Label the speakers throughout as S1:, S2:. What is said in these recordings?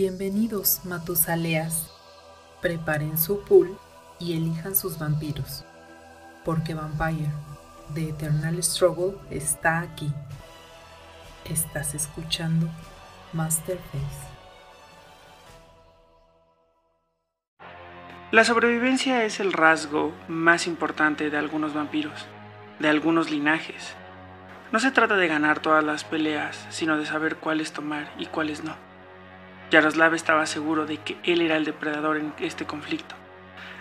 S1: Bienvenidos, Matusaleas. Preparen su pool y elijan sus vampiros, porque Vampire, The Eternal Struggle, está aquí. Estás escuchando Masterface.
S2: La sobrevivencia es el rasgo más importante de algunos vampiros, de algunos linajes. No se trata de ganar todas las peleas, sino de saber cuáles tomar y cuáles no. Yaroslav estaba seguro de que él era el depredador en este conflicto,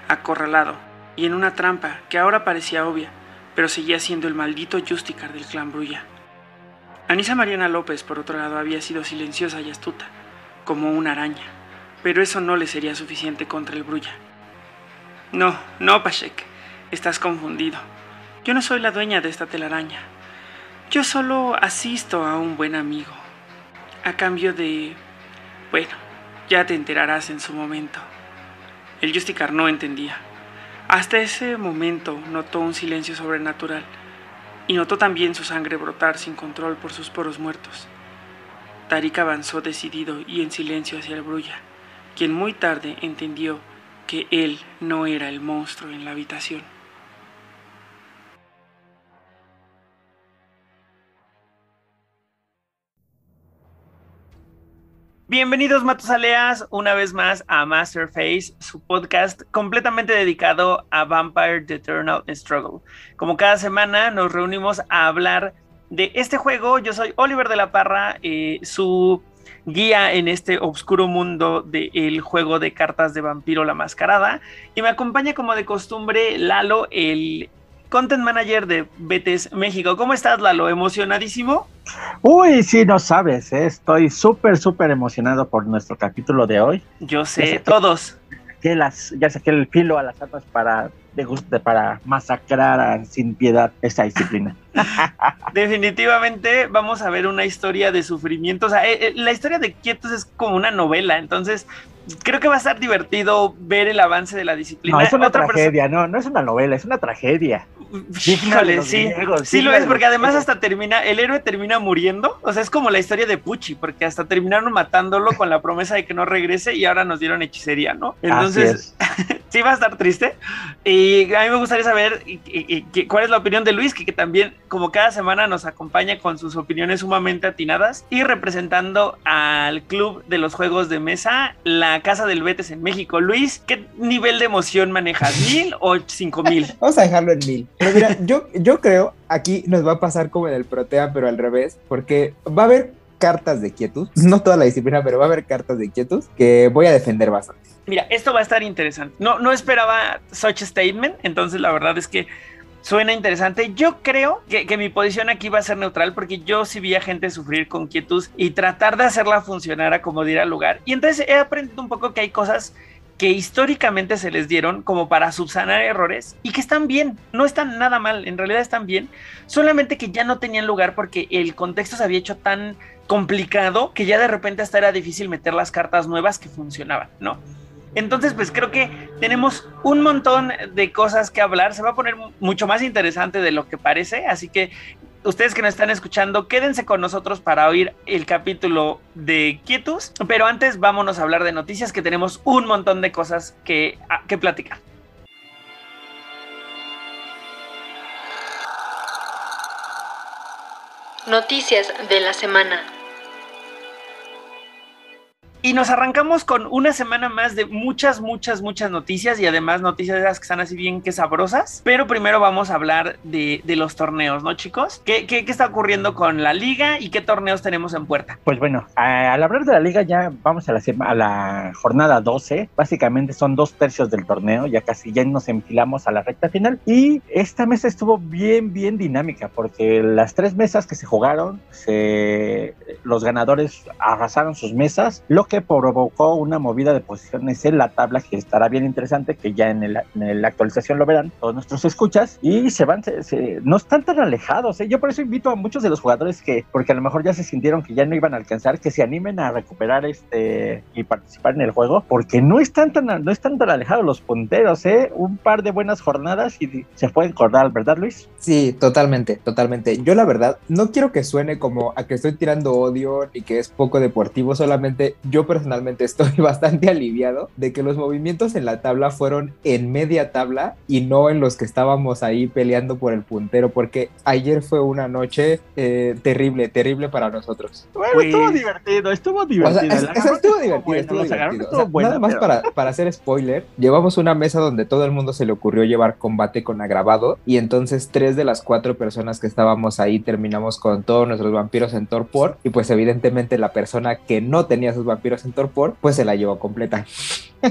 S2: acorralado y en una trampa que ahora parecía obvia, pero seguía siendo el maldito Justicar del clan Brulla. Anisa Mariana López, por otro lado, había sido silenciosa y astuta, como una araña, pero eso no le sería suficiente contra el Brulla. No, no, Pashek, estás confundido. Yo no soy la dueña de esta telaraña. Yo solo asisto a un buen amigo. A cambio de... Bueno, ya te enterarás en su momento. El Justicar no entendía. Hasta ese momento notó un silencio sobrenatural y notó también su sangre brotar sin control por sus poros muertos. Tarik avanzó decidido y en silencio hacia el Brulla, quien muy tarde entendió que él no era el monstruo en la habitación. Bienvenidos Matusaleas una vez más a Masterface, su podcast completamente dedicado a Vampire The Eternal Struggle. Como cada semana nos reunimos a hablar de este juego. Yo soy Oliver de la Parra, eh, su guía en este oscuro mundo del juego de cartas de vampiro La Mascarada. Y me acompaña como de costumbre Lalo, el content manager de Betes México. ¿Cómo estás, Lalo? ¿Emocionadísimo?
S3: Uy, sí, no sabes, ¿eh? estoy súper, súper emocionado por nuestro capítulo de hoy.
S2: Yo sé, todos.
S3: Que las, ya saqué el filo a las armas para, de, para masacrar sin piedad esta disciplina.
S2: Definitivamente vamos a ver una historia de sufrimiento. O sea, eh, eh, la historia de Quietos es como una novela, entonces creo que va a estar divertido ver el avance de la disciplina.
S3: No, es una tragedia, no, no es una novela, es una tragedia.
S2: Híjole, sí, sí lo es, porque además hasta termina, el héroe termina muriendo, o sea, es como la historia de Pucci, porque hasta terminaron matándolo con la promesa de que no regrese y ahora nos dieron hechicería, ¿no? Entonces, sí va a estar triste. Y a mí me gustaría saber cuál es la opinión de Luis, que, que también, como cada semana, nos acompaña con sus opiniones sumamente atinadas y representando al club de los juegos de mesa, la Casa del Betes en México. Luis, ¿qué nivel de emoción manejas? ¿Mil o cinco mil?
S4: Vamos a dejarlo en mil. Pero mira, yo, yo creo aquí nos va a pasar como en el Protea, pero al revés, porque va a haber cartas de quietud, no toda la disciplina, pero va a haber cartas de quietud que voy a defender bastante.
S2: Mira, esto va a estar interesante. No, no esperaba such statement, entonces la verdad es que suena interesante. Yo creo que, mi posición aquí va a ser neutral porque yo sí vi a gente sufrir con quietud y tratar de hacerla funcionar a como diera lugar. Y entonces he aprendido un poco que hay cosas que históricamente se les dieron como para subsanar errores y que están bien, no están nada mal, en realidad están bien, solamente que ya no tenían lugar porque el contexto se había hecho tan complicado que ya de repente hasta era difícil meter las cartas nuevas que funcionaban, ¿no? Entonces, pues creo que tenemos un montón de cosas que hablar. Se va a poner mucho más interesante de lo que parece. Así que ustedes que nos están escuchando, quédense con nosotros para oír el capítulo de Quietus. Pero antes vámonos a hablar de noticias que tenemos un montón de cosas que, que platicar.
S5: Noticias de la semana.
S2: Y nos arrancamos con una semana más de muchas, muchas, muchas noticias y además noticias de esas que están así bien que sabrosas. Pero primero vamos a hablar de, los torneos, ¿no, chicos? ¿Qué, ¿Qué, qué, está ocurriendo con la liga y qué torneos tenemos en puerta?
S3: Pues bueno, al hablar de la liga ya vamos a la, a la jornada 12. Básicamente son dos tercios del torneo, ya casi ya nos enfilamos a la recta final. Y esta mesa estuvo bien, bien dinámica porque las tres mesas que se jugaron, se, los ganadores arrasaron sus mesas, lo que provocó una movida de posiciones en la tabla que estará bien interesante, que ya en, la actualización lo verán todos nuestros escuchas y se van, no están tan alejados. ¿eh? Yo por eso invito a muchos de los jugadores que, porque a lo mejor ya se sintieron que ya no iban a alcanzar, que se animen a recuperar este y participar en el juego, porque no están tan, no están tan alejados los punteros, ¿eh? Un par de buenas jornadas y se pueden acordar, ¿verdad, Luis?
S4: Sí, totalmente, totalmente. Yo la verdad no quiero que suene como a que estoy tirando odio ni que es poco deportivo, solamente yo yo personalmente estoy bastante aliviado de que los movimientos en la tabla fueron en media tabla y no en los que estábamos ahí peleando por el puntero, porque ayer fue una noche eh, terrible, terrible para nosotros.
S3: Bueno,
S2: Pues-
S3: estuvo divertido, estuvo
S4: O
S3: divertido.
S4: sea, es-
S3: La
S4: es-
S3: agarrón
S4: estuvo divertido,
S3: bueno,
S4: estuvo
S3: los agarrón
S4: divertido. O sea,
S3: estuvo bueno,
S4: nada más
S3: pero-
S4: para, para hacer spoiler, llevamos una mesa donde todo el mundo se le ocurrió llevar combate con agravado y entonces tres de las cuatro personas que estábamos ahí terminamos con todos nuestros vampiros en torpor y pues evidentemente la persona que no tenía sus vampiros en torpor pues se la llevó completa.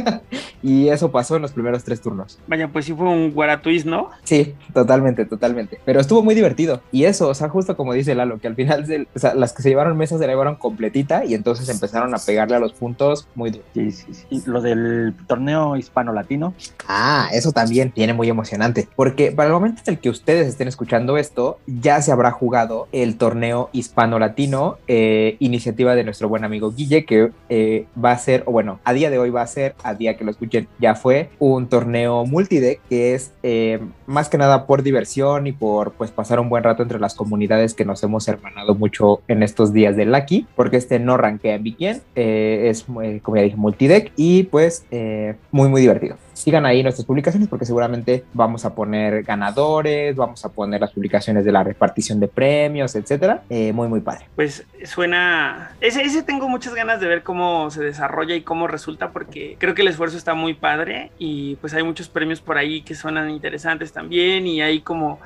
S4: y eso pasó en los primeros tres turnos.
S2: Vaya, pues sí fue un guaratuis, ¿no?
S4: Sí, totalmente, totalmente. Pero estuvo muy divertido. Y eso, o sea, justo como dice Lalo, que al final, se- o sea, las que se llevaron mesas se la llevaron completita y entonces empezaron a pegarle a los puntos muy duro.
S3: Sí, sí, sí. Lo del torneo hispano-latino.
S4: Ah, eso también viene muy emocionante. Porque para el momento en el que ustedes estén escuchando esto, ya se habrá jugado el torneo hispano-latino, eh, iniciativa de nuestro buen amigo Guille, que eh, va a ser, o bueno, a día de hoy va a ser, a día que lo escuchen, ya fue un torneo multideck que es eh, más que nada por diversión y por pues pasar un buen rato entre las comunidades que nos hemos hermanado mucho en estos días de Lucky, porque este no rankea en Weekend, eh, es eh, como ya dije multideck y pues eh, muy muy divertido. Sigan ahí nuestras publicaciones porque seguramente vamos a poner ganadores, vamos a poner las publicaciones de la repartición de premios, etcétera. Eh, muy muy padre.
S2: Pues suena. Ese, ese tengo muchas ganas de ver cómo se desarrolla y cómo resulta, porque creo que el esfuerzo está muy padre y pues hay muchos premios por ahí que suenan interesantes también y hay como.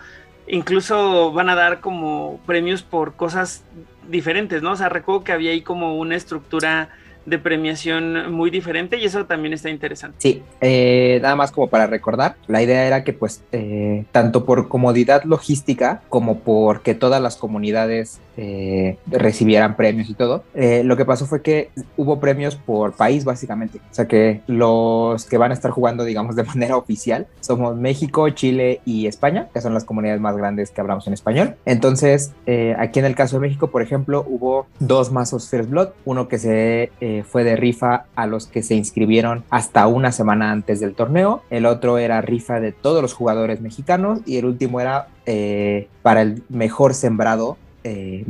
S2: Incluso van a dar como premios por cosas diferentes, ¿no? O sea, recuerdo que había ahí como una estructura de premiación muy diferente y eso también está interesante.
S4: Sí, eh, nada más como para recordar, la idea era que pues eh, tanto por comodidad logística como porque todas las comunidades eh, recibieran premios y todo, eh, lo que pasó fue que hubo premios por país básicamente, o sea que los que van a estar jugando digamos de manera oficial somos México, Chile y España, que son las comunidades más grandes que hablamos en español. Entonces, eh, aquí en el caso de México, por ejemplo, hubo dos mazos First Blood, uno que se eh, fue de rifa a los que se inscribieron hasta una semana antes del torneo, el otro era rifa de todos los jugadores mexicanos y el último era para el mejor sembrado eh.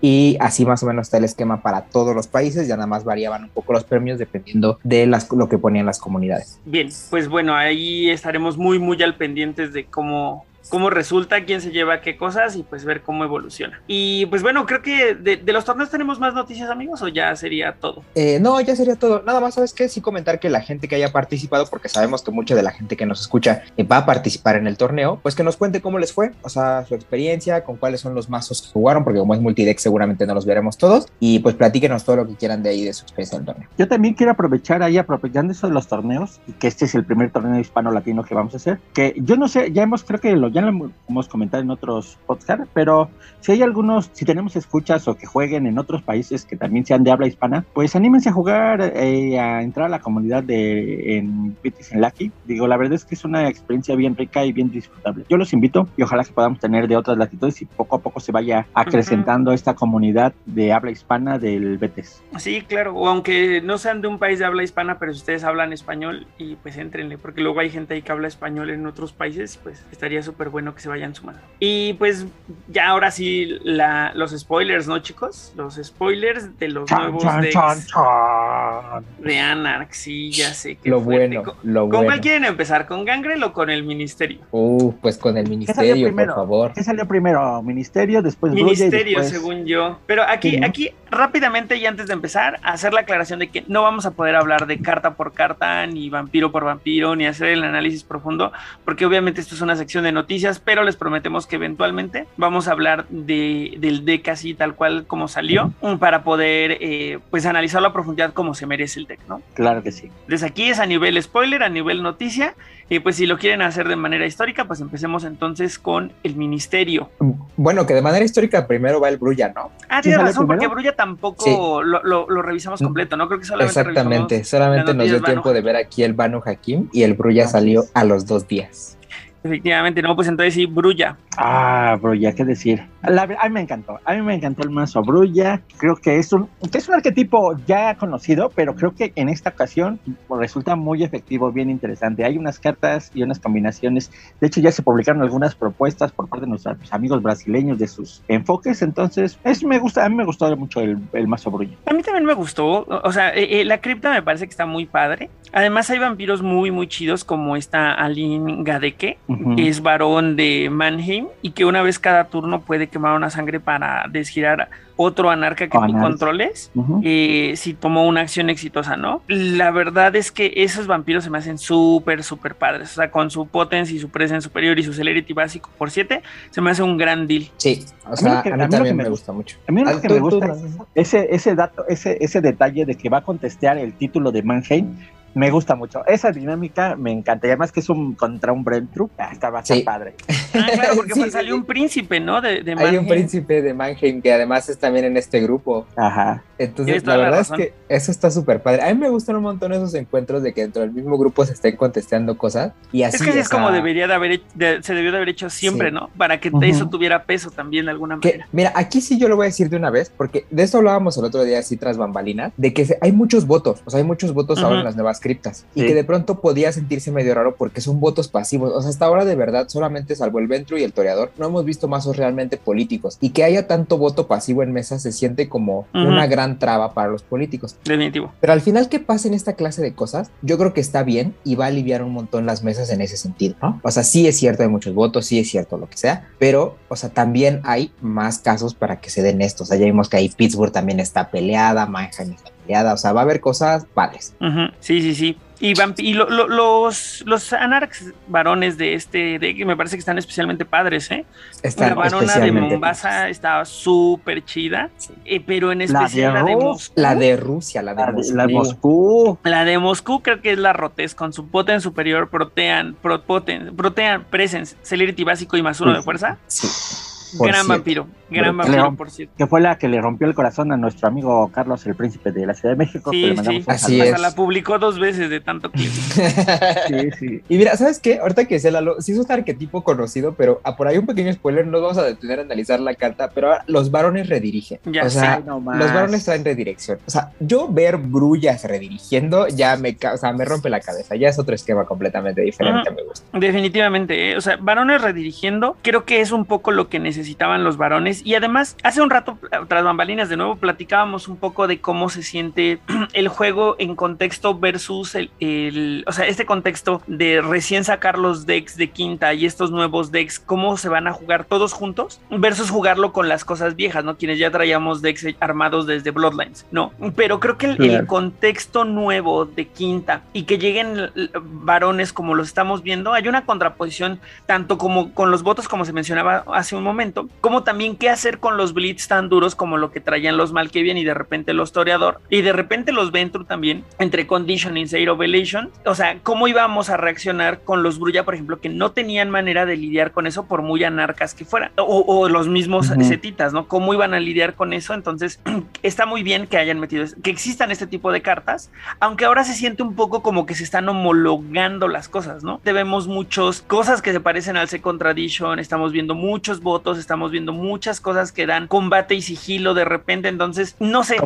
S4: Y así más o menos está el esquema para todos los países, ya nada más variaban un poco los premios dependiendo de las, lo que ponían las comunidades.
S2: Bien, pues bueno, ahí estaremos muy, muy al pendientes de cómo, cómo resulta, quién se lleva qué cosas y pues ver cómo evoluciona. Y pues bueno, creo que de, de los torneos tenemos más noticias, amigos, o ya sería todo.
S4: Eh, no, ya sería todo. Nada más, ¿sabes qué? Sí comentar que la gente que haya participado, porque sabemos que mucha de la gente que nos escucha eh, va a participar en el torneo, pues que nos cuente cómo les fue, o sea, su experiencia, con cuáles son los mazos que jugaron, porque como es multideck seguramente no los veremos todos, y pues platíquenos todo lo que quieran de ahí de su experiencia del torneo.
S3: Yo también quiero aprovechar ahí, aprovechando eso de los torneos, y que este es el primer torneo hispano-latino que vamos a hacer, que yo no sé, ya hemos, creo que lo, ya lo hemos comentado en otros podcasts, pero si hay algunos, si tenemos escuchas o que jueguen en otros países que también sean de habla hispana, pues anímense a jugar, eh, a entrar a la comunidad de en British en Lucky. Digo, la verdad es que es una experiencia bien rica y bien disfrutable. Yo los invito y ojalá que podamos tener de otras latitudes y poco a poco se vaya acrecentando esta comunidad de habla hispana del BTS.
S2: Sí, claro, o aunque no sean de un país de habla hispana, pero si ustedes hablan español y pues entrenle, porque luego hay gente ahí que habla español en otros países, pues estaría súper bueno que se vayan sumando. Y pues ya ahora sí, la, los spoilers, ¿no, chicos? Los spoilers de los
S3: Chan,
S2: nuevos
S3: chan,
S2: decks
S3: chan, chan.
S2: de Anarch, sí, ya sé que
S4: Lo bueno, lo
S2: ¿Con
S4: bueno.
S2: cuál quieren empezar? ¿Con Gangrel o con el Ministerio?
S4: Uh, pues con el ministerio, por favor.
S3: ¿Qué salió primero? Ministerio, después
S2: Ministerio,
S3: después-
S2: según yo. Pero aquí,
S3: Sí, ¿no?
S2: aquí rápidamente y antes de empezar, hacer la aclaración de que no vamos a poder hablar de carta por carta, ni vampiro por vampiro, ni hacer el análisis profundo, porque obviamente esto es una sección de noticias, pero les prometemos que eventualmente vamos a hablar de, del deck así tal cual como salió, para poder eh, pues analizarlo a profundidad como se merece el deck, ¿no?
S3: Claro que sí.
S2: Desde aquí es a nivel spoiler, a nivel noticia, y pues si lo quieren hacer de manera histórica, pues empecemos entonces con el Ministerio.
S4: Bueno, que de manera histórica primero va el Brulla, ¿no?
S2: Ah,
S3: ¿Sí
S2: tienes razón, porque? Brulla tampoco
S4: Sí.
S2: lo, lo- lo revisamos completo, ¿no? Creo que solamente
S4: Exactamente, solamente nos dio
S2: noticias
S4: tiempo
S2: Banu
S4: de ver aquí el Banu Hakim y el Brulla salió a los dos días.
S2: Efectivamente, no, pues entonces sí, Brulla.
S3: Ah, bro, ya qué decir. La, a mí me encantó, a mí me encantó el mazo Brulla, creo que es un, que es un arquetipo ya conocido, pero creo que en esta ocasión resulta muy efectivo, bien interesante. Hay unas cartas y unas combinaciones, de hecho ya se publicaron algunas propuestas por parte de nuestros amigos brasileños de sus enfoques, entonces es, me gusta, a mí me gustó mucho el, el mazo Brulla.
S2: A mí también me gustó, o sea, eh, eh, la cripta me parece que está muy padre. Además hay vampiros muy, muy chidos como esta Aline Gadeke, que es varón de Mannheim y que una vez cada turno puede quemar una sangre para desgirar otro anarca que tú controles eh, si tomó una acción exitosa, ¿no? La verdad es que esos vampiros se me hacen súper, súper padres. O sea, con su potencia y su presencia superior y su celerity básico por 7, se me hace un gran deal.
S4: Sí, o sea, a mí, también me, gusta mucho.
S3: A mí lo que me gusta es ese, ese dato, ese, ese detalle de que va a contestear el título de Mannheim me gusta mucho. Esa dinámica me encanta. Y además que es un contra un Brentrup, ah, está bastante padre.
S2: Ah, claro, porque salió un príncipe, ¿no? De, de
S4: Hay un príncipe de Mannheim que además es también en este grupo.
S3: Ajá.
S4: Entonces, la verdad es que eso está súper padre. A mí me gustan un montón esos encuentros de que dentro del mismo grupo se estén contestando cosas. Y así,
S2: es que es como debería de haber, se debió de haber hecho siempre, ¿no? Para que eso tuviera peso también de alguna manera.
S4: mira, aquí sí yo lo voy a decir de una vez, porque de eso hablábamos el otro día, así tras bambalinas, de que hay muchos votos, o sea, hay muchos votos ahora en las nuevas criptas. Y que de pronto podía sentirse medio raro porque son votos pasivos. O sea, hasta ahora de verdad, solamente salvo el Ventru y el Toreador, no hemos visto mazos realmente políticos. Y que haya tanto voto pasivo en mesa se siente como una gran traba para los políticos.
S2: Definitivo.
S4: Pero al final que pase en esta clase de cosas, yo creo que está bien y va a aliviar un montón las mesas en ese sentido, ¿no? O sea, sí es cierto, hay muchos votos, sí es cierto lo que sea, pero, o sea, también hay más casos para que se den estos. O sea, ya vimos que ahí Pittsburgh también está peleada, Manhattan está peleada, o sea, va a haber cosas padres.
S2: Sí, sí, sí. Y, y los, los anarx varones de este de me parece que están especialmente padres, ¿eh? la varona de Mombasa estaba súper chida, eh, pero en especial la de, Moscú.
S4: La de Rusia, la de,
S3: Moscú. La de Moscú.
S2: La de Moscú creo que es la Rotes, con su poten superior, protean, protean, protean, presence, celerity básico y más uno de fuerza.
S4: Sí
S2: gran vampiro, gran vampiro, por cierto.
S3: Que fue la que le rompió el corazón a nuestro amigo Carlos, el príncipe de la Ciudad de México.
S2: Sí, sí. Así es. la publicó dos veces de tanto que.
S4: sí, sí. Y mira, ¿sabes qué? Ahorita que sé Lalo, sí es un arquetipo conocido, pero a por ahí un pequeño spoiler, no vamos a detener a analizar la carta, pero ahora los varones redirigen. Ya o sea, los varones traen redirección. O sea, yo ver brullas redirigiendo ya me, o sea, me rompe la cabeza. Ya es otro esquema completamente diferente, me gusta.
S2: Definitivamente, ¿eh? o sea, varones redirigiendo, creo que es un poco lo que necesitamos necesitaban los varones. Y además, hace un rato, tras bambalinas de nuevo, platicábamos un poco de cómo se siente el juego en contexto versus el, o sea, este contexto de recién sacar los decks de quinta y estos nuevos decks, cómo se van a jugar todos juntos versus jugarlo con las cosas viejas, ¿no? Quienes ya traíamos decks armados desde Bloodlines, no. Pero creo que el, contexto nuevo de quinta y que lleguen varones como los estamos viendo, hay una contraposición tanto como con los votos como se mencionaba hace un momento como también qué hacer con los blitz tan duros como lo que traían los Malkavian y de repente los Toreador y de repente los Ventru también, entre Conditioning y Zero Velation. O sea, cómo íbamos a reaccionar con los Brulla, por ejemplo, que no tenían manera de lidiar con eso por muy anarcas que fueran, o, los mismos setitas, ¿no? ¿Cómo iban a lidiar con eso? Entonces, está muy bien que hayan metido, que existan este tipo de cartas, aunque ahora se siente un poco como que se están homologando las cosas, ¿no? Te vemos muchas cosas que se parecen al Second Tradition, estamos viendo muchos votos estamos viendo muchas cosas que dan combate y sigilo de repente, entonces, no sé,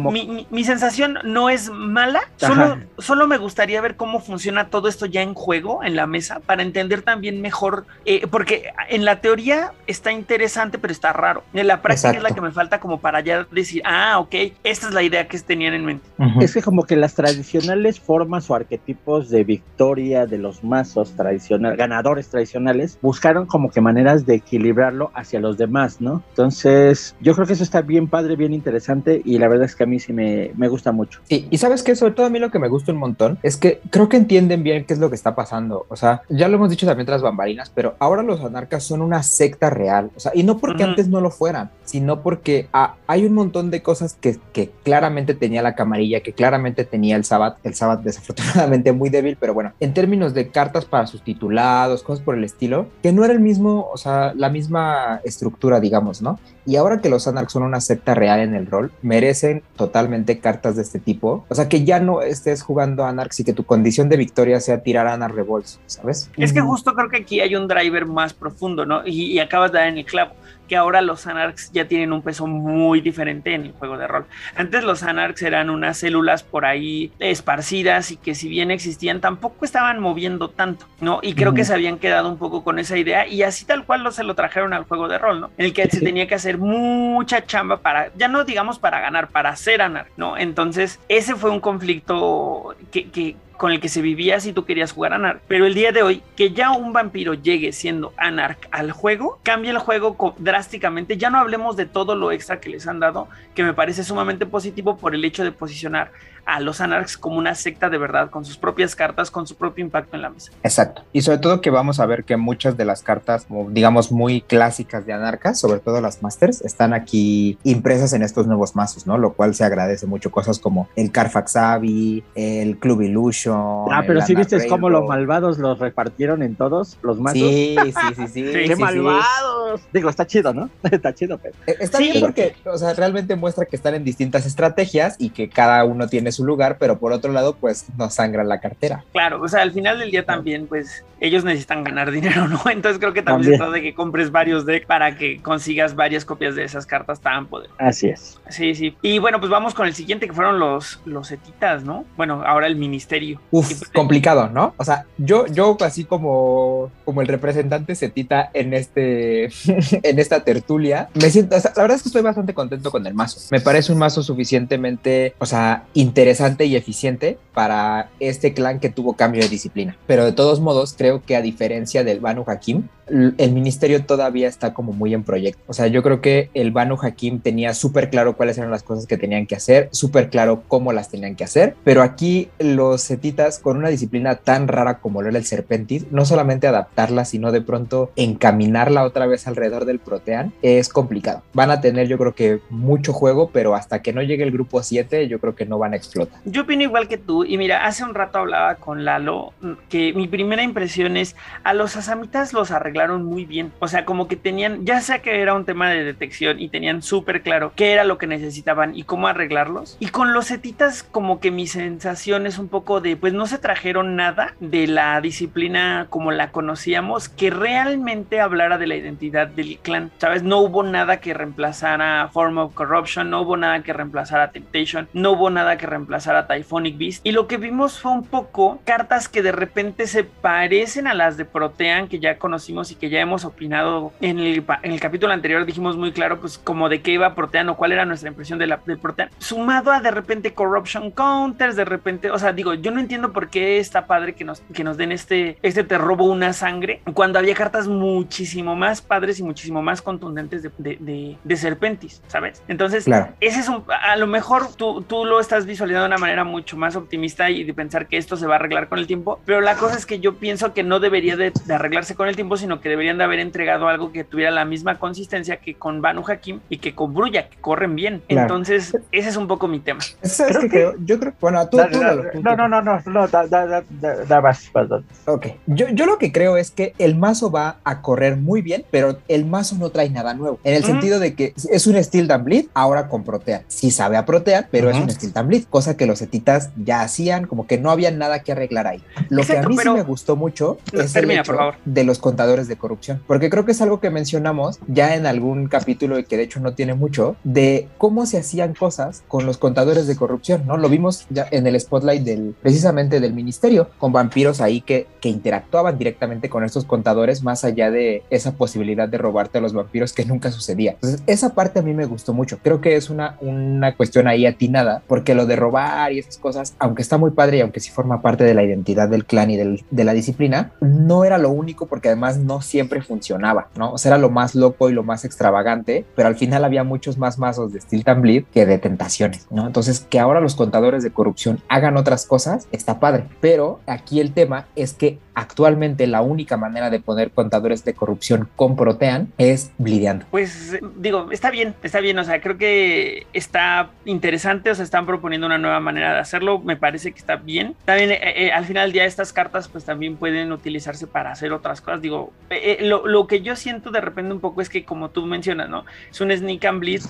S2: mi, sensación no es mala, solo, solo, me gustaría ver cómo funciona todo esto ya en juego, en la mesa, para entender también mejor, eh, porque en la teoría está interesante, pero está raro. En la práctica es la que me falta como para ya decir, ah, ok, esta es la idea que tenían en mente.
S3: Es que como que las tradicionales formas o arquetipos de victoria de los mazos tradicionales, ganadores tradicionales, buscaron como que maneras de equilibrarlo hacia los demás, ¿no? Entonces, yo creo que eso está bien padre, bien interesante y la verdad es que a mí sí me, me gusta mucho.
S4: Sí, y sabes que sobre todo a mí lo que me gusta un montón es que creo que entienden bien qué es lo que está pasando. O sea, ya lo hemos dicho también tras bambalinas, pero ahora los anarcas son una secta real. O sea, y no porque antes no lo fueran, sino porque ah, hay un montón de cosas que, que claramente tenía la camarilla, que claramente tenía el Sabbat, el Sabbat desafortunadamente muy débil, pero bueno, en términos de cartas para sus titulados, cosas por el estilo, que no era el mismo, o sea, la misma estructura digamos, ¿no? Y ahora que los Anarchs son una secta real en el rol, merecen totalmente cartas de este tipo. O sea, que ya no estés jugando Anarchs y que tu condición de victoria sea tirar Anar Revolts, ¿sabes?
S2: Es que justo creo que aquí hay un driver más profundo, ¿no? Y, y acabas de dar en el clavo que ahora los Anarchs ya tienen un peso muy diferente en el juego de rol. Antes los Anarchs eran unas células por ahí esparcidas y que si bien existían tampoco estaban moviendo tanto, ¿no? Y creo que se habían quedado un poco con esa idea y así tal cual lo se lo trajeron al juego de rol, ¿no? En el que se tenía que hacer mucha chamba para, ya no digamos para ganar, para ser Anarch, ¿no? Entonces ese fue un conflicto que, con el que se vivía si tú querías jugar Anarch. Pero el día de hoy, que ya un vampiro llegue siendo Anarch al juego, cambia el juego drásticamente. Ya no hablemos de todo lo extra que les han dado, que me parece sumamente positivo por el hecho de posicionar a los Anarchs como una secta de verdad, con sus propias cartas, con su propio impacto en la mesa.
S4: Exacto. Y sobre todo que vamos a ver que muchas de las cartas, digamos, muy clásicas de Anarcas, sobre todo las Masters, están aquí impresas en estos nuevos mazos, ¿no? Lo cual se agradece mucho. Cosas como el Carfax Abbey, el Club Illusion.
S3: Ah, pero si viste cómo los malvados los repartieron en todos los mazos.
S4: Sí, sí, sí, sí.
S3: ¡Qué malvados! Digo, está chido, ¿no? está chido, pero.
S4: Está bien porque, o sea, realmente muestra que están en distintas estrategias y que cada uno tiene su lugar, pero por otro lado, pues no sangra la cartera.
S2: Claro, o sea, al final del día también, pues ellos necesitan ganar dinero, ¿no? Entonces creo que también, se trata de que compres varios decks para que consigas varias copias de esas cartas tan poderosas.
S3: Así es.
S2: Sí, sí. Y bueno, pues vamos con el siguiente que fueron los, los etitas, ¿no? Bueno, ahora el ministerio.
S4: Uf, complicado, ¿no? O sea, yo, yo así como, como el representante setita en este, en esta tertulia, me siento, o sea, la verdad es que estoy bastante contento con el mazo. Me parece un mazo suficientemente, o sea, interesante y eficiente para este clan que tuvo cambio de disciplina. Pero de todos modos, creo que a diferencia del Banu Hakim, el ministerio todavía está como muy en proyecto. O sea, yo creo que el Banu Hakim tenía súper claro cuáles eran las cosas que tenían que hacer, súper claro cómo las tenían que hacer, pero aquí los setitas con una disciplina tan rara como lo era el Serpentis, no solamente adaptarla, sino de pronto encaminarla otra vez alrededor del Protean, es complicado. Van a tener yo creo que mucho juego, pero hasta que no llegue el grupo 7, yo creo que no van a explotar.
S2: Yo opino igual que tú, y mira, hace un rato hablaba con Lalo, que mi primera impresión es, a los asamitas los arreglaron muy bien, o sea, como que tenían, ya sea que era un tema de detección y tenían súper claro qué era lo que necesitaban y cómo arreglarlos, y con los setitas como que mi sensación es un poco de, pues no se trajeron nada de la disciplina como la conocíamos, que realmente hablara de la identidad del clan, ¿sabes? No hubo nada que reemplazara Form of Corruption, no hubo nada que reemplazara Temptation, no hubo nada que reemplazara Typhonic Beast, y lo que vimos fue un poco cartas que de repente se parecen a las de Protean que ya conocimos y que ya hemos opinado en el, en el capítulo anterior, dijimos muy claro pues como de qué iba Protean o cuál era nuestra impresión de la de Protean, sumado a de repente Corruption Counters, de repente, o sea, digo, yo no entiendo por qué está padre que nos, que nos den este, este te robo una sangre, cuando había cartas muchísimo más padres y muchísimo más contundentes de, de, de, de Serpentis, ¿sabes? Entonces,
S4: Claro.
S2: ese es un, a lo mejor tú, tú lo estás visualizando de una manera mucho más optimista y de pensar que esto se va a arreglar con el tiempo, pero la cosa es que yo pienso que no debería de, de arreglarse con el tiempo, sino que deberían de haber entregado algo que tuviera la misma consistencia que con Banu Hakim y que con Brulla, que corren bien.
S4: Claro.
S2: Entonces, ese es un poco mi tema.
S4: ¿Sabes
S3: Creo
S4: qué
S3: que-
S4: creo? Yo creo, bueno, tú,
S3: Da-
S4: tú,
S3: da-
S4: tú,
S3: no,
S4: tú.
S3: no, no, no, no, da, da, da, da, da más, perdón.
S4: Ok, yo, yo lo que creo es que el mazo va a correr muy bien, pero el mazo no trae nada nuevo. En el sentido de que es un Steel and Bleed ahora con Protean. Sí sabe a Protean, pero es un Steel and Bleed, cosa que los etitas ya hacían, como que no había nada que arreglar ahí. Lo que a mí
S2: pero-
S4: sí me gustó mucho
S2: No,
S4: es
S2: termina,
S4: el hecho
S2: por favor.
S4: de los contadores de corrupción, porque creo que es algo que mencionamos ya en algún capítulo y que de hecho no tiene mucho, de cómo se hacían cosas con los contadores de corrupción, ¿no? Lo vimos ya en el spotlight del, precisamente del ministerio, con vampiros ahí que, que interactuaban directamente con estos contadores, más allá de esa posibilidad de robarte a los vampiros que nunca sucedía. Entonces, esa parte a mí me gustó mucho. Creo que es una, una cuestión ahí atinada, porque lo de robar y esas cosas, aunque está muy padre y aunque sí forma parte de la identidad del clan y del- de la disciplina, no era lo único porque además no siempre funcionaba, ¿no? O sea, era lo más loco y lo más extravagante, pero al final había muchos más mazos de Steel and Bleed que de tentaciones, ¿no? Entonces, que ahora los contadores de corrupción hagan otras cosas, está padre. Pero aquí el tema es que actualmente la única manera de poner contadores de corrupción con Protean es blideando.
S2: Pues digo, está bien, está bien, o sea, creo que está interesante, o sea, están proponiendo una nueva manera de hacerlo, me parece que está bien. También eh, eh, al final del día estas cartas pues también pueden utilizarse para hacer otras cosas, digo, eh, eh, lo, lo, que yo siento de repente un poco es que, como tú mencionas, ¿no? Es un sneak and bleed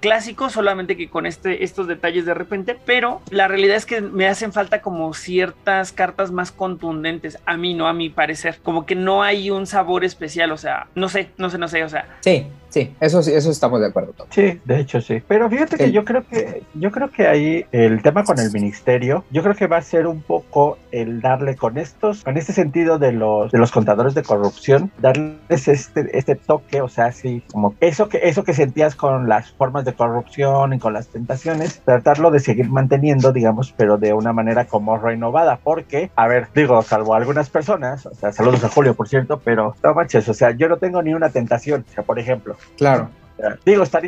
S2: clásico, solamente que con este, estos detalles de repente, pero la realidad es que me hacen falta como ciertas cartas más contundentes, a mí no, a mi parecer, como que no hay un sabor especial, o sea, no sé, no sé, no sé, o sea.
S4: Sí, sí, eso sí, eso estamos de acuerdo.
S3: Sí, de hecho sí, pero fíjate que yo creo que, yo creo que ahí el tema con el ministerio, yo creo que va a ser un poco el darle con estos, con este sentido de los, de los contadores de corrupción, darles este, este toque, o sea, así como eso que, eso que sentías con las formas de corrupción y con las tentaciones, tratarlo de seguir manteniendo, digamos, pero de una manera como renovada, porque, a ver, digo, salvo algunas personas, o sea, saludos a Julio, por cierto, pero no manches, o sea, yo no tengo ni una tentación, o sea, por ejemplo.
S4: Claro.
S3: Digo, está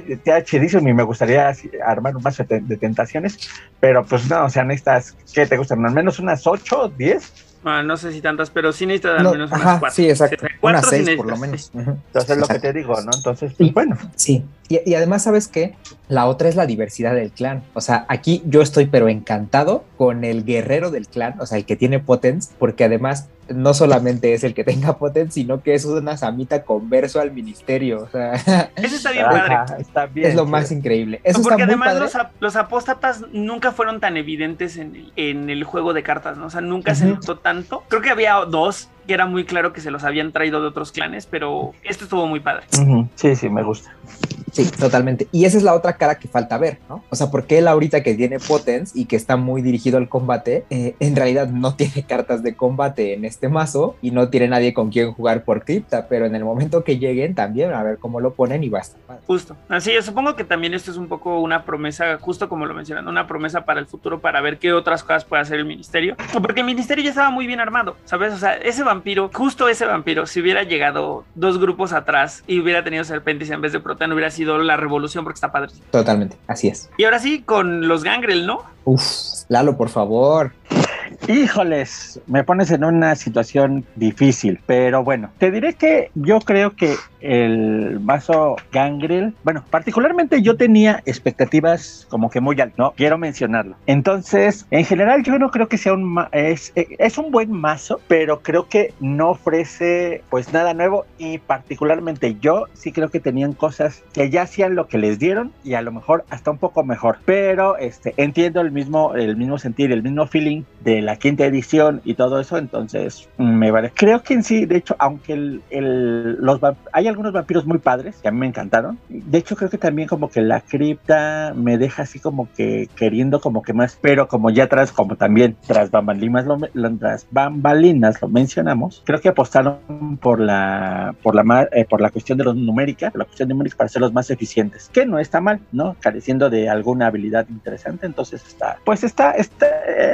S3: chidísimo y me gustaría armar un mazo de, tentaciones, pero pues no, o sea, necesitas, ¿qué te gustan? ¿Al menos unas 8, 10?
S2: Ah, no sé si tantas, pero sí necesitas al menos unas 4.
S4: Sí, exacto. Unas 6 por lo menos.
S3: Entonces es lo que te digo, ¿no? Entonces, pues, bueno.
S4: Sí, y, además, ¿sabes qué? La otra es la diversidad del clan. O sea, aquí yo estoy pero encantado con el guerrero del clan, o sea, el que tiene potence, porque además no solamente es el que tenga potence, sino que es una samita converso al ministerio. O sea,
S2: eso está bien padre.
S3: Está bien,
S4: es lo más increíble. Eso
S2: porque
S4: está
S2: además Los, los, apóstatas nunca fueron tan evidentes en el, en el juego de cartas, ¿no? O sea, nunca se notó tanto. Creo que había dos que era muy claro que se los habían traído de otros clanes, pero esto estuvo muy padre.
S3: Sí, sí, me gusta.
S4: Sí, totalmente. Y esa es la otra cara que falta ver, ¿no? O sea, porque él ahorita que tiene Potence y que está muy dirigido al combate, eh, en realidad no tiene cartas de combate en este mazo y no tiene nadie con quien jugar por cripta, pero en el momento que lleguen también a ver cómo lo ponen y va a estar padre.
S2: Justo. Así, yo supongo que también esto es un poco una promesa, justo como lo mencionan, una promesa para el futuro para ver qué otras cosas puede hacer el ministerio. Porque el ministerio ya estaba muy bien armado, ¿sabes? O sea, ese vampiro, justo ese vampiro, si hubiera llegado dos grupos atrás y hubiera tenido serpentes en vez de protean, hubiera sido la revolución porque está padre.
S4: Totalmente, así es.
S2: Y ahora sí, con los gangrel, ¿no?
S4: Uf, Lalo, por favor.
S3: Híjoles, me pones en una situación difícil, pero bueno, te diré que yo creo que el vaso Gangrel, bueno, particularmente yo tenía expectativas como que muy altas, ¿no? Quiero mencionarlo. Entonces, en general yo no creo que sea un, es, es un buen mazo, pero creo que no ofrece pues nada nuevo y particularmente yo sí creo que tenían cosas que ya hacían lo que les dieron y a lo mejor hasta un poco mejor, pero este, entiendo el mismo, el mismo sentir, el mismo feeling de la quinta edición y todo eso, entonces me vale. Creo que en sí, de hecho, aunque el, el, los hay algunos vampiros muy padres que a mí me encantaron, de hecho creo que también como que la cripta me deja así como que queriendo como que más, pero como ya tras, como también tras bambalinas lo, tras bambalinas lo mencionamos, creo que apostaron por la por la eh, por la cuestión de los numérica, la cuestión numérica para ser los más eficientes, que no está mal, ¿no? Careciendo de alguna habilidad interesante, entonces está, pues está, está,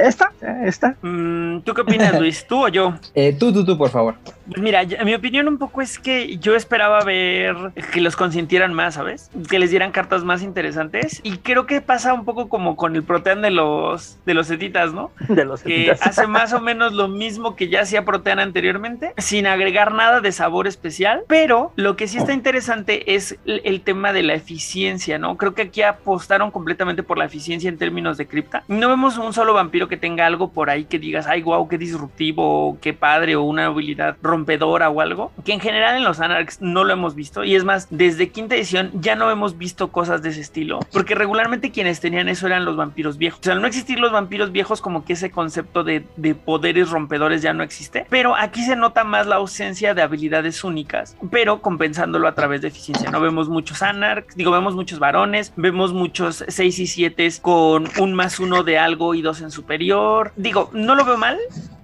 S3: está, está
S2: Mm, ¿Tú qué opinas, Luis? ¿Tú o yo?
S4: Eh, tú, tú, tú, por favor.
S2: Mira, mi opinión un poco es que yo esperaba ver que los consintieran más, ¿sabes? Que les dieran cartas más interesantes. Y creo que pasa un poco como con el Protean de los de los Etitas, ¿no?
S3: De los
S2: Que hace más o menos lo mismo que ya hacía Protean anteriormente, sin agregar nada de sabor especial. Pero lo que sí está interesante es el, tema de la eficiencia, ¿no? Creo que aquí apostaron completamente por la eficiencia en términos de cripta. No vemos un solo vampiro que tenga algo por ahí que digas, ay, wow, qué disruptivo, qué padre, o una habilidad rompedora o algo, que en general en los Anarchs no lo hemos visto. Y es más, desde quinta edición ya no hemos visto cosas de ese estilo, porque regularmente quienes tenían eso eran los vampiros viejos. O sea, no existir los vampiros viejos, como que ese concepto de, de poderes rompedores ya no existe. Pero aquí se nota más la ausencia de habilidades únicas, pero compensándolo a través de eficiencia. No vemos muchos Anarchs, digo, vemos muchos varones, vemos muchos 6 y 7 con un más uno de algo y dos en superior. Digo, no lo veo mal,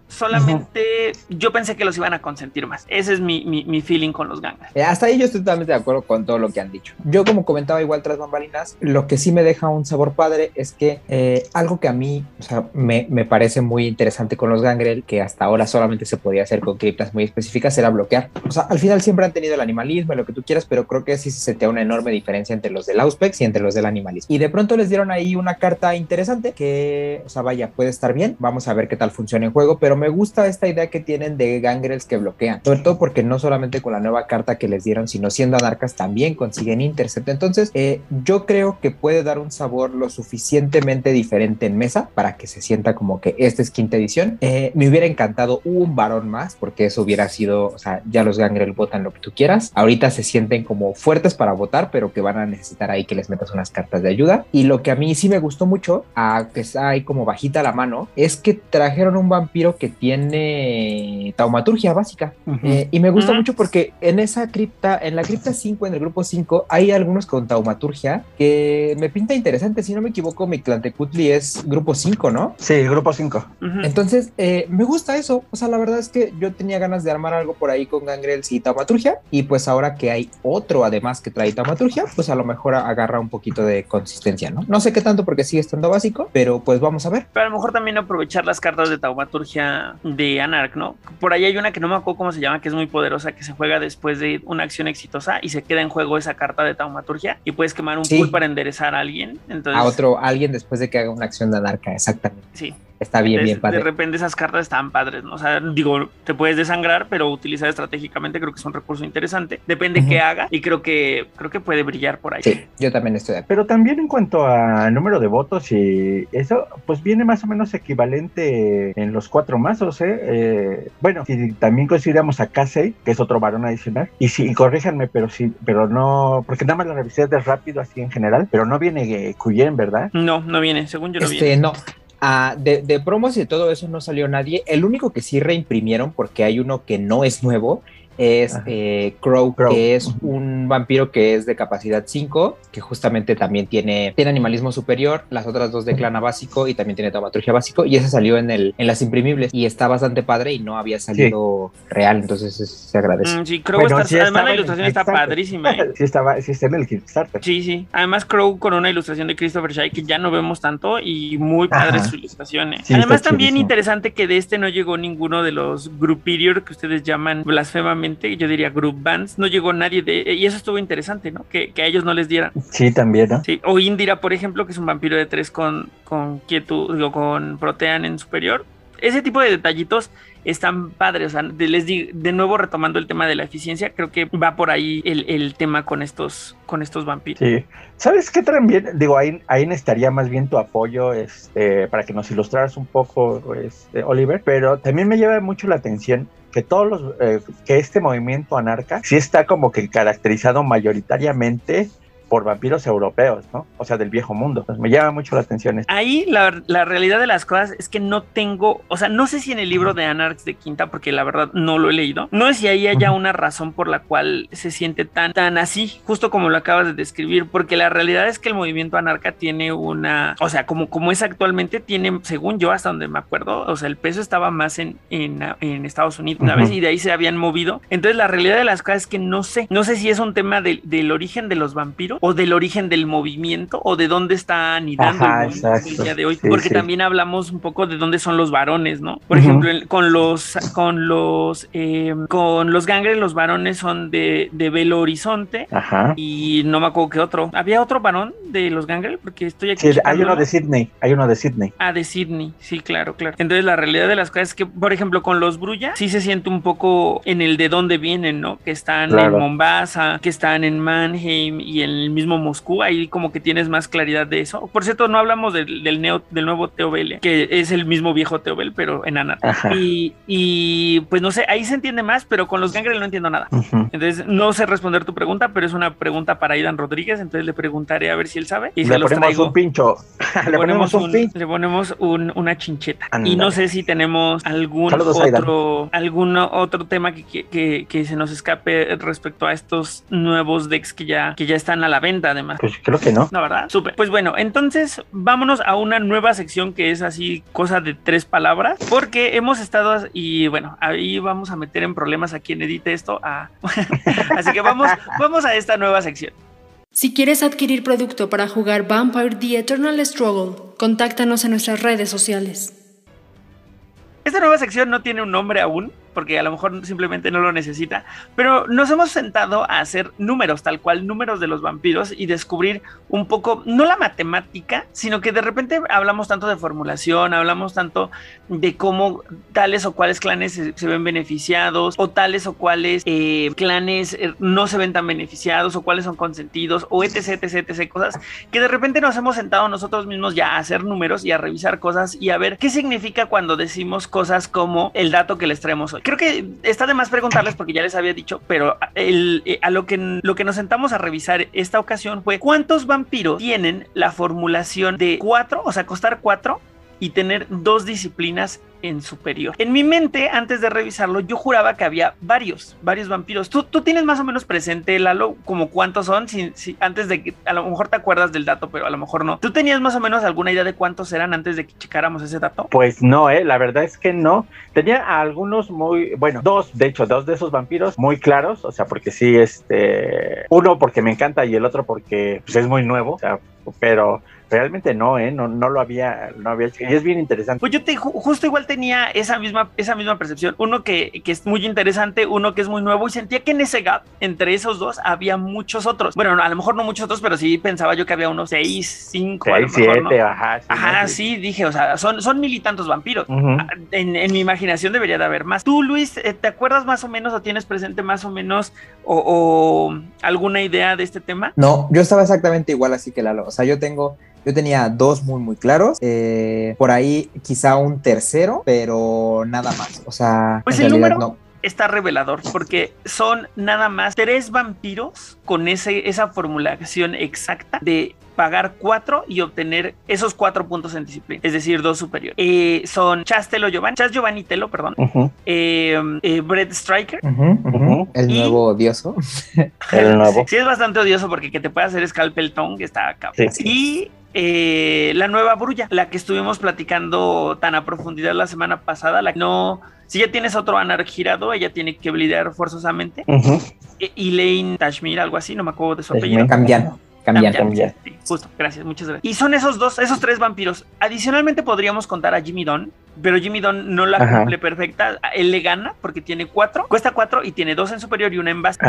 S2: solamente yo pensé que los iban a consentir más. Ese es mi, mi, feeling con los gangas.
S4: Eh, hasta ahí yo estoy totalmente de acuerdo con todo lo que han dicho. Yo como comentaba igual tras bambalinas, lo que sí me deja un sabor padre es que eh, algo que a mí o sea, me, me, parece muy interesante con los gangrel, que hasta ahora solamente se podía hacer con criptas muy específicas, era bloquear. O sea, al final siempre han tenido el animalismo y lo que tú quieras, pero creo que sí se sentía una enorme diferencia entre los del Auspex y entre los del animalismo. Y de pronto les dieron ahí una carta interesante que, o sea, vaya, puede estar bien. Vamos a ver qué tal funciona en juego, pero me gusta esta idea que tienen de gangrels que bloquean, sobre todo porque no solamente con la nueva carta que les dieron, sino siendo anarcas también consiguen intercept. Entonces, eh, yo creo que puede dar un sabor lo suficientemente diferente en mesa para que se sienta como que esta es quinta edición. Eh, me hubiera encantado un varón más, porque eso hubiera sido, o sea, ya los gangrel votan lo que tú quieras. Ahorita se sienten como fuertes para votar, pero que van a necesitar ahí que les metas unas cartas de ayuda. Y lo que a mí sí me gustó mucho, a que está ahí como bajita la mano, es que trajeron un vampiro que tiene taumaturgia básica. Eh, y me gusta mucho porque en esa cripta, en la cripta 5, en el grupo 5, hay algunos con taumaturgia que me pinta interesante. Si no me equivoco, mi Clantecutli es grupo 5, ¿no?
S3: Sí, grupo 5.
S4: Entonces, eh, me gusta eso. O sea, la verdad es que yo tenía ganas de armar algo por ahí con Gangrels y taumaturgia. Y pues ahora que hay otro además que trae taumaturgia, pues a lo mejor agarra un poquito de consistencia, ¿no? No sé qué tanto porque sigue estando básico, pero pues vamos a ver.
S2: Pero a lo mejor también aprovechar las cartas de taumaturgia de Anarch, ¿no? Por ahí hay una que no me acuerdo cómo se llama, que es muy poderosa, que se juega después de una acción exitosa y se queda en juego esa carta de taumaturgia y puedes quemar un pool para enderezar a alguien. Entonces...
S4: A otro, alguien después de que haga una acción de anarca, exactamente.
S2: Sí.
S4: Está bien, bien padre.
S2: De repente esas cartas están padres, ¿no? O sea, digo, te puedes desangrar, pero utilizar estratégicamente creo que es un recurso interesante. Depende qué haga y creo que creo que puede brillar por ahí.
S4: Sí, yo también estoy de acuerdo.
S3: Pero también en cuanto a número de votos y eso, pues viene más o menos equivalente en los cuatro mazos, ¿eh? eh bueno, si también consideramos a Casey, que es otro varón adicional, y sí, corríjanme, pero sí, pero no, porque nada más la revisé de rápido así en general, pero no viene Cuyen, ¿verdad?
S2: No, no viene, según yo no
S4: este,
S2: viene.
S4: No, Ah, de, de, promos y de todo eso no salió nadie. El único que sí reimprimieron, porque hay uno que no es nuevo, es eh, Crow, que es un vampiro que es de capacidad 5, que justamente también tiene, tiene animalismo superior, las otras dos de clana básico y también tiene taumaturgia básico, y ese salió en, el, en las imprimibles y está bastante padre y no había salido real, entonces se agradece.
S2: Mm, sí, Crow está, además la ilustración está padrísima. ¿eh?
S3: Sí, estaba, sí está en el Kickstarter.
S2: Sí, sí. Además Crow con una ilustración de Christopher Shai que ya no vemos tanto y muy padre su ilustración. ¿eh? además también interesante que de este no llegó ninguno de los Groupidior que ustedes llaman blasfemamente, yo diría group bands, no llegó nadie de, y eso estuvo interesante, ¿no? Que, que a ellos no les dieran.
S3: Sí, también, ¿no?
S2: Sí, o Indira, por ejemplo, que es un vampiro de tres con, con quietud, digo, con protean en superior. Ese tipo de detallitos están padres. O sea, les digo, de nuevo retomando el tema de la eficiencia, creo que va por ahí el, el tema con estos, con estos vampiros.
S3: Sí. ¿Sabes qué también? Digo, ahí, ahí necesitaría más bien tu apoyo este, para que nos ilustraras un poco, este, Oliver, pero también me lleva mucho la atención que todos los eh, que este movimiento anarca sí está como que caracterizado mayoritariamente por vampiros europeos, ¿no? O sea, del viejo mundo. Pues me llama mucho la atención esto.
S2: Ahí la, la, realidad de las cosas es que no tengo, o sea, no sé si en el libro de Anarchs de Quinta, porque la verdad no lo he leído, no sé si ahí haya una razón por la cual se siente tan, tan así, justo como lo acabas de describir, porque la realidad es que el movimiento anarca tiene una, o sea, como, como es actualmente, tiene, según yo, hasta donde me acuerdo, o sea, el peso estaba más en, en, en Estados Unidos una vez y de ahí se habían movido. Entonces la realidad de las cosas es que no sé, no sé si es un tema de, del origen de los vampiros o del origen del movimiento o de dónde está anidando
S3: Ajá,
S2: el
S3: exacto.
S2: el día de hoy,
S3: Sí,
S2: porque
S3: sí.
S2: también hablamos un poco de dónde son los varones, ¿no? Por ejemplo, el- con los con los eh, con los gangres, los varones son de, de velo horizonte
S3: Ajá.
S2: y no me acuerdo qué otro. ¿Había otro varón de los gangres? Porque estoy aquí.
S3: Sí, hay uno de Sydney, hay uno de Sydney.
S2: Ah, de Sydney, sí, claro, claro. Entonces la realidad de las cosas es que, por ejemplo, con los Brulla, sí se siente un poco en el de dónde vienen, ¿no? Que están
S3: Claro.
S2: en Mombasa, que están en Mannheim y en el mismo Moscú, ahí como que tienes más claridad de eso. Por cierto, no hablamos del, del, neo, del nuevo Teobel, que es el mismo viejo Teobel, pero en.
S3: Ajá.
S2: Y, y pues no sé, ahí se entiende más, pero con los Gangrel no entiendo nada. Entonces, no sé responder tu pregunta, pero es una pregunta para Aidan Rodríguez, entonces le preguntaré a ver si él sabe. Y
S3: Le ponemos
S2: traigo.
S3: un pincho. Le ponemos un
S2: un-
S3: pincho.
S2: le ponemos un- una chincheta. Y no sé si tenemos algún
S3: Saludos,
S2: otro, algún otro tema que, que- que- que se nos escape respecto a estos nuevos decks que ya, que ya están a la venta, además.
S3: Pues creo que no.
S2: No, ¿verdad? Súper. Pues bueno, entonces vámonos a una nueva sección que es así, cosa de tres palabras, porque hemos estado, y bueno, ahí vamos a meter en problemas a quien edite esto. a- así que vamos, vamos a esta nueva sección.
S5: Si quieres adquirir producto para jugar Vampire The Eternal Struggle, contáctanos en nuestras redes sociales.
S2: Esta nueva sección no tiene un nombre aún, porque a lo mejor simplemente no lo necesita, pero nos hemos sentado a hacer números, tal cual, números de los vampiros y descubrir un poco, no la matemática, sino que de repente hablamos tanto de formulación, hablamos tanto de cómo tales o cuales clanes se, ven beneficiados, o tales o cuales eh, clanes eh, no se ven tan beneficiados, o cuáles son consentidos, o etc, etc, etc, cosas que de repente nos hemos sentado nosotros mismos ya a hacer números y a revisar cosas y a ver qué significa cuando decimos cosas como el dato que les traemos hoy. Creo que está de más preguntarles porque ya les había dicho, pero el, eh, a lo que, lo que nos sentamos a revisar esta ocasión fue cuántos vampiros tienen la formulación de cuatro, o sea, costar cuatro y tener dos disciplinas en superior. En mi mente, antes de revisarlo, yo juraba que había varios, varios vampiros. ¿Tú, tú tienes más o menos presente, Lalo, como cuántos son? Antes de que, a lo mejor te acuerdas del dato, pero a lo mejor no. ¿Tú tenías más o menos alguna idea de cuántos eran antes de que checáramos ese dato?
S3: Pues no, eh, la verdad es que no. Tenía algunos muy, bueno, dos, de hecho, dos de esos vampiros muy claros, o sea, porque sí, este, uno porque me encanta y el otro porque pues, es muy nuevo, o sea, pero realmente no, ¿eh? No, no lo había, no había Y es bien interesante.
S2: Pues yo te, justo igual tenía esa misma, esa misma percepción. Uno que, que, es muy interesante, uno que es muy nuevo y sentía que en ese gap, entre esos dos, había muchos otros. Bueno, a lo mejor no muchos otros, pero sí pensaba yo que había unos seis, cinco,
S3: seis, siete, ajá.
S2: Sí, ajá, sí, dije, o sea, son, son mil y tantos vampiros. en, en, mi imaginación debería de haber más. Tú, Luis, eh, ¿te acuerdas más o menos o tienes presente más o menos o, o alguna idea de este tema?
S4: No, yo estaba exactamente igual así que Lalo. O sea, yo tengo yo tenía dos muy, muy claros. Eh, por ahí quizá un tercero, pero nada más. O sea,
S2: pues el número no. está revelador porque son nada más tres vampiros con ese, esa formulación exacta de pagar cuatro y obtener esos cuatro puntos en disciplina, es decir, dos superiores. Eh, son Chastelo Giovanni, Chas Giovanni Telo, perdón, eh, eh, Brett Striker,
S4: el nuevo odioso.
S3: el nuevo.
S2: Sí, es bastante odioso porque que te puede hacer Scalpel Tongue está acá. Y eh, la nueva brulla, la que estuvimos platicando tan a profundidad la semana pasada, la que no, si ya tienes otro anar girado, ella tiene que blidear forzosamente. E, Elaine Tashmir, algo así, no me acuerdo de su apellido.
S4: Cambiar.
S2: justo, gracias, muchas gracias. Y son esos dos, esos tres vampiros. Adicionalmente podríamos contar a Jimmy Don, pero Jimmy Don no la cumple perfecta. Él le gana porque tiene cuatro, cuesta cuatro y tiene dos en superior y una en base.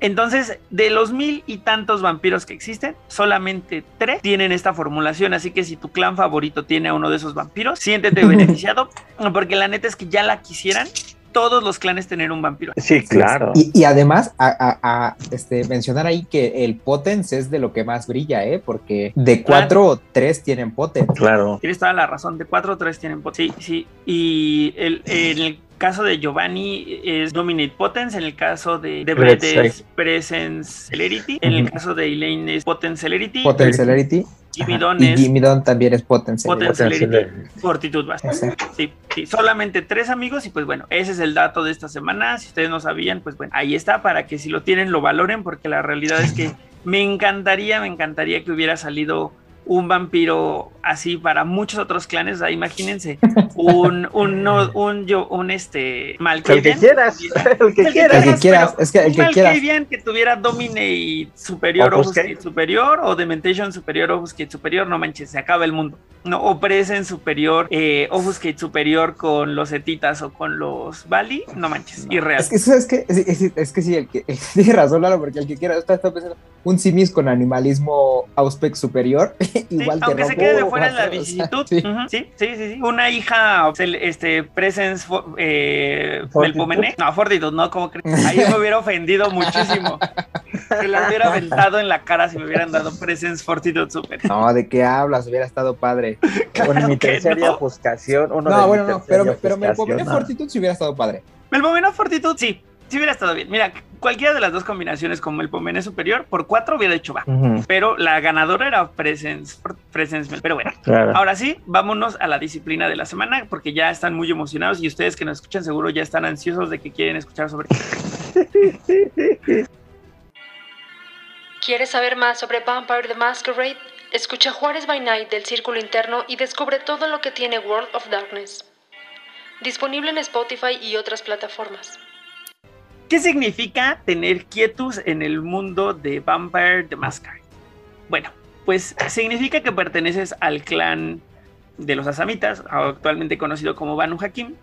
S2: Entonces, de los mil y tantos vampiros que existen, solamente tres tienen esta formulación. Así que si tu clan favorito tiene a uno de esos vampiros, siéntete beneficiado, porque la neta es que ya la quisieran todos los clanes tener un vampiro.
S3: Sí, claro.
S4: Y, además, a, este, mencionar ahí que el Potence es de lo que más brilla, ¿eh? Porque de cuatro o tres tienen Potence.
S3: Claro.
S2: Tienes toda la razón, de cuatro o tres tienen Potence. Sí, sí. Y el, el caso de Giovanni es Dominate Potence, en el caso de, de Brett es Presence Celerity, en el caso de Elaine es Potence Celerity.
S4: Potence Celerity.
S2: Jimmy Don es.
S4: Jimmy Don también es Potence
S2: Celerity. Fortitud bastante. Sí, sí, solamente tres amigos y pues bueno, ese es el dato de esta semana. Si ustedes no sabían, pues bueno, ahí está para que si lo tienen lo valoren porque la realidad es que me encantaría, me encantaría que hubiera salido un vampiro así para muchos otros clanes. Sea, imagínense un, un, un, un, yo, un este
S3: Malkavian. El que quieras,
S4: el que quieras. El que quieras, es que el que quieras.
S2: que tuviera Dominate superior, o superior, o Dementation superior, Obfuscate superior, no manches, se acaba el mundo. No, o Present superior, eh, Obfuscate superior con los etitas o con los Bali, no manches, irreal.
S4: Es que, es que, es, es, que sí, el que, tiene razón, Lalo, porque el que quiera, está, está pensando, un simis con animalismo Auspec superior, igual
S2: aunque se quede de fuera en la vicisitud. sí. sí. sí, sí, Una hija, este, presence eh, del Pomené. No, Fortitude, no, como que ahí me hubiera ofendido muchísimo. que la hubiera aventado en la cara si me hubieran dado Presence Fortitude Super.
S4: No, ¿de qué hablas? Hubiera estado padre.
S3: Con mi tercera no. uno
S4: no, bueno, no, pero, pero Melpomene Fortitude sí hubiera estado padre.
S2: Melpomene Fortitude sí, sí hubiera estado bien. Mira, cualquiera de las dos combinaciones como el Pomene superior, por cuatro hubiera hecho va. Pero la ganadora era Presence, Presence Pero bueno, ahora sí, vámonos a la disciplina de la semana, porque ya están muy emocionados y ustedes que nos escuchan seguro ya están ansiosos de que quieren escuchar sobre.
S5: ¿Quieres saber más sobre Vampire the Masquerade? Escucha Juárez by Night del Círculo Interno y descubre todo lo que tiene World of Darkness. Disponible en Spotify y otras plataformas.
S2: ¿Qué significa tener quietus en el mundo de Vampire the Masquerade? Bueno, pues significa que perteneces al clan de los Asamitas, actualmente conocido como Banu Hakim,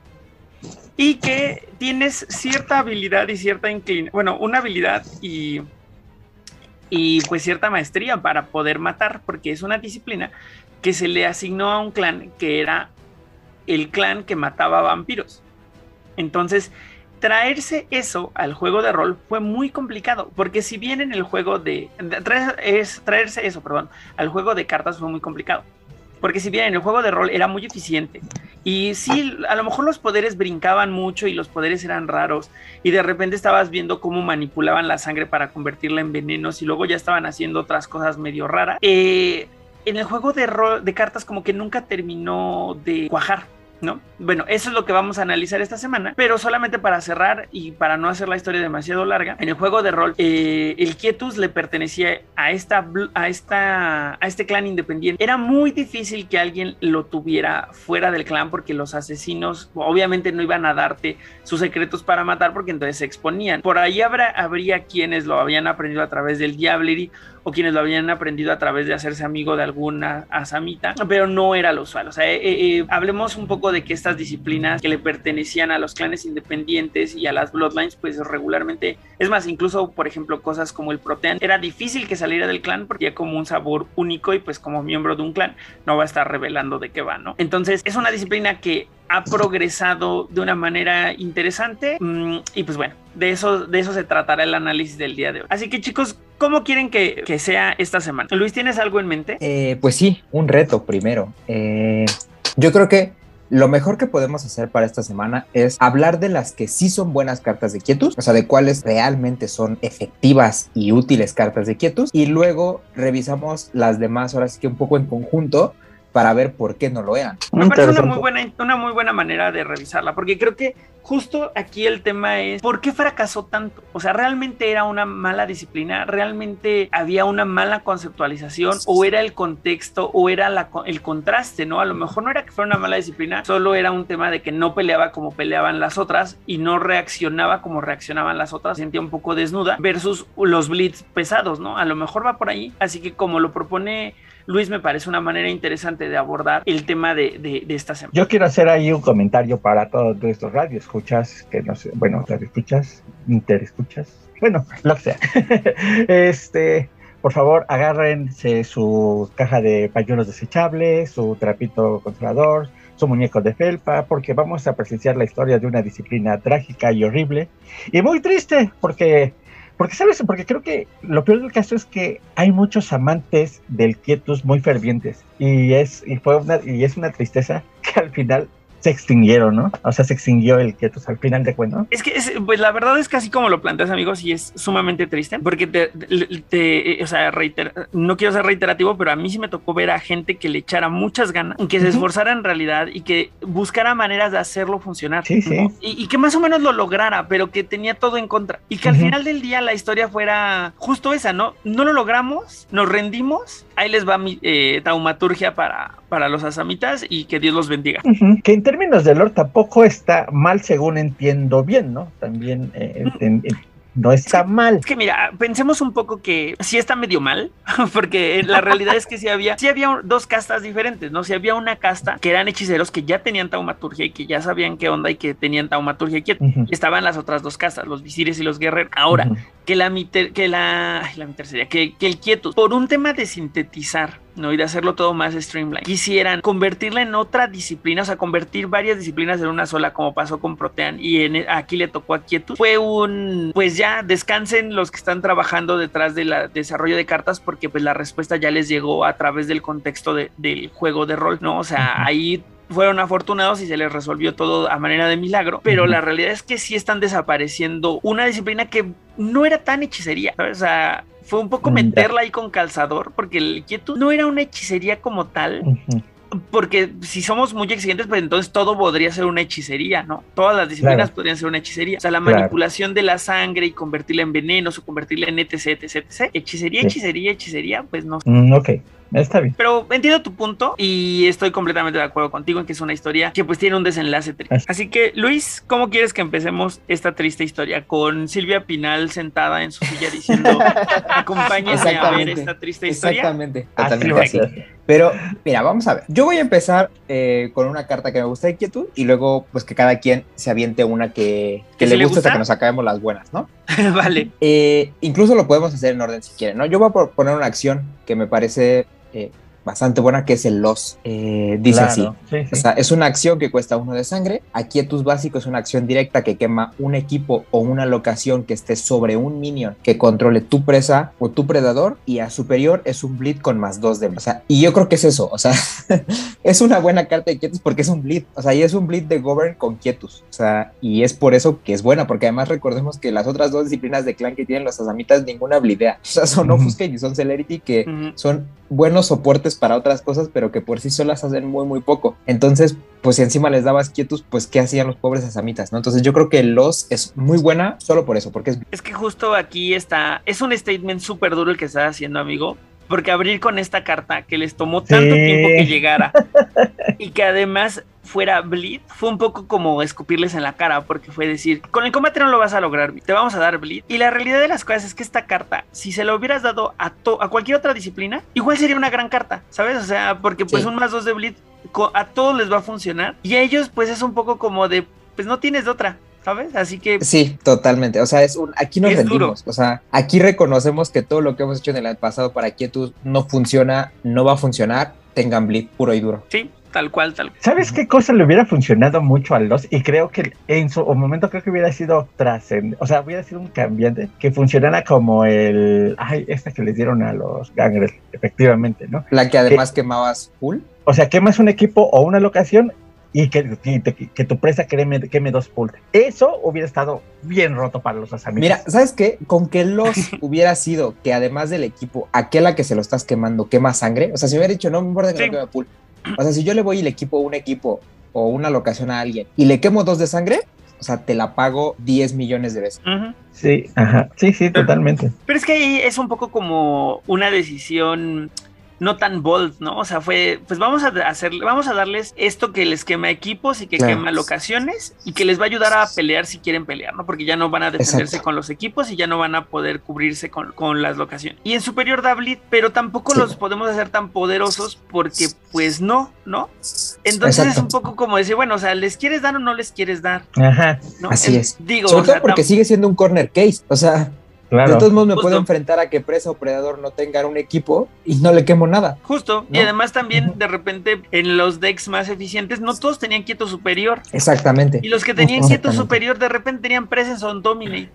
S2: y que tienes cierta habilidad y cierta inclinación, bueno, una habilidad y, y pues cierta maestría para poder matar, porque es una disciplina que se le asignó a un clan que era el clan que mataba vampiros. Entonces, traerse eso al juego de rol fue muy complicado, porque si bien en el juego de, es, traerse eso, perdón, al juego de cartas fue muy complicado. Porque si bien en el juego de rol era muy eficiente y sí, a lo mejor los poderes brincaban mucho y los poderes eran raros y de repente estabas viendo cómo manipulaban la sangre para convertirla en venenos y luego ya estaban haciendo otras cosas medio raras. Eh, en el juego de, rol, de cartas como que nunca terminó de cuajar. ¿No? Bueno, eso es lo que vamos a analizar esta semana, pero solamente para cerrar y para no hacer la historia demasiado larga, en el juego de rol, eh, el Quietus le pertenecía a esta, a esta, a este clan independiente. Era muy difícil que alguien lo tuviera fuera del clan porque los asesinos obviamente no iban a darte sus secretos para matar porque entonces se exponían. Por ahí habrá, habría quienes lo habían aprendido a través del Diablery o quienes lo habían aprendido a través de hacerse amigo de alguna asamita, pero no era lo usual. O sea, eh, eh, hablemos un poco de que estas disciplinas que le pertenecían a los clanes independientes y a las bloodlines, pues regularmente, es más, incluso, por ejemplo, cosas como el Protean, era difícil que saliera del clan porque ya como un sabor único y pues como miembro de un clan no va a estar revelando de qué va, ¿no? Entonces, es una disciplina que ha progresado de una manera interesante mm, y pues bueno, de eso, de eso se tratará el análisis del día de hoy. Así que chicos, ¿cómo quieren que, sea esta semana? Luis, ¿tienes algo en mente?
S4: Eh, pues sí, un reto primero. Eh, yo creo que lo mejor que podemos hacer para esta semana es hablar de las que sí son buenas cartas de quietus, o sea, de cuáles realmente son efectivas y útiles cartas de quietus, y luego revisamos las demás, ahora sí que un poco en conjunto, para ver por qué no lo eran.
S2: Me parece una muy, buena, una muy buena manera de revisarla, porque creo que justo aquí el tema es por qué fracasó tanto. O sea, realmente era una mala disciplina, realmente había una mala conceptualización, o era el contexto, o era la, el contraste, ¿no? A lo mejor no era que fuera una mala disciplina, solo era un tema de que no peleaba como peleaban las otras y no reaccionaba como reaccionaban las otras, sentía un poco desnuda, versus los blitz pesados, ¿no? A lo mejor va por ahí, así que como lo propone Luis, me parece una manera interesante de abordar el tema de, esta semana.
S3: Yo quiero hacer ahí un comentario para todos estos escuchas que no sé, bueno, escuchas, interescuchas, bueno, lo que sea. este, por favor, agárrense su caja de pañuelos desechables, su trapito consolador, su muñeco de felpa, porque vamos a presenciar la historia de una disciplina trágica y horrible y muy triste, porque porque, ¿sabes? Porque creo que lo peor del caso es que hay muchos amantes del Quietus muy fervientes. Y es, y fue una, y es una tristeza que al final se extinguieron, ¿no? O sea, se extinguió el Quietus al final de cuentas.
S2: Es que, pues la verdad es así como lo planteas, amigos, y es sumamente triste, porque te, te, o sea, reiter, no quiero ser reiterativo, pero a mí sí me tocó ver a gente que le echara muchas ganas, que se esforzara en realidad y que buscara maneras de hacerlo funcionar.
S3: Sí, sí.
S2: Y, que más o menos lo lograra, pero que tenía todo en contra. Y que al final del día la historia fuera justo esa, ¿no? No lo logramos, nos rendimos, ahí les va mi eh, taumaturgia para, para los asamitas y que Dios los bendiga.
S3: Que en términos de lore tampoco está mal, según entiendo bien, ¿no? También eh, no está mal.
S2: Es que mira, pensemos un poco que sí está medio mal, porque la realidad es que sí había, sí había dos castas diferentes, ¿no? Si había una casta que eran hechiceros que ya tenían taumaturgia y que ya sabían qué onda y que tenían taumaturgia. Y estaban las otras dos castas, los visires y los guerreros. Ahora, que la, que la, la sería, que, que el quieto, por un tema de sintetizar ¿no? Y de hacerlo todo más streamline. Quisieran convertirla en otra disciplina, o sea, convertir varias disciplinas en una sola, como pasó con Protean, y en, aquí le tocó a Quietus. Fue un, pues ya, descansen los que están trabajando detrás del desarrollo de cartas, porque pues la respuesta ya les llegó a través del contexto del juego de rol, ¿no? O sea, ahí fueron afortunados y se les resolvió todo a manera de milagro, pero la realidad es que sí están desapareciendo una disciplina que no era tan hechicería, ¿sabes? O sea, fue un poco meterla ahí con calzador, porque el quietud no era una hechicería como tal. Porque si somos muy exigentes, pues entonces todo podría ser una hechicería, ¿no? Todas las disciplinas podrían ser una hechicería. O sea, la manipulación de la sangre y convertirla en venenos o convertirla en etc, etc, etc. Hechicería, hechicería, hechicería, pues no.
S3: Mm, ok, Está bien.
S2: Pero entiendo tu punto y estoy completamente de acuerdo contigo en que es una historia que pues tiene un desenlace triste.
S3: Así-
S2: Así que, Luis, ¿cómo quieres que empecemos esta triste historia? Con Silvia Pinal sentada en su silla diciendo, acompáñenme a ver esta triste historia.
S4: Exactamente, totalmente. Pero mira, vamos a ver. Yo voy a empezar eh, con una carta que me gusta de quietud y luego pues que cada quien se aviente una que, que
S2: ¿Que
S4: le guste hasta
S2: gusta?
S4: que nos acabemos las buenas, ¿no?
S2: vale.
S4: Eh, incluso lo podemos hacer en orden si quieren, ¿no? Yo voy a poner una acción que me parece eh, bastante buena, que es el Loss. Eh, dice así.
S3: Claro, sí, sí.
S4: O sea, es una acción que cuesta uno de sangre. Aquietus básico es una acción directa que quema un equipo o una locación que esté sobre un minion que controle tu presa o tu predador. Y a superior es un bleed con más dos de. O sea, y yo creo que es eso. O sea, es una buena carta de Quietus porque es un bleed. O sea, y es un bleed de Govern con Quietus. O sea, y es por eso que es buena. Porque además recordemos que las otras dos disciplinas de clan que tienen los asamitas ninguna blidea. O sea, son
S3: Ujú.
S4: Offuscate y son Celerity que son buenos soportes para otras cosas, pero que por sí solas hacen muy, muy poco. Entonces, pues si encima les dabas quietos, pues ¿qué hacían los pobres asamitas? ¿no? Entonces yo creo que los es muy buena solo por eso, porque es...
S2: Es que justo aquí está, es un statement súper duro el que estás haciendo, amigo. Porque abrir con esta carta que les tomó tanto
S3: Sí.
S2: tiempo que llegara y que además fuera bleed, fue un poco como escupirles en la cara, porque fue decir, con el combate no lo vas a lograr, te vamos a dar bleed. Y la realidad de las cosas es que esta carta, si se la hubieras dado a, to- a cualquier otra disciplina, igual sería una gran carta, ¿sabes? O sea, porque pues
S4: Sí.
S2: un más dos de bleed a todos les va a funcionar y a ellos pues es un poco como de, pues no tienes de otra, ¿sabes? Así que
S4: Sí, totalmente. O sea, es un... Aquí nos
S2: duro.
S4: rendimos. O sea, aquí reconocemos que todo lo que hemos hecho en el pasado para quietud no funciona, no va a funcionar. Tengan bleed puro y duro.
S2: sí, tal cual, tal cual.
S3: ¿Sabes qué cosa le hubiera funcionado mucho a los? Y creo que en su momento creo que hubiera sido trascendente, o sea, hubiera sido un cambiante que funcionara como el, ay, esta que les dieron a los gangres, efectivamente, ¿no?
S4: La que además quemabas full.
S3: O sea, quemas un equipo o una locación y que, tu presa queme, queme dos pulls. Eso hubiera estado bien roto para los asamitas.
S4: Mira, ¿sabes qué? Con que los hubiera sido que además del equipo, aquel a que se lo estás quemando quema sangre. O sea, si me hubiera dicho, no me importa que
S2: Sí.
S4: no queme pool. O sea, si yo le voy y le equipo un equipo o una locación a alguien y le quemo dos de sangre, o sea, te la pago 10 millones de veces.
S3: Sí, ajá, sí, sí, totalmente.
S2: Pero es que ahí es un poco como una decisión no tan bold, ¿no? O sea, fue, pues vamos a hacer, vamos a darles esto que les quema equipos y que
S4: Claro.
S2: quema locaciones y que les va a ayudar a pelear si quieren pelear, ¿no? Porque ya no van a defenderse
S4: Exacto.
S2: con los equipos y ya no van a poder cubrirse con, con las locaciones. Y en superior da bleed, pero tampoco
S4: Sí.
S2: los podemos hacer tan poderosos porque, pues no, ¿no? Entonces es un poco como decir, bueno, o sea, ¿les quieres dar o no les quieres dar?
S3: Ajá,
S2: ¿no?
S4: Así es.
S2: Digo,
S4: Sobre
S2: o sea,
S4: todo porque sigue siendo un corner case. O sea,
S3: claro.
S4: de todos modos me
S2: Justo.
S4: puedo enfrentar a que presa o predador no tengan un equipo y no le quemo nada.
S2: Justo, y además también de repente en los decks más eficientes no todos tenían quieto superior
S4: Exactamente.
S2: y los que tenían quieto superior de repente tenían presence on dominate.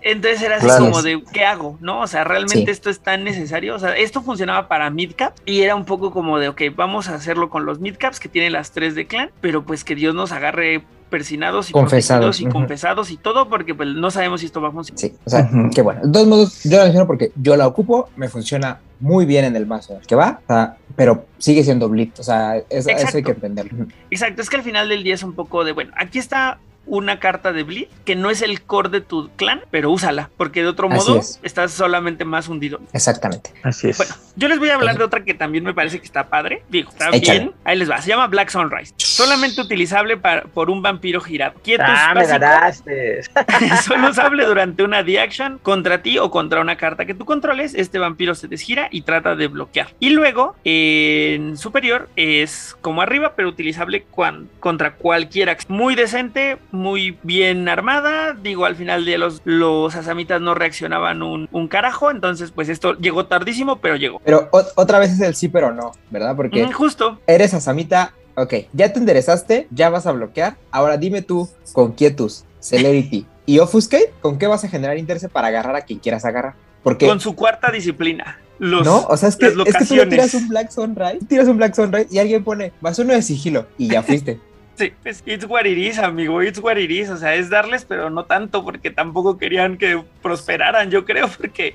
S2: Entonces era así
S3: Claro.
S2: como de ¿qué hago? ¿No? O sea, realmente
S4: Sí.
S2: esto es tan necesario. O sea, esto funcionaba para midcap y era un poco como de ok, vamos a hacerlo con los midcaps que tienen las tres de clan, pero pues que Dios nos agarre persinados y
S4: Confesados,
S2: y confesados y todo, porque pues no sabemos si esto va a funcionar.
S4: Sí, o sea,
S3: Ujú.
S4: que bueno. De todos modos, yo la menciono porque yo la ocupo, me funciona muy bien en el mazo en el que va, o sea, pero sigue siendo bleed, o sea, es- eso hay que entenderlo.
S2: Exacto, es que al final del día es un poco de, bueno, aquí está una carta de Bleed que no es el core de tu clan, pero úsala, porque de otro
S4: Así
S2: modo
S4: es.
S2: estás solamente más hundido.
S4: Exactamente.
S3: Así es.
S2: Bueno, yo les voy a hablar de otra que también me parece que está padre. Digo, está
S4: Échale.
S2: bien. Ahí les va. Se llama Black Sunrise. Solamente utilizable para, por un vampiro girado. Quietos
S3: ah, me ganaste.
S2: Solo usable durante una D-Action contra ti o contra una carta que tú controles. Este vampiro se desgira y trata de bloquear. Y luego, en superior, es como arriba, pero utilizable cuan- contra cualquier acción. Muy decente, muy bien armada. Digo, al final de los, los asamitas no reaccionaban un, un carajo. Entonces, pues esto llegó tardísimo, pero llegó.
S4: Pero o- otra vez es el sí, pero no, ¿verdad? Porque
S2: Mm, justo.
S4: eres asamita, ok, ya te enderezaste, ya vas a bloquear, ahora dime tú, con Quietus, Celerity y Offuscate, ¿con qué vas a generar interés para agarrar a quien quieras agarrar? Porque...
S2: Con su cuarta disciplina. Los,
S4: no, o sea, es que, es que tú le tiras un Black Sunrise, tiras un Black Sunrise y alguien pone más uno de sigilo y ya fuiste.
S2: Sí, pues it's what it is, amigo, it's what it is. O sea, es darles, pero no tanto, porque tampoco querían que prosperaran, yo creo, porque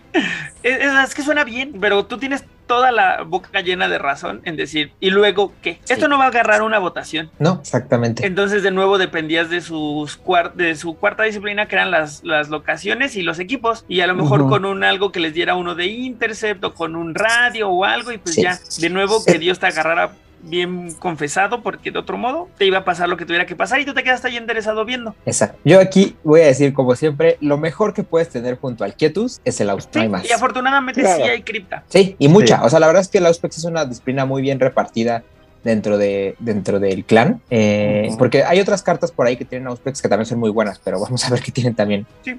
S2: es, es- es que suena bien, pero tú tienes toda la boca llena de razón en decir, ¿y luego qué? Esto no va a agarrar una votación.
S4: No, exactamente.
S2: Entonces, de nuevo, dependías de, sus de su cuarta disciplina, que eran las, las locaciones y los equipos. Y a lo mejor con un algo que les diera uno de intercept o con un radio o algo. Y pues
S4: Sí.
S2: ya, de nuevo, que Dios te agarrara bien confesado, porque de otro modo te iba a pasar lo que tuviera que pasar y tú te quedaste ahí enderezado viendo.
S4: Exacto. Yo aquí voy a decir, como siempre, lo mejor que puedes tener junto al Quietus es el Auspex.
S2: Sí,
S4: no
S2: y afortunadamente
S3: Claro.
S2: sí hay cripta.
S4: Sí, y mucha.
S3: Sí.
S4: O sea, la verdad es que el Auspex es una disciplina muy bien repartida dentro, de, dentro del clan. eh. Porque hay otras cartas por ahí que tienen Auspex que también son muy buenas, pero vamos a ver que tienen también.
S2: Sí.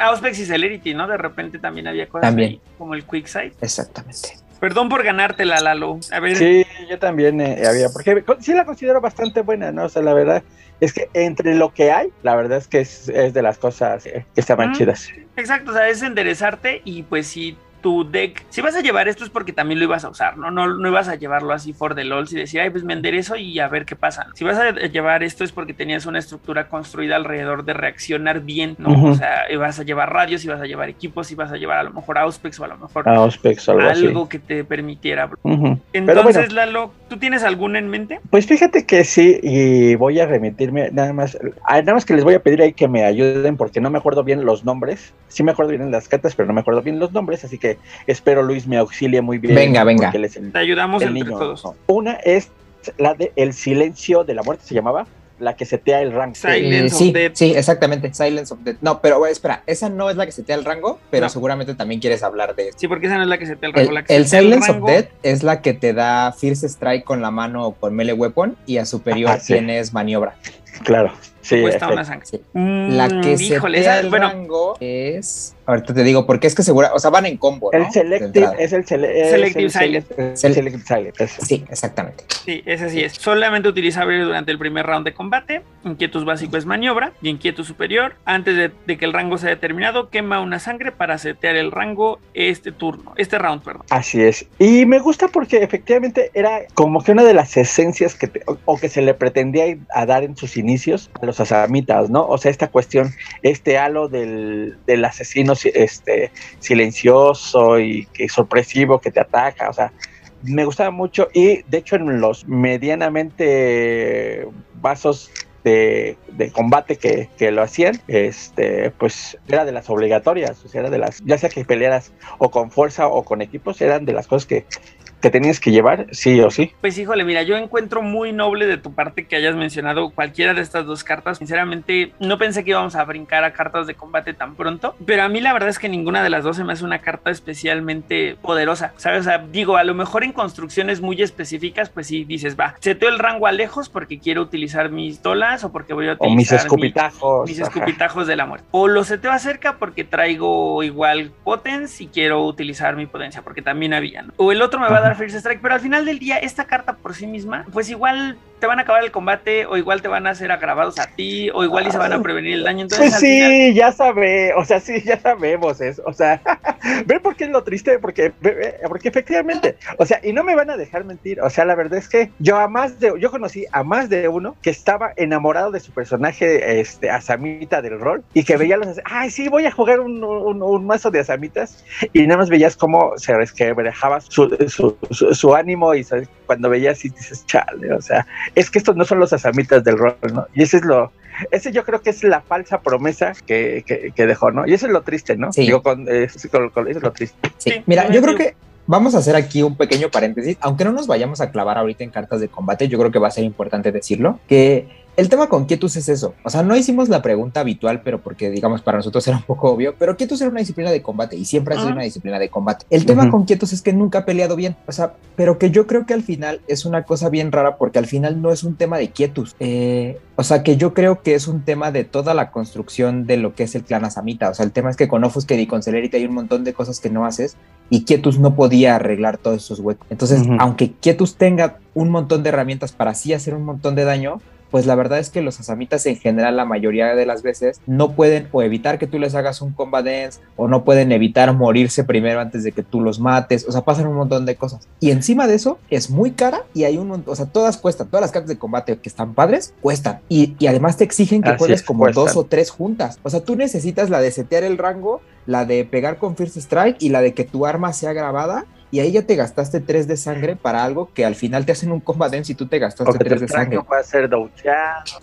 S2: Auspex y Celerity, ¿no? De repente también había cosas
S4: También.
S2: ahí, como el Quickside.
S4: Exactamente.
S2: Perdón por ganártela, Lalo. A ver,
S3: Sí, yo también eh, había, porque sí la considero bastante buena, ¿no? O sea, la verdad es que entre lo que hay, la verdad es que es, es de las cosas eh, que estaban
S2: Mm.
S3: chidas.
S2: Exacto, o sea, es enderezarte y pues si tu deck, si vas a llevar esto es porque también lo ibas a usar, ¿no? No, no ibas a llevarlo así for the LOLs y decir, ay, pues me enderezo y a ver qué pasa. Si vas a llevar esto es porque tenías una estructura construida alrededor de reaccionar bien, ¿no? O sea, ibas a llevar radios, ibas a llevar equipos, ibas a llevar a lo mejor Auspex o a lo mejor
S3: Auspex algo
S2: algo que te permitiera. Entonces,
S3: bueno.
S2: Lalo, ¿tú tienes alguna en mente?
S3: Pues fíjate que sí, y voy a remitirme nada más, ah, nada más que les voy a pedir ahí que me ayuden porque no me acuerdo bien los nombres. Sí me acuerdo bien las cartas, pero no me acuerdo bien los nombres, así que espero Luis me auxilie muy bien.
S4: Venga, venga.
S2: Te ayudamos
S3: el
S2: entre
S3: niño.
S2: todos.
S3: ¿no? Una es la de El silencio de la muerte, se llamaba, la que setea el rango.
S2: Silence
S4: Eh,
S2: of
S4: sí,
S2: Death.
S4: sí, exactamente. Silence of Death. No, pero bueno, espera, esa no es la que se te da el rango, pero
S2: No.
S4: seguramente también quieres hablar de esto.
S2: Sí, porque esa no es la que se te el rango.
S4: El,
S2: la que
S4: el
S2: se te el
S4: Silence of
S2: rango-
S4: Death es la que te da Fierce Strike con la mano o con melee weapon y a superior
S3: Ajá, sí.
S4: tienes maniobra.
S3: Claro, sí.
S2: cuesta una sangre.
S4: Sí.
S2: Mm,
S4: La que se
S2: híjole, esa-
S4: el
S2: bueno,
S4: rango es. Ahorita te digo, porque es que segura, o sea, van en combo. ¿no?
S3: El selective es el, sele- es
S2: Selective
S3: el
S2: silent.
S3: sele-
S4: Sele-
S3: Selective silent.
S4: Sí, exactamente.
S2: Sí, ese sí es. Solamente utilizable durante el primer round de combate. Inquietus básico es maniobra. Y inquietus superior, antes de, de que el rango sea determinado, quema una sangre para setear el rango este turno. Este round, perdón.
S3: Así es. Y me gusta porque efectivamente era como que una de las esencias que te- o, o que se le pretendía a dar en sus inicios a los asamitas, ¿no? O sea, esta cuestión, este halo del, del asesino este, silencioso y que sorpresivo que te ataca, o sea, me gustaba mucho. Y de hecho en los medianamente vasos de, combate que, que lo hacían, este, pues era de las obligatorias, o era de las, ya sea que pelearas o con fuerza o con equipos, eran de las cosas que, que tenías que llevar, sí o sí.
S2: Pues híjole, mira, yo encuentro muy noble de tu parte que hayas mencionado cualquiera de estas dos cartas. Sinceramente, no pensé que íbamos a brincar a cartas de combate tan pronto, pero a mí la verdad es que ninguna de las dos se me hace una carta especialmente poderosa, ¿sabes? O sea, digo, a lo mejor en construcciones muy específicas, pues sí dices, va, seteo el rango a lejos porque quiero utilizar mis o porque voy a utilizar
S3: O mis
S2: mi-
S3: escupitajos.
S2: mis
S3: ajá.
S2: escupitajos de la muerte. O lo seteo acerca porque traigo igual potence y quiero utilizar mi potencia, porque también había, ¿no? O el otro me va a dar. First Strike, pero al final del día, esta carta por sí misma, pues igual te van a acabar el combate, o igual te van a hacer agravados a ti, o igual y se van a prevenir el daño. Entonces,
S3: Pues sí,
S2: final,
S3: ya sabe, o sea, sí, ya sabemos eso, o sea, ¿ven por qué es lo triste? Porque, porque efectivamente, o sea, y no me van a dejar mentir, o sea, la verdad es que yo a más de, yo conocí a más de uno que estaba enamorado de su personaje, este, Asamita del rol, y que veía los, ay, sí, voy a jugar un, un, un mazo de Asamitas, y nada más veías cómo se resquebrajaba su, su, su, su ánimo, y ¿sabes? cuando veías y dices, chale, o sea, es que estos no son los Asamitas del rol, ¿no? Y ese es lo, ese yo creo que es la falsa promesa que, que, que dejó, ¿no? Y eso es lo triste, ¿no?
S4: Sí.
S3: Digo, con, eh, con- con- eso es lo triste.
S4: Sí,
S2: Sí,
S4: mira,
S2: yo
S4: creo que vamos a hacer aquí un pequeño paréntesis, aunque no nos vayamos a clavar ahorita en cartas de combate, yo creo que va a ser importante decirlo, que el tema con Quietus es eso, o sea, no hicimos la pregunta habitual, pero porque digamos para nosotros era un poco obvio, pero Quietus era una disciplina de combate y siempre ha sido una disciplina de combate. El tema con Quietus es que nunca ha peleado bien, o sea, pero que yo creo que al final es una cosa bien rara porque al final no es un tema de Quietus, eh, o sea, que yo creo que es un tema de toda la construcción de lo que es el clan Asamita, o sea, el tema es que con Offuscade y con Celerity hay un montón de cosas que no haces y Quietus no podía arreglar todos esos huecos. Entonces, aunque Quietus tenga un montón de herramientas para así hacer un montón de daño, pues la verdad es que los asamitas en general la mayoría de las veces no pueden o evitar que tú les hagas un combat dance o no pueden evitar morirse primero antes de que tú los mates, o sea, pasan un montón de cosas. Y encima de eso es muy cara y hay un montón, o sea, todas cuestan, todas las cartas de combate que están padres cuestan y, y además te exigen que
S3: Así
S4: juegues
S3: es,
S4: como
S3: cuestan.
S4: dos o tres juntas. O sea, tú necesitas la de setear el rango, la de pegar con First Strike y la de que tu arma sea grabada y ahí ya te gastaste 3 de sangre para algo que al final te hacen un combat dance y tú te gastaste 3 de sangre.
S3: puede ser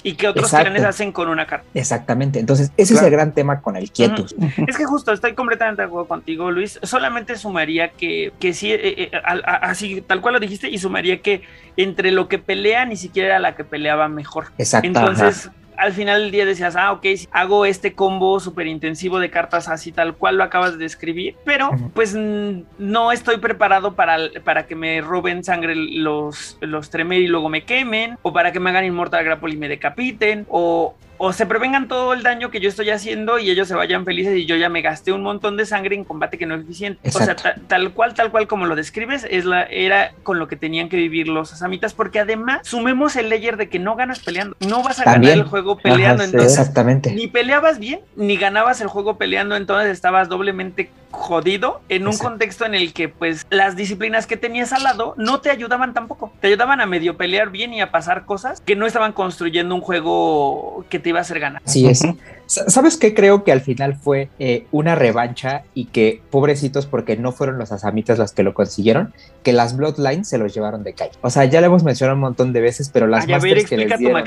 S2: Y que otros tiranes hacen con una carta.
S4: Exactamente, entonces ese es el gran tema con el Quietus.
S2: Es que justo estoy completamente de acuerdo contigo, Luis. Solamente sumaría que, que sí, eh, eh, así tal cual lo dijiste, y sumaría que entre lo que pelea ni siquiera era la que peleaba mejor.
S4: Exacto.
S2: Entonces, al final del día decías, ah, ok, hago este combo súper intensivo de cartas así tal cual lo acabas de describir, pero pues no estoy preparado para, para que me roben sangre los, los Tremer y luego me quemen, o para que me hagan Inmortal Grapple y me decapiten, o, o se prevengan todo el daño que yo estoy haciendo y ellos se vayan felices y yo ya me gasté un montón de sangre en combate que no es eficiente. O sea, tal cual, tal cual como lo describes, es la, era con lo que tenían que vivir los asamitas, porque además sumemos el layer de que no ganas peleando, no vas a ganar el juego peleando, entonces
S4: exactamente.
S2: ni peleabas bien, ni ganabas el juego peleando, entonces estabas doblemente jodido en un contexto en el que pues las disciplinas que tenías al lado no te ayudaban tampoco, te ayudaban a medio pelear bien y a pasar cosas que no estaban construyendo un juego que te iba a hacer ganar.
S4: Sí es. ¿Sabes qué? Creo que al final fue eh, una revancha y que pobrecitos porque no fueron los asamitas los que lo consiguieron, que las Bloodlines se los llevaron de calle. O sea, ya le hemos mencionado un montón de veces, pero las masters que les dieron,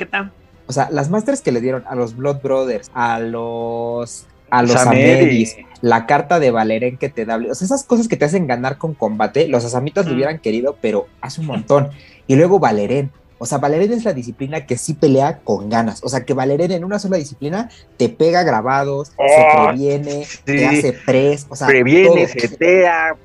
S4: O sea, las masters que le dieron a los Blood Brothers, a los a los Amedis, la carta de Valeren que te da, o sea, esas cosas que te hacen ganar con combate, los asamitas lo hubieran querido, pero hace un montón. Y luego Valeren, o sea, Valeren es la disciplina que sí pelea con ganas. O sea, que Valeren en una sola disciplina te pega grabados, se oh, previene, te hace pres, o sea,
S3: previene, setea,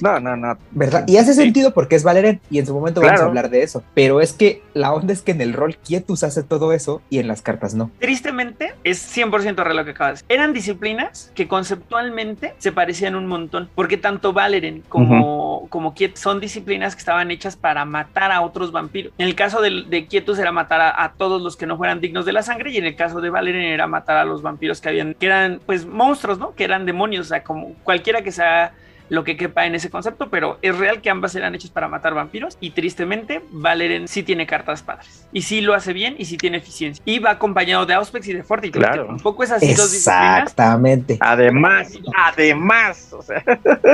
S3: no, no, no.
S4: ¿Verdad? Y hace sentido porque es Valeren y en su momento vamos a hablar de eso. Pero es que la onda es que en el rol Quietus hace todo eso y en las cartas no.
S2: Tristemente, es 100% real lo que acabas. Eran disciplinas que conceptualmente se parecían un montón. Porque tanto Valeren como, como Quietus son disciplinas que estaban hechas para matar a otros vampiros. En el caso de, de Quietus era matar a, todos los que no fueran dignos de la sangre y en el caso de Valeren era matar a los vampiros que habían, que eran pues monstruos, ¿no? Que eran demonios, o sea, como cualquiera que sea lo que quepa en ese concepto, pero es real que ambas eran hechas para matar vampiros y tristemente Valeren sí tiene cartas padres y sí lo hace bien y sí tiene eficiencia y va acompañado de Auspex y de Fortitude, claro. un poco es así
S4: dos Exactamente.
S3: Además, además, o sea.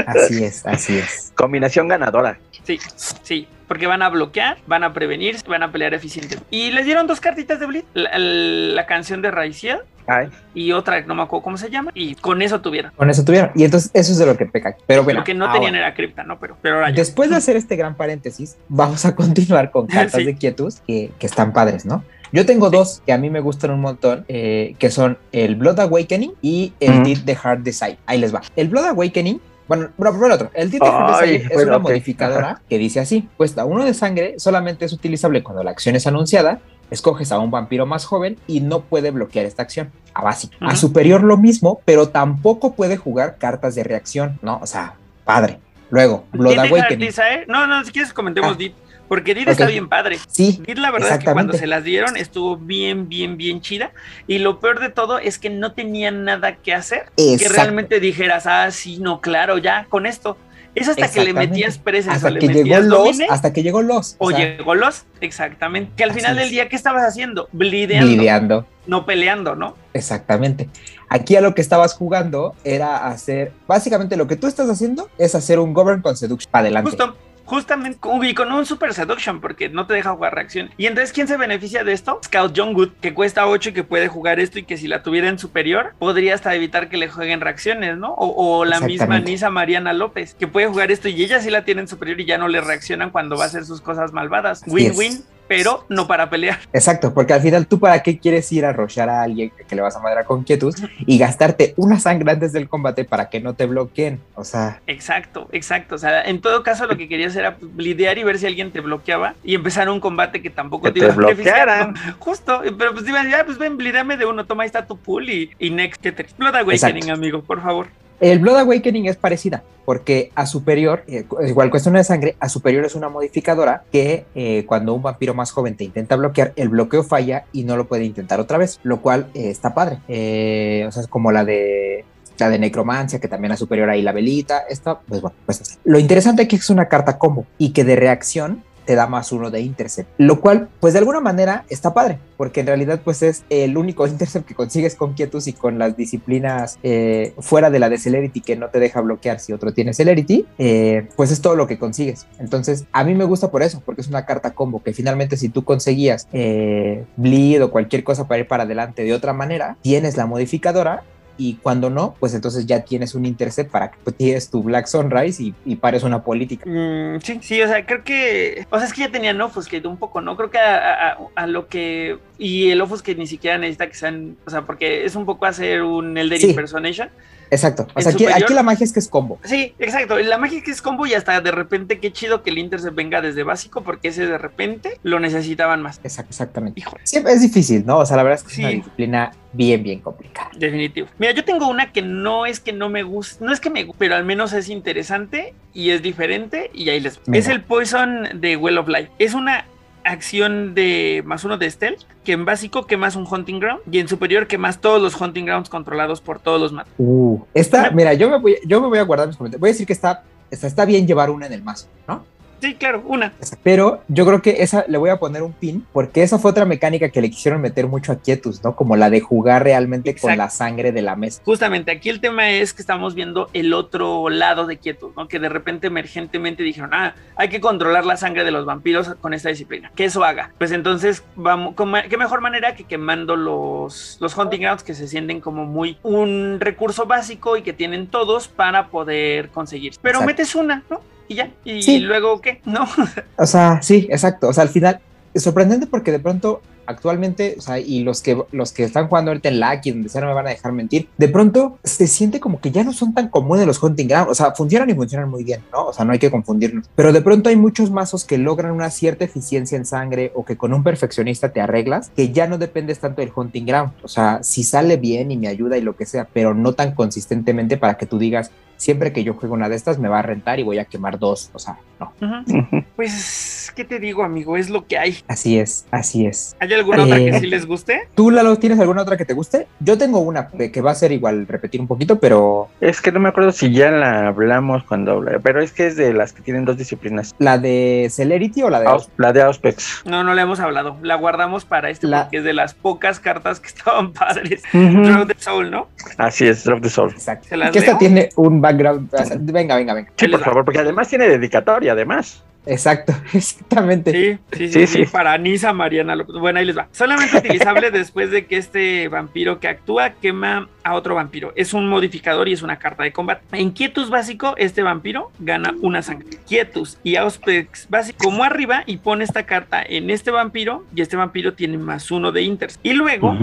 S4: Así es, así es.
S3: Combinación ganadora.
S2: Sí, sí porque van a bloquear, van a prevenir, van a pelear eficientemente. Y les dieron dos cartitas de Blitz, la, canción de Raiciel y otra, no me acuerdo cómo se llama, y con eso tuvieron.
S4: Con eso tuvieron, y entonces eso es de lo que peca. Pero bueno,
S2: lo que no tenían era cripta, ¿no? Pero, pero
S4: Después de hacer este gran paréntesis, vamos a continuar con cartas de quietus que, que están padres, ¿no? Yo tengo dos que a mí me gustan un montón, eh, que son el Blood Awakening y el Deed the Heart Design. Ahí les va. El Blood Awakening bueno, pero el otro. El Deed Design es una modificadora que dice así: cuesta uno de sangre, solamente es utilizable cuando la acción es anunciada. Escoges a un vampiro más joven y no puede bloquear esta acción. A básico. A superior lo mismo, pero tampoco puede jugar cartas de reacción, ¿no? O sea, padre. Luego, Blood Awakening.
S2: Eh? No, no, si quieres comentemos ah. Porque Did está bien padre.
S4: Sí.
S2: Did la verdad es que cuando se las dieron estuvo bien, bien, bien chida. Y lo peor de todo es que no tenía nada que hacer. Que realmente dijeras, ah, sí, no, claro, ya con esto. Es hasta que le metías presas
S4: hasta que llegó los, hasta que llegó los.
S2: O, llegó los, exactamente. Que al final del día, ¿qué estabas haciendo? Blideando.
S4: Blideando.
S2: No peleando, ¿no?
S4: Exactamente. Aquí a lo que estabas jugando era hacer, básicamente lo que tú estás haciendo es hacer un Govern con Seduction para adelante.
S2: Justo justamente y con un super seduction porque no te deja jugar reacción. Y entonces, ¿quién se beneficia de esto? Scout John Good, que cuesta 8 y que puede jugar esto y que si la tuviera en superior, podría hasta evitar que le jueguen reacciones, ¿no? O, la misma Nisa Mariana López, que puede jugar esto y ella sí la tiene en superior y ya no le reaccionan cuando va a hacer sus cosas malvadas. Win-win pero no para pelear.
S4: Exacto, porque al final tú para qué quieres ir a rochar a alguien que le vas a madrear con quietud y gastarte una sangre antes del combate para que no te bloqueen, o sea.
S2: Exacto, exacto, o sea, en todo caso lo que querías era lidiar y ver si alguien te bloqueaba y empezar un combate que tampoco
S3: te, iba a bloquearan.
S2: Justo, pero pues iban, ya, pues ven, lidiame de uno, toma, ahí está tu pool y, y next que te explota Awakening, amigo, por favor.
S4: El Blood Awakening es parecida, porque a superior, eh, igual cuestión de sangre, a superior es una modificadora que eh, cuando un vampiro más joven te intenta bloquear, el bloqueo falla y no lo puede intentar otra vez, lo cual eh, está padre. o sea, es como la de la de necromancia, que también a superior ahí la velita, esta, pues bueno, pues Lo interesante es que es una carta combo y que de reacción te da más uno de intercept, lo cual pues de alguna manera está padre, porque en realidad pues es el único intercept que consigues con Quietus y con las disciplinas eh, fuera de la de Celerity que no te deja bloquear si otro tiene Celerity, eh, pues es todo lo que consigues. Entonces a mí me gusta por eso, porque es una carta combo que finalmente si tú conseguías eh, bleed o cualquier cosa para ir para adelante de otra manera, tienes la modificadora y cuando no, pues entonces ya tienes un intercept para que pues, tienes tu Black Sunrise y, y pares una política.
S2: Mm, sí, sí, o sea, creo que. O sea, es que ya tenían Offuscate un poco, ¿no? Creo que a, a- a lo que. Y el Offuscate ni siquiera necesita que sean. O sea, porque es un poco hacer un Elder
S4: Sí.
S2: Impersonation.
S4: Exacto. O
S2: ¿En
S4: sea, aquí, la magia es que es combo.
S2: Sí, exacto. La magia es que es combo y hasta de repente qué chido que el Intercept venga desde básico porque ese de repente lo necesitaban más.
S4: Exacto, exactamente.
S2: Híjole.
S4: Siempre es difícil, ¿no? O sea, la verdad es que
S2: Sí.
S4: es una disciplina bien, bien complicada.
S2: Definitivo. Mira, yo tengo una que no es que no me guste, no es que me guste, pero al menos es interesante y es diferente y ahí les... Es el Poison de Well of Life. Es una acción de más uno de stealth, que en básico quemas un hunting ground y en superior quemas todos los hunting grounds controlados por todos los matos.
S4: Uh, esta, mira, yo me voy, yo me voy a guardar mis comentarios. Voy a decir que está, está, está bien llevar una en el mazo, ¿no?
S2: Sí, claro, una.
S4: Pero yo creo que esa le voy a poner un pin, porque esa fue otra mecánica que le quisieron meter mucho a Quietus, ¿no? Como la de jugar realmente con la sangre de la mesa.
S2: Justamente aquí el tema es que estamos viendo el otro lado de quietud, ¿no? Que de repente emergentemente dijeron, ah, hay que controlar la sangre de los vampiros con esta disciplina. Que eso haga. Pues entonces, vamos, ¿cómo- ¿qué mejor manera que quemando los, los hunting grounds que se sienten como muy un recurso básico y que tienen todos para poder conseguir? Pero
S4: Exacto.
S2: metes una, ¿no? Y ya. Y
S4: Sí.
S2: luego, ¿qué? No.
S4: O sea, sí, exacto. O sea, al final es sorprendente porque de pronto actualmente, o sea, y los que los que están jugando ahorita en Lucky, donde sea, no me van a dejar mentir, de pronto se siente como que ya no son tan comunes los hunting ground, o sea, funcionan y funcionan muy bien, ¿no? O sea, no hay que confundirnos. Pero de pronto hay muchos mazos que logran una cierta eficiencia en sangre o que con un perfeccionista te arreglas, que ya no dependes tanto del hunting ground. O sea, si sale bien y me ayuda y lo que sea, pero no tan consistentemente para que tú digas, siempre que yo juego una de estas me va a rentar y voy a quemar dos. O sea, no.
S2: Pues, ¿qué te digo, amigo? Es lo que hay.
S4: Así es, así es.
S2: ¿Hay alguna otra que
S4: Eh.
S2: sí les guste?
S4: ¿Tú, Lalo, tienes alguna otra que te guste? Yo tengo una que va a ser igual, repetir un poquito, pero
S3: Es que no me acuerdo si ya la hablamos cuando hablé, pero es que es de las que tienen dos disciplinas.
S4: ¿la de Celerity o la de
S3: Aus- la de Auspex.
S2: No, no le hemos hablado. La guardamos para este
S4: La-
S2: porque es de las pocas cartas que estaban padres. Draw the Soul, ¿no?
S3: Así es, Drop the Soul.
S4: Exacto.
S2: ¿Se las
S4: Que esta tiene un background. venga, venga, venga.
S3: Sí, por favor, porque además tiene dedicatoria, además.
S4: Exacto, exactamente.
S2: Sí, sí, sí,
S3: Sí,
S2: para Nisa Mariana López. Bueno, ahí les va. Solamente utilizable después de que este vampiro que actúa quema a otro vampiro. Es un modificador y es una carta de combate. En Quietus básico, este vampiro gana una sangre. Quietus y Auspex básico como arriba y pone esta carta en este vampiro y este vampiro tiene más uno de Inters. Y luego.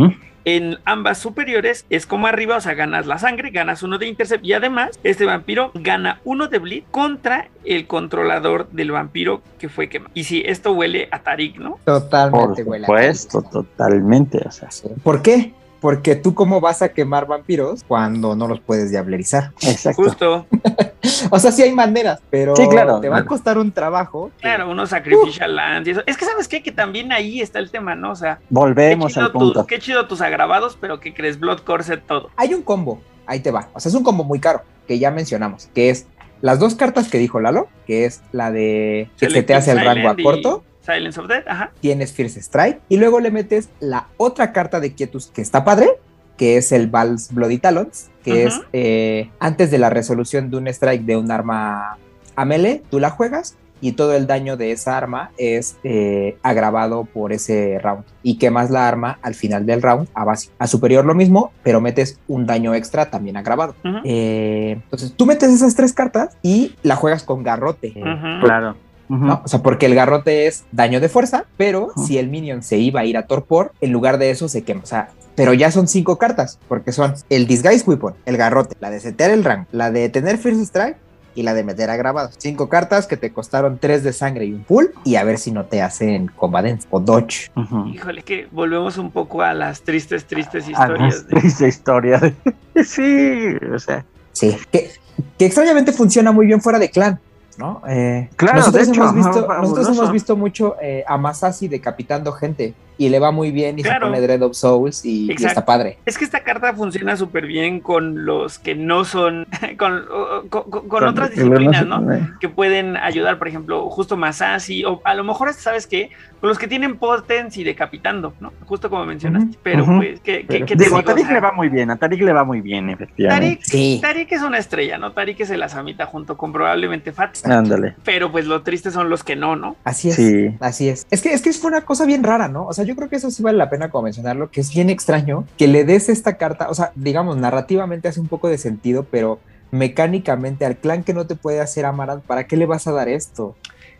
S2: En ambas superiores es como arriba, o sea, ganas la sangre, ganas uno de intercept y además este vampiro gana uno de bleed contra el controlador del vampiro que fue quemado. Y si esto huele a Tarik, ¿no?
S3: Por
S4: Totalmente, güey.
S3: supuesto, totalmente. O sea,
S4: ¿Por qué? Porque tú cómo vas a quemar vampiros cuando no los puedes diablerizar.
S3: exacto.
S2: Justo,
S4: O sea, sí hay maneras, pero
S3: Sí, claro,
S4: te va a
S3: claro.
S4: costar un trabajo. que-
S2: claro, unos sacrificial lands y eso. Es que sabes qué, que también ahí está el tema, ¿no? O sea,
S3: Volvemos al punto.
S2: tus, qué chido tus agravados, pero que crees Blood Corset todo.
S4: Hay un combo, ahí te va. O sea, es un combo muy caro, que ya mencionamos, que es las dos cartas que dijo Lalo, que es la de que se te hace el rango a corto,
S2: Silence of Death, ajá.
S4: tienes Fierce Strike, y luego le metes la otra carta de Quietus que está padre, que es el Vals Bloody Talons, que es eh, antes de la resolución de un strike de un arma a melee, tú la juegas y todo el daño de esa arma es eh, agravado por ese round y quemas la arma al final del round a base. A superior lo mismo, pero metes un daño extra también agravado. Eh, entonces tú metes esas tres cartas y la juegas con garrote.
S3: Claro.
S4: ¿No? O sea, porque el garrote es daño de fuerza, pero si el minion se iba a ir a torpor, en lugar de eso se quema. O sea, pero ya son cinco cartas, porque son el Disguise Weapon, el garrote, la de setear el rank, la de tener First Strike y la de meter agravados. Cinco cartas que te costaron tres de sangre y un pull, y a ver si no te hacen combatants o dodge.
S2: Híjole, que volvemos un poco a las tristes, tristes historias. de-
S3: esa historia. de- Sí, o sea.
S4: Sí, que, que extrañamente funciona muy bien fuera de clan. ¿No? Eh,
S3: Claro,
S4: nosotros,
S3: de hecho,
S4: hemos, visto, nosotros hemos visto mucho eh, a Masasi decapitando gente y le va muy bien y
S2: Claro.
S4: se pone Dread of Souls y, está padre.
S2: Es que esta carta funciona súper bien con los que no son, con, con- con- con otras disciplinas, ¿no? Que pueden ayudar, por ejemplo, justo Masasi, o a lo mejor, ¿sabes qué? Con los que tienen potencia y decapitando, ¿no? Justo como mencionaste. Pero, pues, ¿qué, qué-
S4: Pero-
S2: qué te
S3: Digo, a?
S2: O
S3: Tarik
S2: sea,
S3: le va muy bien, a Tarik le va muy bien, efectivamente.
S2: Tarik,
S4: Sí.
S2: Tarik es una estrella, ¿no? Tarik es el Asamita junto con probablemente Fat.
S3: Ándale.
S2: Pero pues lo triste son los que no, ¿no?
S4: Así es.
S3: Sí.
S4: Así es. Es que, es que fue una cosa bien rara, ¿no? O sea, yo creo que eso sí vale la pena como mencionarlo, que es bien extraño que le des esta carta, o sea, digamos, narrativamente hace un poco de sentido, pero mecánicamente al clan que no te puede hacer Amaranth, ¿para qué le vas a dar esto?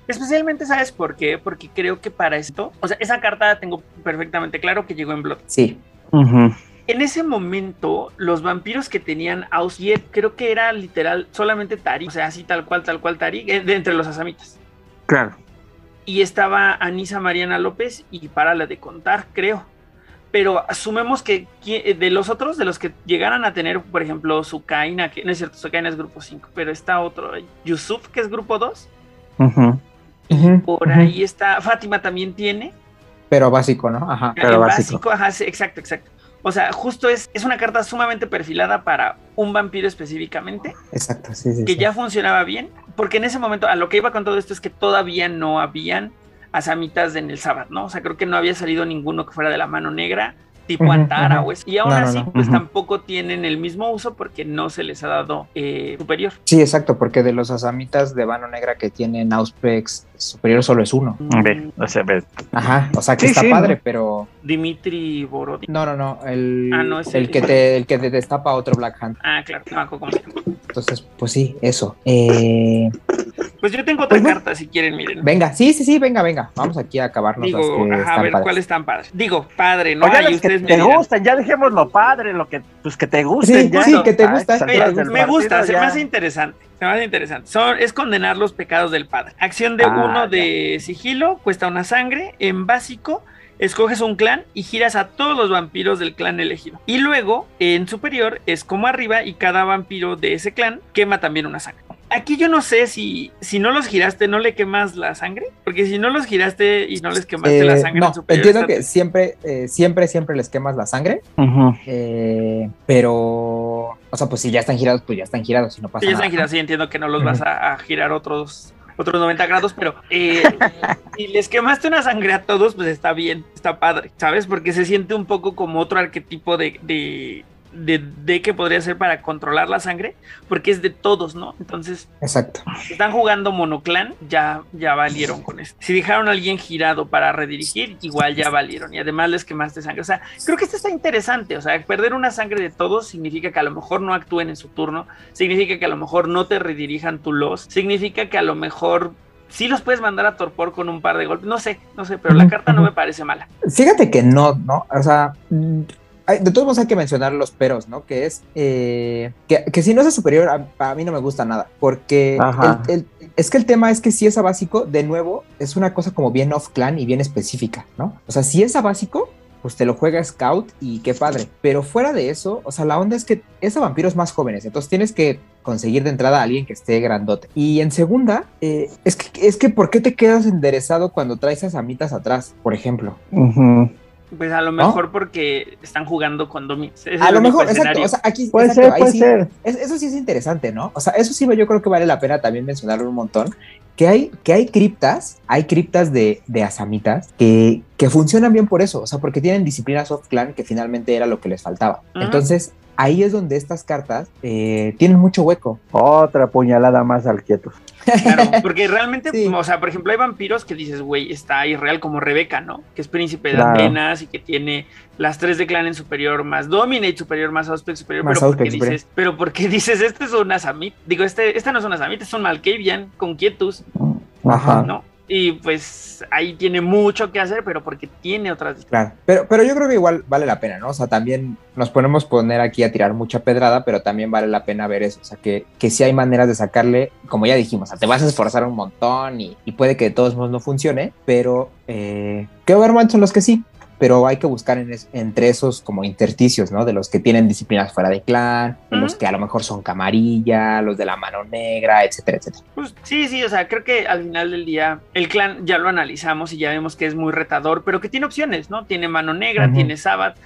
S2: Especialmente, ¿sabes por qué? Porque creo que para esto, o sea, esa carta tengo perfectamente claro que llegó en Blood.
S4: Sí.
S2: En ese momento, los vampiros que tenían Ausiet, creo que era literal solamente Tarik, o sea, así tal cual, tal cual Tarik, eh, de entre los asamitas.
S3: Claro.
S2: Y estaba Anisa Mariana López y para la de contar, creo. Pero asumemos que de los otros, de los que llegaran a tener, por ejemplo, Sukaina, que no es cierto, Sukaina es grupo 5, pero está otro, Yusuf, que es grupo 2,
S3: Ujú.
S4: Ujú,
S2: por ahí está, Fátima también tiene,
S4: Pero básico, ¿no? Ajá.
S3: Pero básico.
S2: básico, ajá, sí, exacto, exacto. O sea, justo es, es una carta sumamente perfilada para un vampiro específicamente,
S4: Exacto, sí, sí.
S2: que
S4: sí.
S2: ya funcionaba bien, porque en ese momento, a lo que iba con todo esto es que todavía no habían asamitas en el sábado, ¿no? O sea, creo que no había salido ninguno que fuera de la mano negra, tipo
S4: Ujú,
S2: Antara
S4: ujú.
S2: o eso. Y aún
S4: No,
S2: así,
S4: no.
S2: pues tampoco tienen el mismo uso porque no se les ha dado eh, superior.
S4: Sí, exacto, porque de los asamitas de Vano Negra que tienen Auspex superior solo es uno.
S3: Ve, o sea, ve.
S4: Ajá, o sea que
S3: Sí,
S4: está
S3: sí,
S4: padre,
S3: ¿no?
S4: pero
S2: Dimitri Borodin.
S4: no, no, no, el,
S2: Ah, no, ese-
S4: el que te el que te destapa otro Black Hand.
S2: Ah, claro, se llama.
S4: Entonces, pues sí, eso. Eh,
S2: Pues yo tengo otra
S4: Pues
S2: carta si quieren, miren.
S4: venga, sí, sí, sí, venga, venga. Vamos aquí a acabarnos las
S2: Digo,
S4: que
S2: ajá, a
S4: están
S2: ver
S4: padres.
S2: cuáles están padres. Digo, padre, ¿no?
S3: Oye,
S2: ustedes
S3: te
S2: dirán.
S3: gustan, ya dejemos lo padre, lo que, pues que te gusten.
S4: Sí,
S3: ya.
S4: sí, que te gusta.
S2: Mira, me gusta, se me hace interesante. Se me hace interesante. Son, es condenar los pecados del padre. Acción de
S3: Ah,
S2: uno
S3: ya.
S2: de sigilo, cuesta una sangre. En básico, escoges un clan y giras a todos los vampiros del clan elegido. Y luego, en superior, es como arriba y cada vampiro de ese clan quema también una sangre. Aquí yo no sé si, si no los giraste, no le quemas la sangre. Porque si no los giraste y no les quemaste la
S4: Eh,
S2: sangre
S4: no, entiendo que siempre, eh, siempre, siempre les quemas la sangre, eh, pero, o sea, pues si ya están girados, pues ya están girados y no pasa
S2: Sí, ya
S4: nada.
S2: están girados, sí, entiendo que no los vas a, a girar otros otros 90 grados, pero eh, si les quemaste una sangre a todos, pues está bien, está padre, ¿sabes? Porque se siente un poco como otro arquetipo de, de, de, de que podría ser para controlar la sangre, porque es de todos, ¿no? Entonces,
S4: Exacto.
S2: están jugando monoclan, ya, ya valieron con esto. Si dejaron a alguien girado para redirigir, igual ya valieron. Y además les quemaste sangre. O sea, creo que esto está interesante. O sea, perder una sangre de todos significa que a lo mejor no actúen en su turno. Significa que a lo mejor no te redirijan tu loss. Significa que a lo mejor sí los puedes mandar a torpor con un par de golpes. No sé, no sé, pero la carta no me parece mala.
S4: Fíjate que no, ¿no? O sea, hay- de todos modos hay que mencionar los peros, ¿no? Que es eh, que, que si no es superior, a, a mí no me gusta nada, porque
S3: Ajá.
S4: el- el- es que el tema es que si es a básico, de nuevo, es una cosa como bien off-clan y bien específica, ¿no? O sea, si es a básico, pues te lo juega Scout y qué padre. Pero fuera de eso, o sea, la onda es que es a vampiros más jóvenes, entonces tienes que conseguir de entrada a alguien que esté grandote. Y en segunda, eh, es, que, es que ¿por qué te quedas enderezado cuando traes a samitas atrás, por ejemplo?
S2: Pues a lo mejor porque están jugando con Domi. Ese es
S4: A lo mejor, exacto, o sea, aquí
S3: Puede
S4: exacto,
S3: ser, puede
S4: sí,
S3: ser.
S4: es- eso sí es interesante, ¿no? O sea, eso sí yo creo que vale la pena también mencionarlo un montón, que hay, que hay criptas, hay criptas de, de asamitas que, que funcionan bien por eso, o sea, porque tienen disciplina soft clan que finalmente era lo que les faltaba. Entonces, ahí es donde estas cartas eh, tienen mucho hueco.
S3: Otra puñalada más al quieto.
S2: Claro, porque realmente,
S4: Sí.
S2: o sea, por ejemplo, hay vampiros que dices, güey, está irreal como Rebeca, ¿no? Que es príncipe de
S3: Claro.
S2: Atenas y que tiene las tres de clan en superior, más Dominate superior, más Auspec superior.
S4: Más
S2: pero, ¿por qué
S4: Auspec
S2: dices, pero ¿por qué dices, este es un Asamit? Digo, este, este no es un Asamit, es un Malkavian con Quietus,
S4: Ajá.
S2: ¿no? Y pues ahí tiene mucho que hacer, pero porque tiene otras.
S4: Claro, pero, pero yo creo que igual vale la pena, ¿no? O sea, también nos podemos poner aquí a tirar mucha pedrada, pero también vale la pena ver eso. O sea, que, que sí hay maneras de sacarle, como ya dijimos, te vas a esforzar un montón y, y puede que de todos modos no funcione, pero eh, ver son los que sí. Pero hay que buscar en es- entre esos como intersticios, ¿no? De los que tienen disciplinas fuera de clan, de los que a lo mejor son camarilla, los de la mano negra, etcétera, etcétera.
S2: Pues sí, sí, o sea, creo que al final del día el clan ya lo analizamos y ya vemos que es muy retador, pero que tiene opciones, ¿no? Tiene mano negra, tiene Sabbath,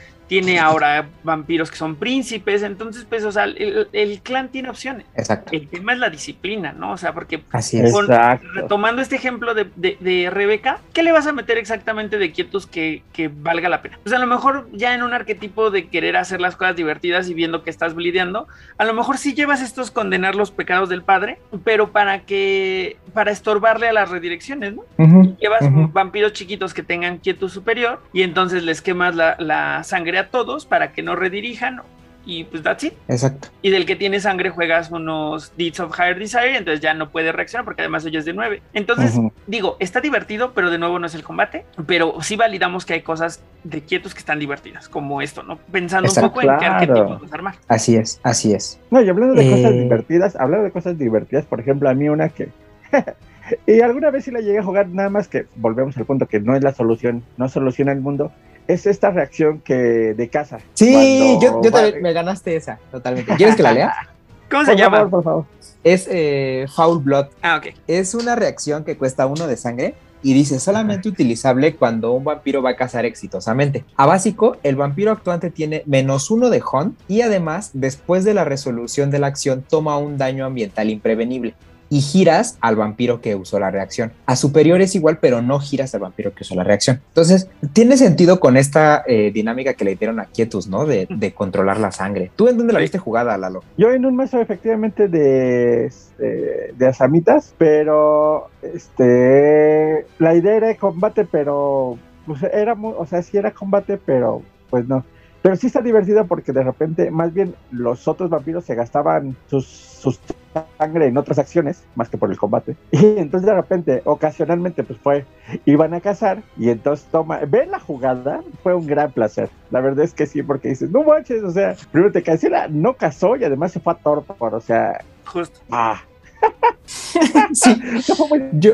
S2: tiene ahora vampiros que son príncipes, entonces pues, o sea, el, el clan tiene opciones.
S4: Exacto.
S2: El tema es la disciplina, ¿no? O sea, porque
S4: Así es.
S2: Con-
S3: Exacto.
S2: retomando este ejemplo de, de- de Rebeca, ¿qué le vas a meter exactamente de quietos que, que valga la pena? Pues a lo mejor ya en un arquetipo de querer hacer las cosas divertidas y viendo que estás blideando, a lo mejor sí llevas estos condenar los pecados del padre, pero para que, para estorbarle a las redirecciones, ¿no?
S4: Ujú,
S2: Llevas
S4: ujú.
S2: vampiros chiquitos que tengan quietud superior y entonces les quemas la, la sangre a todos para que no redirijan y pues that's it.
S4: Exacto.
S2: Y del que tiene sangre juegas unos Deeds of Higher Desire, entonces ya no puede reaccionar porque además ella es de 9. Entonces, digo, está divertido, pero de nuevo no es el combate. Pero sí validamos que hay cosas de quietos que están divertidas, como esto, ¿no? Pensando
S4: Exacto.
S2: un poco en qué
S3: Claro.
S2: arquetipo vas a armar.
S4: Así es, así es.
S3: No, y hablando de cosas
S4: Eh.
S3: divertidas, hablando de cosas divertidas, por ejemplo, a mí una que... y alguna vez sí la llegué a jugar, nada más que volvemos al punto que no es la solución, no soluciona el mundo, es esta reacción que de casa.
S4: Sí, yo,
S3: Cuando
S4: yo
S3: va-
S4: también me ganaste esa, totalmente. ¿Quieres que la lea?
S2: ¿Cómo se
S3: Por
S2: llama?
S3: favor, por favor.
S4: Es eh, Foul Blood.
S2: Ah, ok.
S4: Es una reacción que cuesta uno de sangre y dice solamente utilizable cuando un vampiro va a cazar exitosamente. A básico, el vampiro actuante tiene menos uno de hunt y además, después de la resolución de la acción, toma un daño ambiental imprevenible. Y giras al vampiro que usó la reacción. A superior es igual, pero no giras al vampiro que usó la reacción. Entonces, tiene sentido con esta eh, dinámica que le dieron a Quietus, ¿no? De, de controlar la sangre. ¿Tú en dónde la viste jugada, Lalo?
S3: Yo en un mazo efectivamente de, este, de asamitas, pero este la idea era de combate, pero pues, era o sea, sí era combate, pero pues no. Pero sí está divertido porque de repente, más bien, los otros vampiros se gastaban sus, sus sangre en otras acciones, más que por el combate. Y entonces de repente, ocasionalmente, pues fue, iban a cazar y entonces toma, ver la jugada fue un gran placer. La verdad es que sí, porque dices, no manches, o sea, primero te cancela, no cazó y además se fue a Torpor, o sea,
S2: Justo.
S3: ah.
S4: sí,
S3: Fue muy
S4: yo,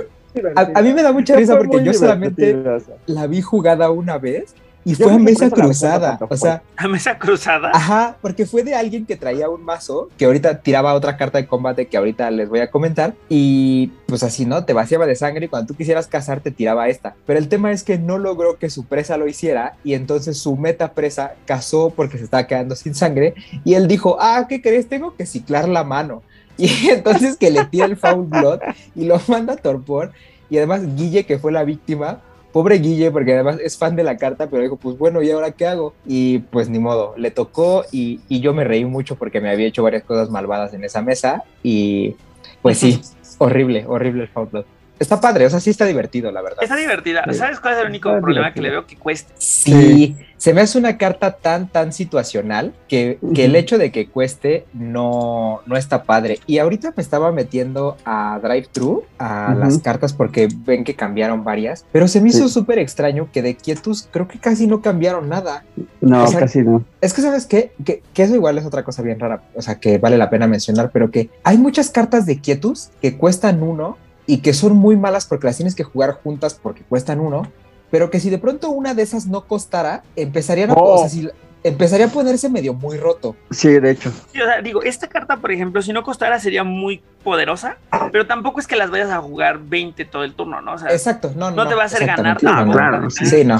S4: a, a mí me da mucha risa porque yo solamente
S3: divertido, o sea.
S4: la vi jugada una vez y
S3: Yo
S4: fue a mesa cruzada. O sea,
S2: A mesa cruzada.
S4: ajá, porque fue de alguien que traía un mazo que ahorita tiraba otra carta de combate que ahorita les voy a comentar. Y pues así, ¿no? Te vaciaba de sangre y cuando tú quisieras cazar te tiraba esta. Pero el tema es que no logró que su presa lo hiciera y entonces su meta presa cazó porque se estaba quedando sin sangre. Y él dijo, ah, ¿qué crees? Tengo que ciclar la mano. Y entonces que le tira el foul blood y lo manda a torpor. Y además Guille, que fue la víctima, pobre Guille, porque además es fan de la carta, pero dijo, pues bueno, ¿y ahora qué hago? Y pues ni modo, le tocó y, y yo me reí mucho porque me había hecho varias cosas malvadas en esa mesa y pues sí, horrible, horrible el foul. Está padre, o sea, sí está divertido, la verdad.
S2: Está divertida.
S3: Sí.
S2: ¿Sabes cuál es el único
S3: Está
S2: problema que
S3: divertido.
S2: le veo que cueste?
S4: Sí, se me hace una carta tan, tan situacional que, que el hecho de que cueste no, no está padre. Y ahorita me estaba metiendo a Drive Thru, a las cartas, porque ven que cambiaron varias, pero se me hizo
S3: Sí.
S4: súper extraño que de Quietus creo que casi no cambiaron nada.
S3: No,
S4: O sea,
S3: casi no.
S4: Es que, ¿sabes qué? Que, que eso igual es otra cosa bien rara, o sea, que vale la pena mencionar, pero que hay muchas cartas de Quietus que cuestan uno y que son muy malas porque las tienes que jugar juntas porque cuestan uno, pero que si de pronto una de esas no costara, empezarían a,
S3: Oh.
S4: o sea, si- empezaría a ponerse medio muy roto.
S3: Sí, de hecho.
S2: Sí, o sea, digo, esta carta, por ejemplo, si no costara sería muy poderosa, pero tampoco es que las vayas a jugar 20 todo el turno, ¿no? O sea,
S4: Exacto, no, no.
S2: no te va a hacer ganar.
S3: No, claro, sí.
S4: Sí, no.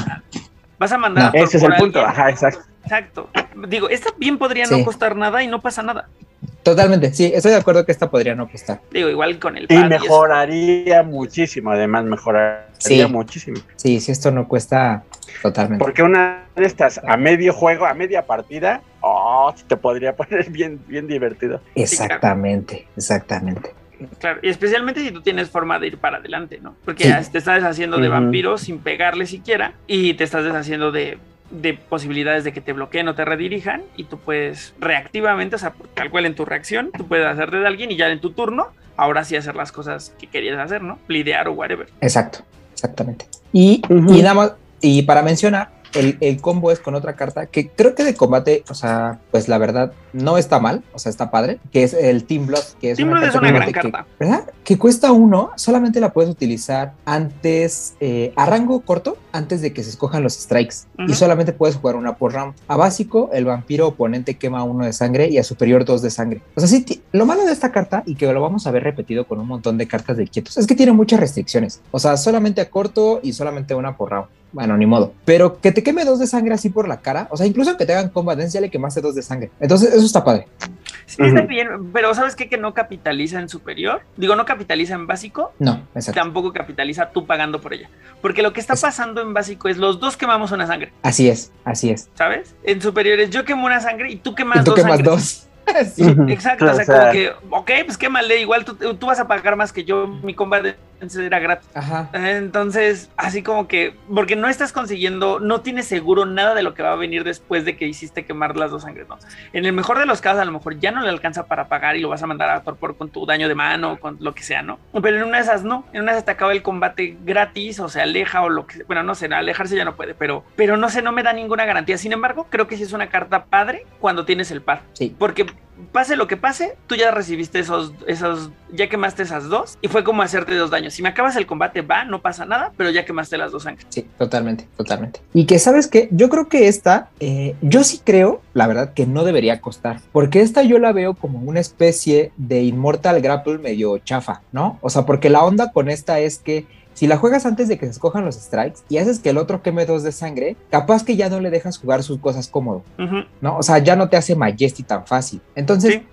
S2: Vas a mandar a
S3: Ese es el punto.
S2: alguien.
S3: Ajá, exacto.
S2: Exacto. Digo, esta bien podría
S4: Sí.
S2: no costar nada y no pasa nada.
S4: Totalmente, sí, estoy de acuerdo que esta podría no costar.
S2: Digo, igual con el
S6: Y mejoraría muchísimo, además mejoraría
S4: Sí.
S6: muchísimo.
S4: Sí, si esto no cuesta totalmente.
S6: Porque una de estas a medio juego, a media partida, oh, sí te podría poner bien, bien divertido.
S4: Exactamente, exactamente.
S2: Claro, y especialmente si tú tienes forma de ir para adelante, ¿no? Porque
S4: Sí.
S2: ya te estás deshaciendo de vampiros sin pegarle siquiera y te estás deshaciendo de, de posibilidades de que te bloqueen o te redirijan y tú puedes reactivamente, o sea, tal cual en tu reacción, tú puedes hacerte de alguien y ya en tu turno, ahora sí hacer las cosas que querías hacer, ¿no? Lidear o whatever.
S4: Exacto, exactamente. Y, y nada más, y para mencionar, el, el combo es con otra carta que creo que de combate, o sea, pues la verdad no está mal, o sea, está padre, que es el Team Blood, que es
S2: Team
S4: una
S2: es una gran
S4: que-
S2: carta.
S4: ¿Verdad? que cuesta uno, solamente la puedes utilizar antes, eh, a rango corto, antes de que se escojan los strikes.
S2: Ujú.
S4: Y solamente puedes jugar una por round. A básico, el vampiro oponente quema uno de sangre y a superior dos de sangre. O sea, sí, lo malo de esta carta, y que lo vamos a ver repetido con un montón de cartas de quietos, es que tiene muchas restricciones. O sea, solamente a corto y solamente una por round. Bueno, ni modo. Pero que te queme dos de sangre así por la cara, o sea, incluso que te hagan combat dance, ya le quemaste dos de sangre. Entonces, eso está padre.
S2: Sí, está bien, pero ¿sabes qué? Que no capitaliza en superior. Digo, no capitaliza en básico,
S4: No, exacto.
S2: tampoco capitaliza tú pagando por ella. Porque lo que está
S4: Es-
S2: pasando en básico es los dos quemamos una sangre,
S4: Así es, así es.
S2: ¿sabes? En superiores yo quemo una sangre y tú quemas
S4: y tú
S2: dos
S4: quemas
S2: sangres.
S4: dos. Sí.
S2: Exacto,
S6: Claro,
S2: o sea,
S6: o sea-
S2: como que, ok, pues quémale, igual tú, tú vas a pagar más que yo, mi combat era gratis.
S4: Ajá.
S2: Entonces, así como que, porque no estás consiguiendo, no tienes seguro nada de lo que va a venir después de que hiciste quemar las dos sangres, ¿no? En el mejor de los casos, a lo mejor ya no le alcanza para pagar y lo vas a mandar a torpor con tu daño de mano, con lo que sea, ¿no? Pero en una de esas no, en una de esas te acaba el combate gratis o se aleja o lo que bueno, no sé, alejarse ya no puede, pero, pero no sé, no me da ninguna garantía. Sin embargo, creo que sí es una carta padre cuando tienes el par.
S4: Sí.
S2: Porque pase lo que pase, tú ya recibiste esos, esos, ya quemaste esas dos y fue como hacerte dos daños. Si me acabas el combate, va, no pasa nada, pero ya quemaste las dos sangres.
S4: Sí, totalmente, totalmente. Y que sabes que yo creo que esta, eh, yo sí creo, la verdad, que no debería costar, porque esta yo la veo como una especie de Immortal Grapple medio chafa, ¿no? O sea, porque la onda con esta es que si la juegas antes de que se escojan los strikes y haces que el otro queme dos de sangre, capaz que ya no le dejas jugar sus cosas cómodo, ¿no? O sea, ya no te hace Majesty tan fácil. Entonces,
S2: Sí.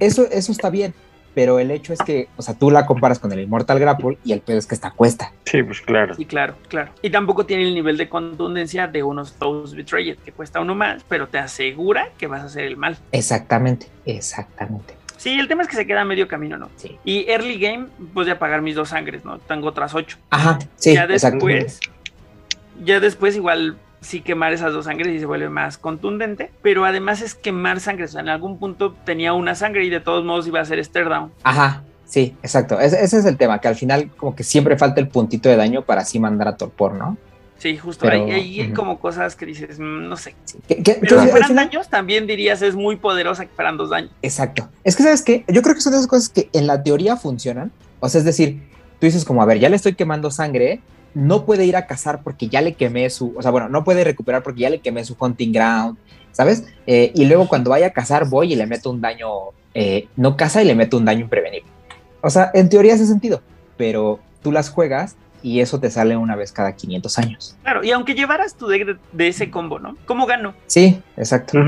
S4: eso, eso está bien. Pero el hecho es que, o sea, tú la comparas con el Immortal Grapple y el pedo es que esta cuesta.
S6: Sí, pues claro.
S2: Sí, claro, claro. Y tampoco tiene el nivel de contundencia de unos Toast Betrayed, que cuesta uno más, pero te asegura que vas a hacer el mal.
S4: Exactamente, exactamente.
S2: Sí, el tema es que se queda a medio camino, ¿no?
S4: Sí.
S2: Y early game, pues ya pagar mis dos sangres, ¿no? Tengo otras ocho.
S4: Ajá, sí,
S2: ya después, ya después igual sí quemar esas dos sangres y se vuelve más contundente, pero además es quemar sangres. O sea, en algún punto tenía una sangre y de todos modos iba a ser stare down.
S4: Ajá, sí, exacto. Ese, ese es el tema, que al final como que siempre falta el puntito de daño para así mandar a torpor, ¿no?
S2: Sí, justo.
S4: Pero,
S2: ahí hay
S4: ujú.
S2: como cosas que dices, mm, no sé.
S4: Sí. Que- que-
S2: Pero si fueran daños, también dirías es muy poderosa que fueran dos daños.
S4: Exacto. Es que, ¿sabes qué? Yo creo que son de esas cosas que en la teoría funcionan. O sea, es decir, tú dices como, a ver, ya le estoy quemando sangre, no puede ir a cazar porque ya le quemé su, o sea, bueno, no puede recuperar porque ya le quemé su hunting ground, ¿sabes? Eh, y luego cuando vaya a cazar voy y le meto un daño, eh, no caza y le meto un daño imprevenible. O sea, en teoría hace sentido, pero tú las juegas y eso te sale una vez cada 500 años.
S2: Claro, y aunque llevaras tu deck de, de ese combo, ¿no? ¿Cómo gano?
S4: Sí, exacto.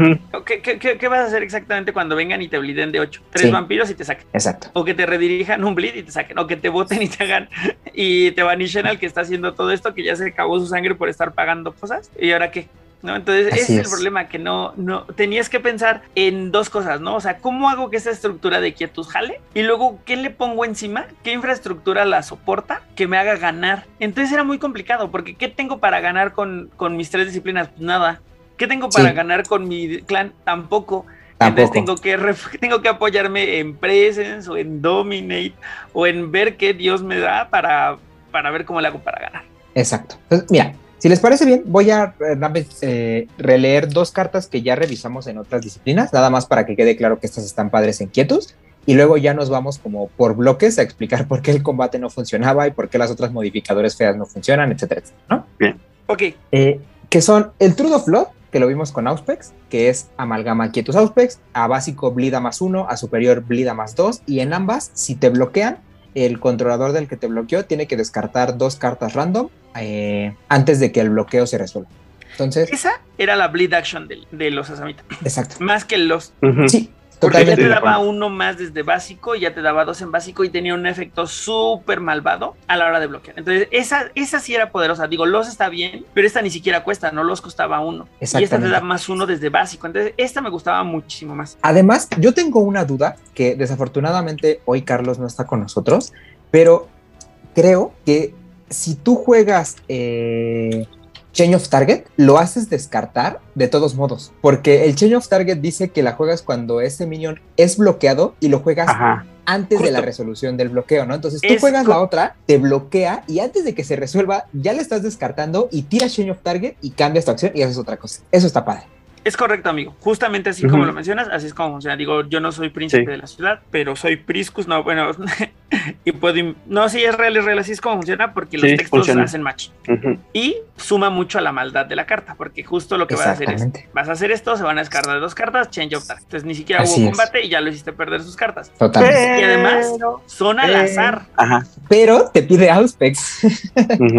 S2: ¿Qué, qué, qué- qué vas a hacer exactamente cuando vengan y te bliden de 8? Tres
S4: Sí.
S2: vampiros y te saquen.
S4: exacto.
S2: O que te redirijan un bleed y te saquen. O que te voten y te hagan. Y te banishen al que está haciendo todo esto, que ya se acabó su sangre por estar pagando cosas. ¿Y ahora qué? ¿No? Entonces,
S4: Así
S2: ese es el problema, que no, no, tenías que pensar en dos cosas, ¿no? O sea, ¿cómo hago que esa estructura de quietud jale? Y luego, ¿qué le pongo encima? ¿Qué infraestructura la soporta que me haga ganar? Entonces era muy complicado, porque ¿qué tengo para ganar con, con mis tres disciplinas? Pues nada. ¿Qué tengo para
S4: Sí.
S2: ganar con mi clan? Tampoco. Entonces tengo que, tengo que apoyarme en Presence o en Dominate o en ver qué Dios me da para, para ver cómo le hago para ganar.
S4: Exacto. Entonces, mira, si les parece bien, voy a eh, eh, releer dos cartas que ya revisamos en otras disciplinas, nada más para que quede claro que estas están padres en quietos. Y luego ya nos vamos como por bloques a explicar por qué el combate no funcionaba y por qué las otras modificadores feas no funcionan, etcétera, etcétera, ¿no?
S2: Ok,
S4: Eh, que son el Truth of Blood, que lo vimos con Auspex, que es amalgama quietus Auspex, a básico blida más uno, a superior blida más dos, y en ambas, si te bloquean, el controlador del que te bloqueó tiene que descartar dos cartas random eh, antes de que el bloqueo se resuelva. Entonces,
S2: esa era la bleed action de, de los Asamita.
S4: exacto.
S2: Más que los.
S4: Sí,
S2: Porque ya te daba uno más desde básico, ya te daba dos en básico y tenía un efecto súper malvado a la hora de bloquear. Entonces, esa, esa sí era poderosa. Digo, los está bien, pero esta ni siquiera cuesta, no los costaba uno. Y esta te da más uno desde básico. Entonces, esta me gustaba muchísimo más.
S4: Además, yo tengo una duda que desafortunadamente hoy Carlos no está con nosotros, pero creo que si tú juegas eh, Change of Target, lo haces descartar de todos modos, porque el Change of Target dice que la juegas cuando ese minion es bloqueado y lo juegas
S6: Ajá.
S4: antes de la resolución del bloqueo, ¿no? Entonces tú
S2: Es
S4: juegas la otra, te bloquea y antes de que se resuelva ya le estás descartando y tiras Change of Target y cambias tu acción y haces otra cosa. Eso está padre.
S2: Es correcto, amigo. Justamente así como lo mencionas, así es como funciona. Digo, yo no soy príncipe
S6: Sí.
S2: de la ciudad, pero soy Priscus. No, bueno, y puedo. No, sí, es real, es real, así es como funciona porque los textos
S3: funciona.
S2: hacen match. Y suma mucho a la maldad de la carta, porque justo lo que vas a hacer es: vas a hacer esto, se van a descartar dos cartas, change of target. Entonces ni siquiera
S4: Así
S2: hubo
S4: es.
S2: combate y ya lo hiciste perder sus cartas.
S4: Totalmente.
S2: Y además son al
S3: Eh.
S2: azar.
S3: Ajá.
S4: Pero te pide Auspex.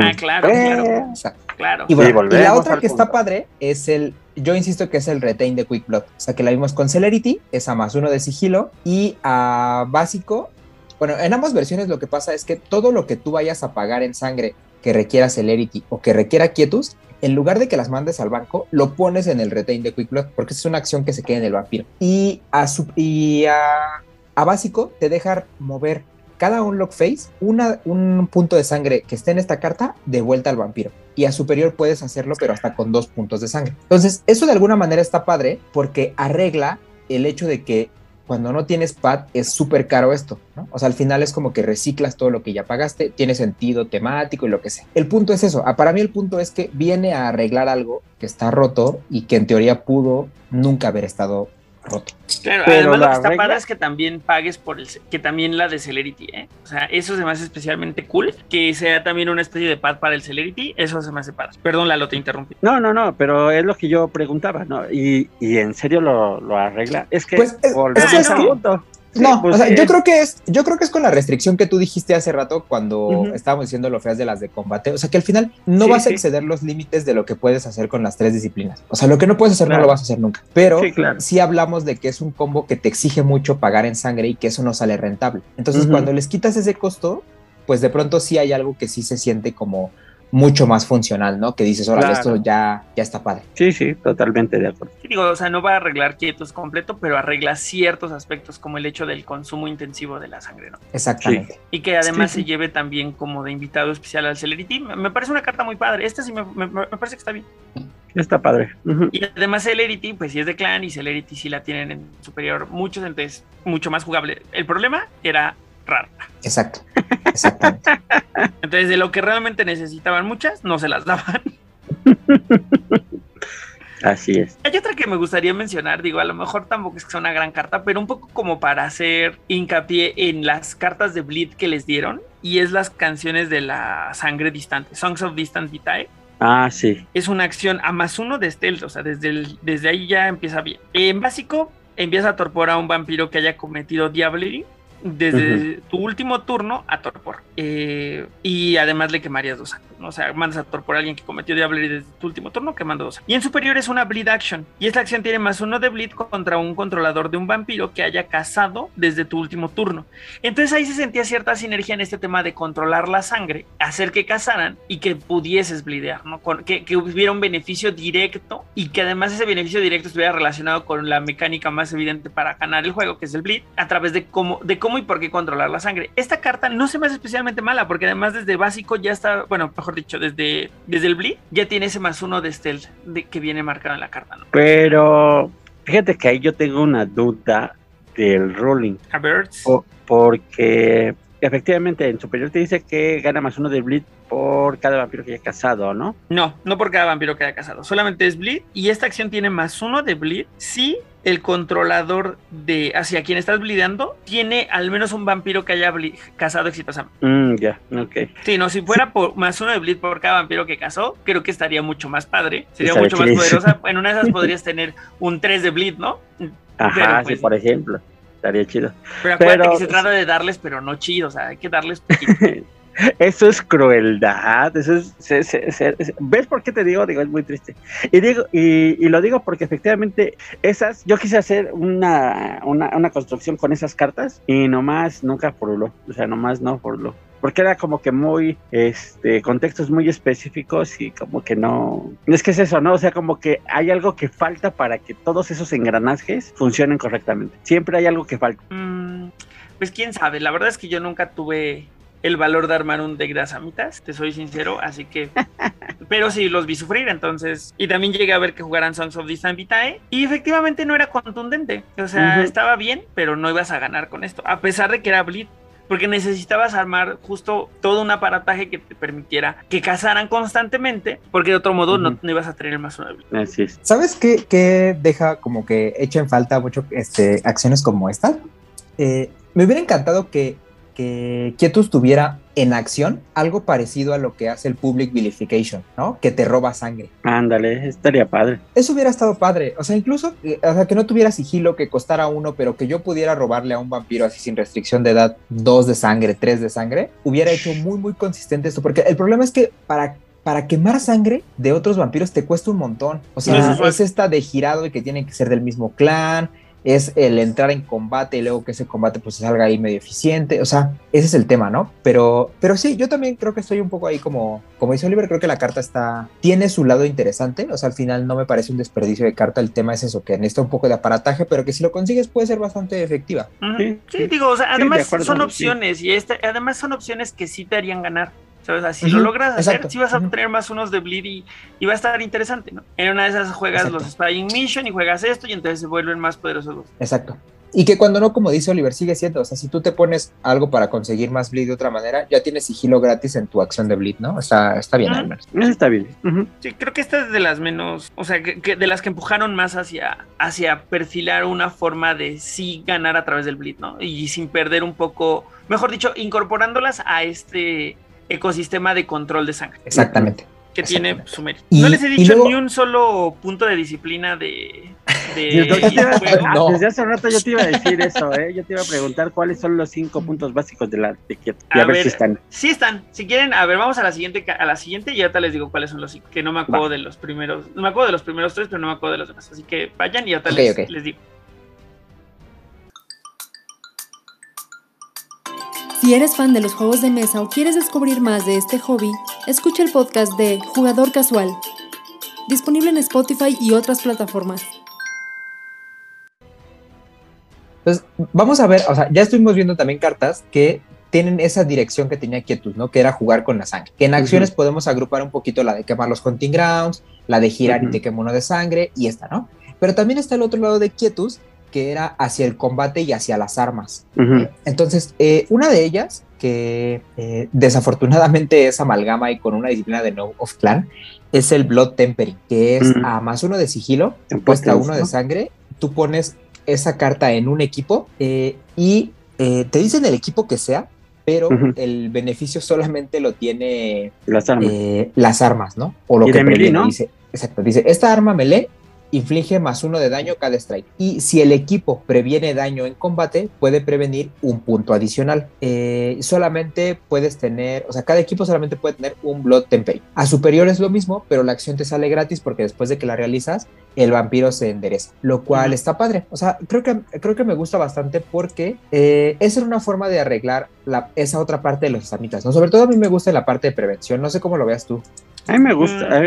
S2: Ah, claro,
S3: Eh,
S2: claro,
S4: Exacto.
S2: claro.
S4: Y, bueno, y
S3: volvemos
S4: la otra que está padre es el, yo insisto que es el retain de Quick Blood. O sea, que la vimos con Celerity, es a más uno de sigilo y a básico. Bueno, en ambas versiones lo que pasa es que todo lo que tú vayas a pagar en sangre que requiera Celerity o que requiera Quietus, en lugar de que las mandes al banco, lo pones en el retain de Quick Blood, porque es una acción que se queda en el vampiro. Y a, su, y a, a básico te deja mover cada unlock phase una, un punto de sangre que esté en esta carta de vuelta al vampiro. Y a superior puedes hacerlo, pero hasta con dos puntos de sangre. Entonces, eso de alguna manera está padre porque arregla el hecho de que cuando no tienes pad es súper caro esto, ¿no? O sea, al final es como que reciclas todo lo que ya pagaste, tiene sentido temático y lo que sea. El punto es eso, ah, para mí el punto es que viene a arreglar algo que está roto y que en teoría pudo nunca haber estado roto.
S2: Claro,
S3: Pero
S2: además lo que está
S3: regla-
S2: padre es que también pagues por el que también la de Celerity, ¿eh? O sea, eso se me hace especialmente cool, que sea también una especie de pad para el Celerity, eso se me hace padre. Perdón, Lalo, te interrumpí.
S3: No, no, no, pero es lo que yo preguntaba, ¿no? Y, y en serio lo, lo arregla. Es que
S4: Pues, es-
S3: volvemos
S2: es que-
S3: punto. Sí,
S4: No,
S3: pues
S4: o sea,
S3: sí,
S4: yo creo que es, yo creo que es con la restricción que tú dijiste hace rato cuando estábamos diciendo lo feas de las de combate. O sea que al final no
S3: Sí,
S4: vas a exceder los límites de lo que puedes hacer con las tres disciplinas. O sea, lo que no puedes hacer no lo vas a hacer nunca. Pero
S3: Sí, claro.
S4: sí hablamos de que es un combo que te exige mucho pagar en sangre y que eso no sale rentable. Entonces, cuando les quitas ese costo, pues de pronto sí hay algo que sí se siente como mucho más funcional, ¿no? Que dices, órale,
S3: Claro.
S4: esto ya, ya está padre.
S3: Sí, sí, totalmente de acuerdo.
S2: Digo, o sea, no va a arreglar quietos completo, pero arregla ciertos aspectos como el hecho del consumo intensivo de la sangre, ¿no?
S4: Exactamente.
S2: Y que además
S3: Sí, sí.
S2: se lleve también como de invitado especial al Celerity. Me parece una carta muy padre. Esta sí me, me- me parece que está bien.
S3: Está padre.
S2: Y además Celerity, pues sí es de clan y Celerity sí la tienen en superior muchos, entonces mucho más jugable. El problema era rara.
S4: Exacto. Exactamente.
S2: Entonces de lo que realmente necesitaban muchas, no se las daban.
S3: Así es.
S2: Hay otra que me gustaría mencionar, digo, a lo mejor tampoco es que sea una gran carta, pero un poco como para hacer hincapié en las cartas de Bleed que les dieron, y es las canciones de la sangre distante, Songs of Distant Vitae.
S3: Ah, sí.
S2: Es una acción a más uno de stealth, o sea, desde, el- desde ahí ya empieza bien. En básico, empieza a torpor a un vampiro que haya cometido Diablery. Desde tu último turno a torpor. Eh, y además le quemarías dos actos. ¿no? O sea, mandas a torpor a alguien que cometió Diablery desde tu último turno, quemando dos. Y en superior es una Bleed Action. Y esta acción tiene más uno de Bleed contra un controlador de un vampiro que haya cazado desde tu último turno. Entonces ahí se sentía cierta sinergia en este tema de controlar la sangre, hacer que cazaran y que pudieses blidear, ¿no? Con- que, que hubiera un beneficio directo y que además ese beneficio directo estuviera relacionado con la mecánica más evidente para ganar el juego, que es el bleed, a través de cómo, de cómo y por qué controlar la sangre. Esta carta no se me hace especialmente mala, porque además desde básico ya está, bueno, mejor dicho, desde, desde el bleed ya tiene ese más uno de stealth de, que viene marcado en la carta, ¿no?
S3: Pero fíjate que ahí yo tengo una duda del ruling.
S2: A Birds.
S3: Po- porque efectivamente en superior te dice que gana más uno de bleed por cada vampiro que haya cazado, ¿no?
S2: No, no por cada vampiro que haya cazado. Solamente es bleed. Y esta acción tiene más uno de bleed si el controlador de hacia quien estás bleedando tiene al menos un vampiro que haya cazado exitosamente.
S3: Mm, ya, ok.
S2: Sí, no, si fuera por más uno de bleed por cada vampiro que cazó, creo que estaría mucho más padre. Sería mucho más poderosa. En una de esas podrías tener un 3 de bleed, ¿no?
S3: Ajá,
S2: Pero,
S3: sí,
S2: pues,
S3: por ejemplo. Estaría chido.
S2: Pero acuérdate
S3: Pero-
S2: que se trata de darles, pero no chido. O sea, hay que darles poquito.
S3: Eso es crueldad, eso es, ¿ves por qué te digo? Digo, es muy triste. Y digo, y, y lo digo porque efectivamente esas, yo quise hacer una, una, una construcción con esas cartas y nomás nunca poruló, o sea, nomás no poruló. Porque era como que muy, este, contextos muy específicos y como que no, es que es eso, ¿no? O sea, como que hay algo que falta para que todos esos engranajes funcionen correctamente. Siempre hay algo que falta.
S2: Mm, pues quién sabe, la verdad es que yo nunca tuve el valor de armar un deck de asamitas, te soy sincero, así que... Pero sí, los vi sufrir, entonces... Y también llegué a ver que jugaran Songs of Distant Vitae, y efectivamente no era contundente, o sea, estaba bien, pero no ibas a ganar con esto, a pesar de que era Bleed. Porque necesitabas armar justo todo un aparataje que te permitiera que cazaran constantemente, porque de otro modo no, no ibas a tener el más.
S3: Así es.
S4: ¿Sabes qué, qué deja como que echa en falta mucho este, acciones como esta? Eh, me hubiera encantado que, que Quietus tuviera en acción algo parecido a lo que hace el Public Vilification, ¿no? Que te roba sangre.
S3: Ándale, estaría padre.
S4: Eso hubiera estado padre. O sea, incluso, eh, o sea, que no tuviera sigilo, que costara uno, pero que yo pudiera robarle a un vampiro así sin restricción de edad, dos de sangre, tres de sangre, hubiera hecho muy, muy consistente esto. Porque el problema es que para para quemar sangre de otros vampiros te cuesta un montón. O sea, es esta de girado y que tienen que ser del mismo clan, es el entrar en combate y luego que ese combate pues salga ahí medio eficiente, o sea, ese es el tema, ¿no? Pero, pero sí, yo también creo que estoy un poco ahí como, como dice Oliver, creo que la carta está, tiene su lado interesante, o sea, al final no me parece un desperdicio de carta, el tema es eso, que necesita un poco de aparataje, pero que si lo consigues puede ser bastante efectiva.
S2: Sí, digo, o sea, además son opciones y este, además son opciones que sí te harían ganar. ¿Sabes? si lo logras hacer, si vas a tener más unos de bleed y, va a estar interesante, ¿no? En una de esas juegas los Spying Mission y juegas esto y entonces se vuelven más poderosos
S4: Exacto. Y que cuando no, como dice Oliver, sigue siendo, o sea, si tú te pones algo para conseguir más bleed de otra manera, ya tienes sigilo gratis en tu acción de bleed, ¿no? O sea, está bien, al
S3: Está bien.
S2: Sí, creo que esta es de las menos, o sea, que, de las que empujaron más hacia, hacia perfilar una forma de sí ganar a través del bleed, ¿no? Y sin perder un poco, mejor dicho, incorporándolas a este ecosistema de control de sangre.
S4: Exactamente.
S2: Que tiene su mérito. no les he dicho ni un solo punto de disciplina de.
S3: Desde hace rato yo te iba a decir eso, ¿eh? Yo te iba a preguntar cuáles son los cinco puntos básicos de la de
S2: Y a, ver, si están. Sí están. Si quieren, a ver, vamos a la siguiente, a la siguiente y ahorita les digo cuáles son los cinco. Que no me acuerdo de los primeros. No me acuerdo de los primeros tres, pero no me acuerdo de los demás. Así que vayan y ahorita les digo.
S5: Si eres fan de los juegos de mesa o quieres descubrir más de este hobby, escucha el podcast de Jugador Casual, disponible en Spotify y otras plataformas.
S4: Pues vamos a ver, o sea, ya estuvimos viendo también cartas que tienen esa dirección que tenía Quietus, ¿no? Que era jugar con la sangre. Que en acciones podemos agrupar un poquito la de quemar los hunting grounds, la de girar y te quemo uno de sangre y esta, ¿no? Pero también está el otro lado de Quietus, que era hacia el combate y hacia las armas. Entonces, eh, una de ellas, que eh, desafortunadamente es amalgama y con una disciplina de No of Clan, es el Blood Tempering, que es a más uno de sigilo, puesta uno de sangre, tú pones esa carta en un equipo eh, y te dicen el equipo que sea, pero el beneficio solamente lo tiene
S3: las armas,
S4: las armas ¿no? O lo que ¿no? dice, exacto, dice, esta arma melee inflige más uno de daño cada strike. Y si el equipo previene daño en combate, puede prevenir un punto adicional. Eh, solamente puedes tener, o sea, cada equipo solamente puede tener un Blood Tempering. A superior es lo mismo, pero la acción te sale gratis porque después de que la realizas, el vampiro se endereza, lo cual está padre. O sea, creo que, creo que me gusta bastante porque eh, es una forma de arreglar la, esa otra parte de los samitas, ¿no? Sobre todo a mí me gusta la parte de prevención, no sé cómo lo veas tú.
S3: A mí me gusta, a,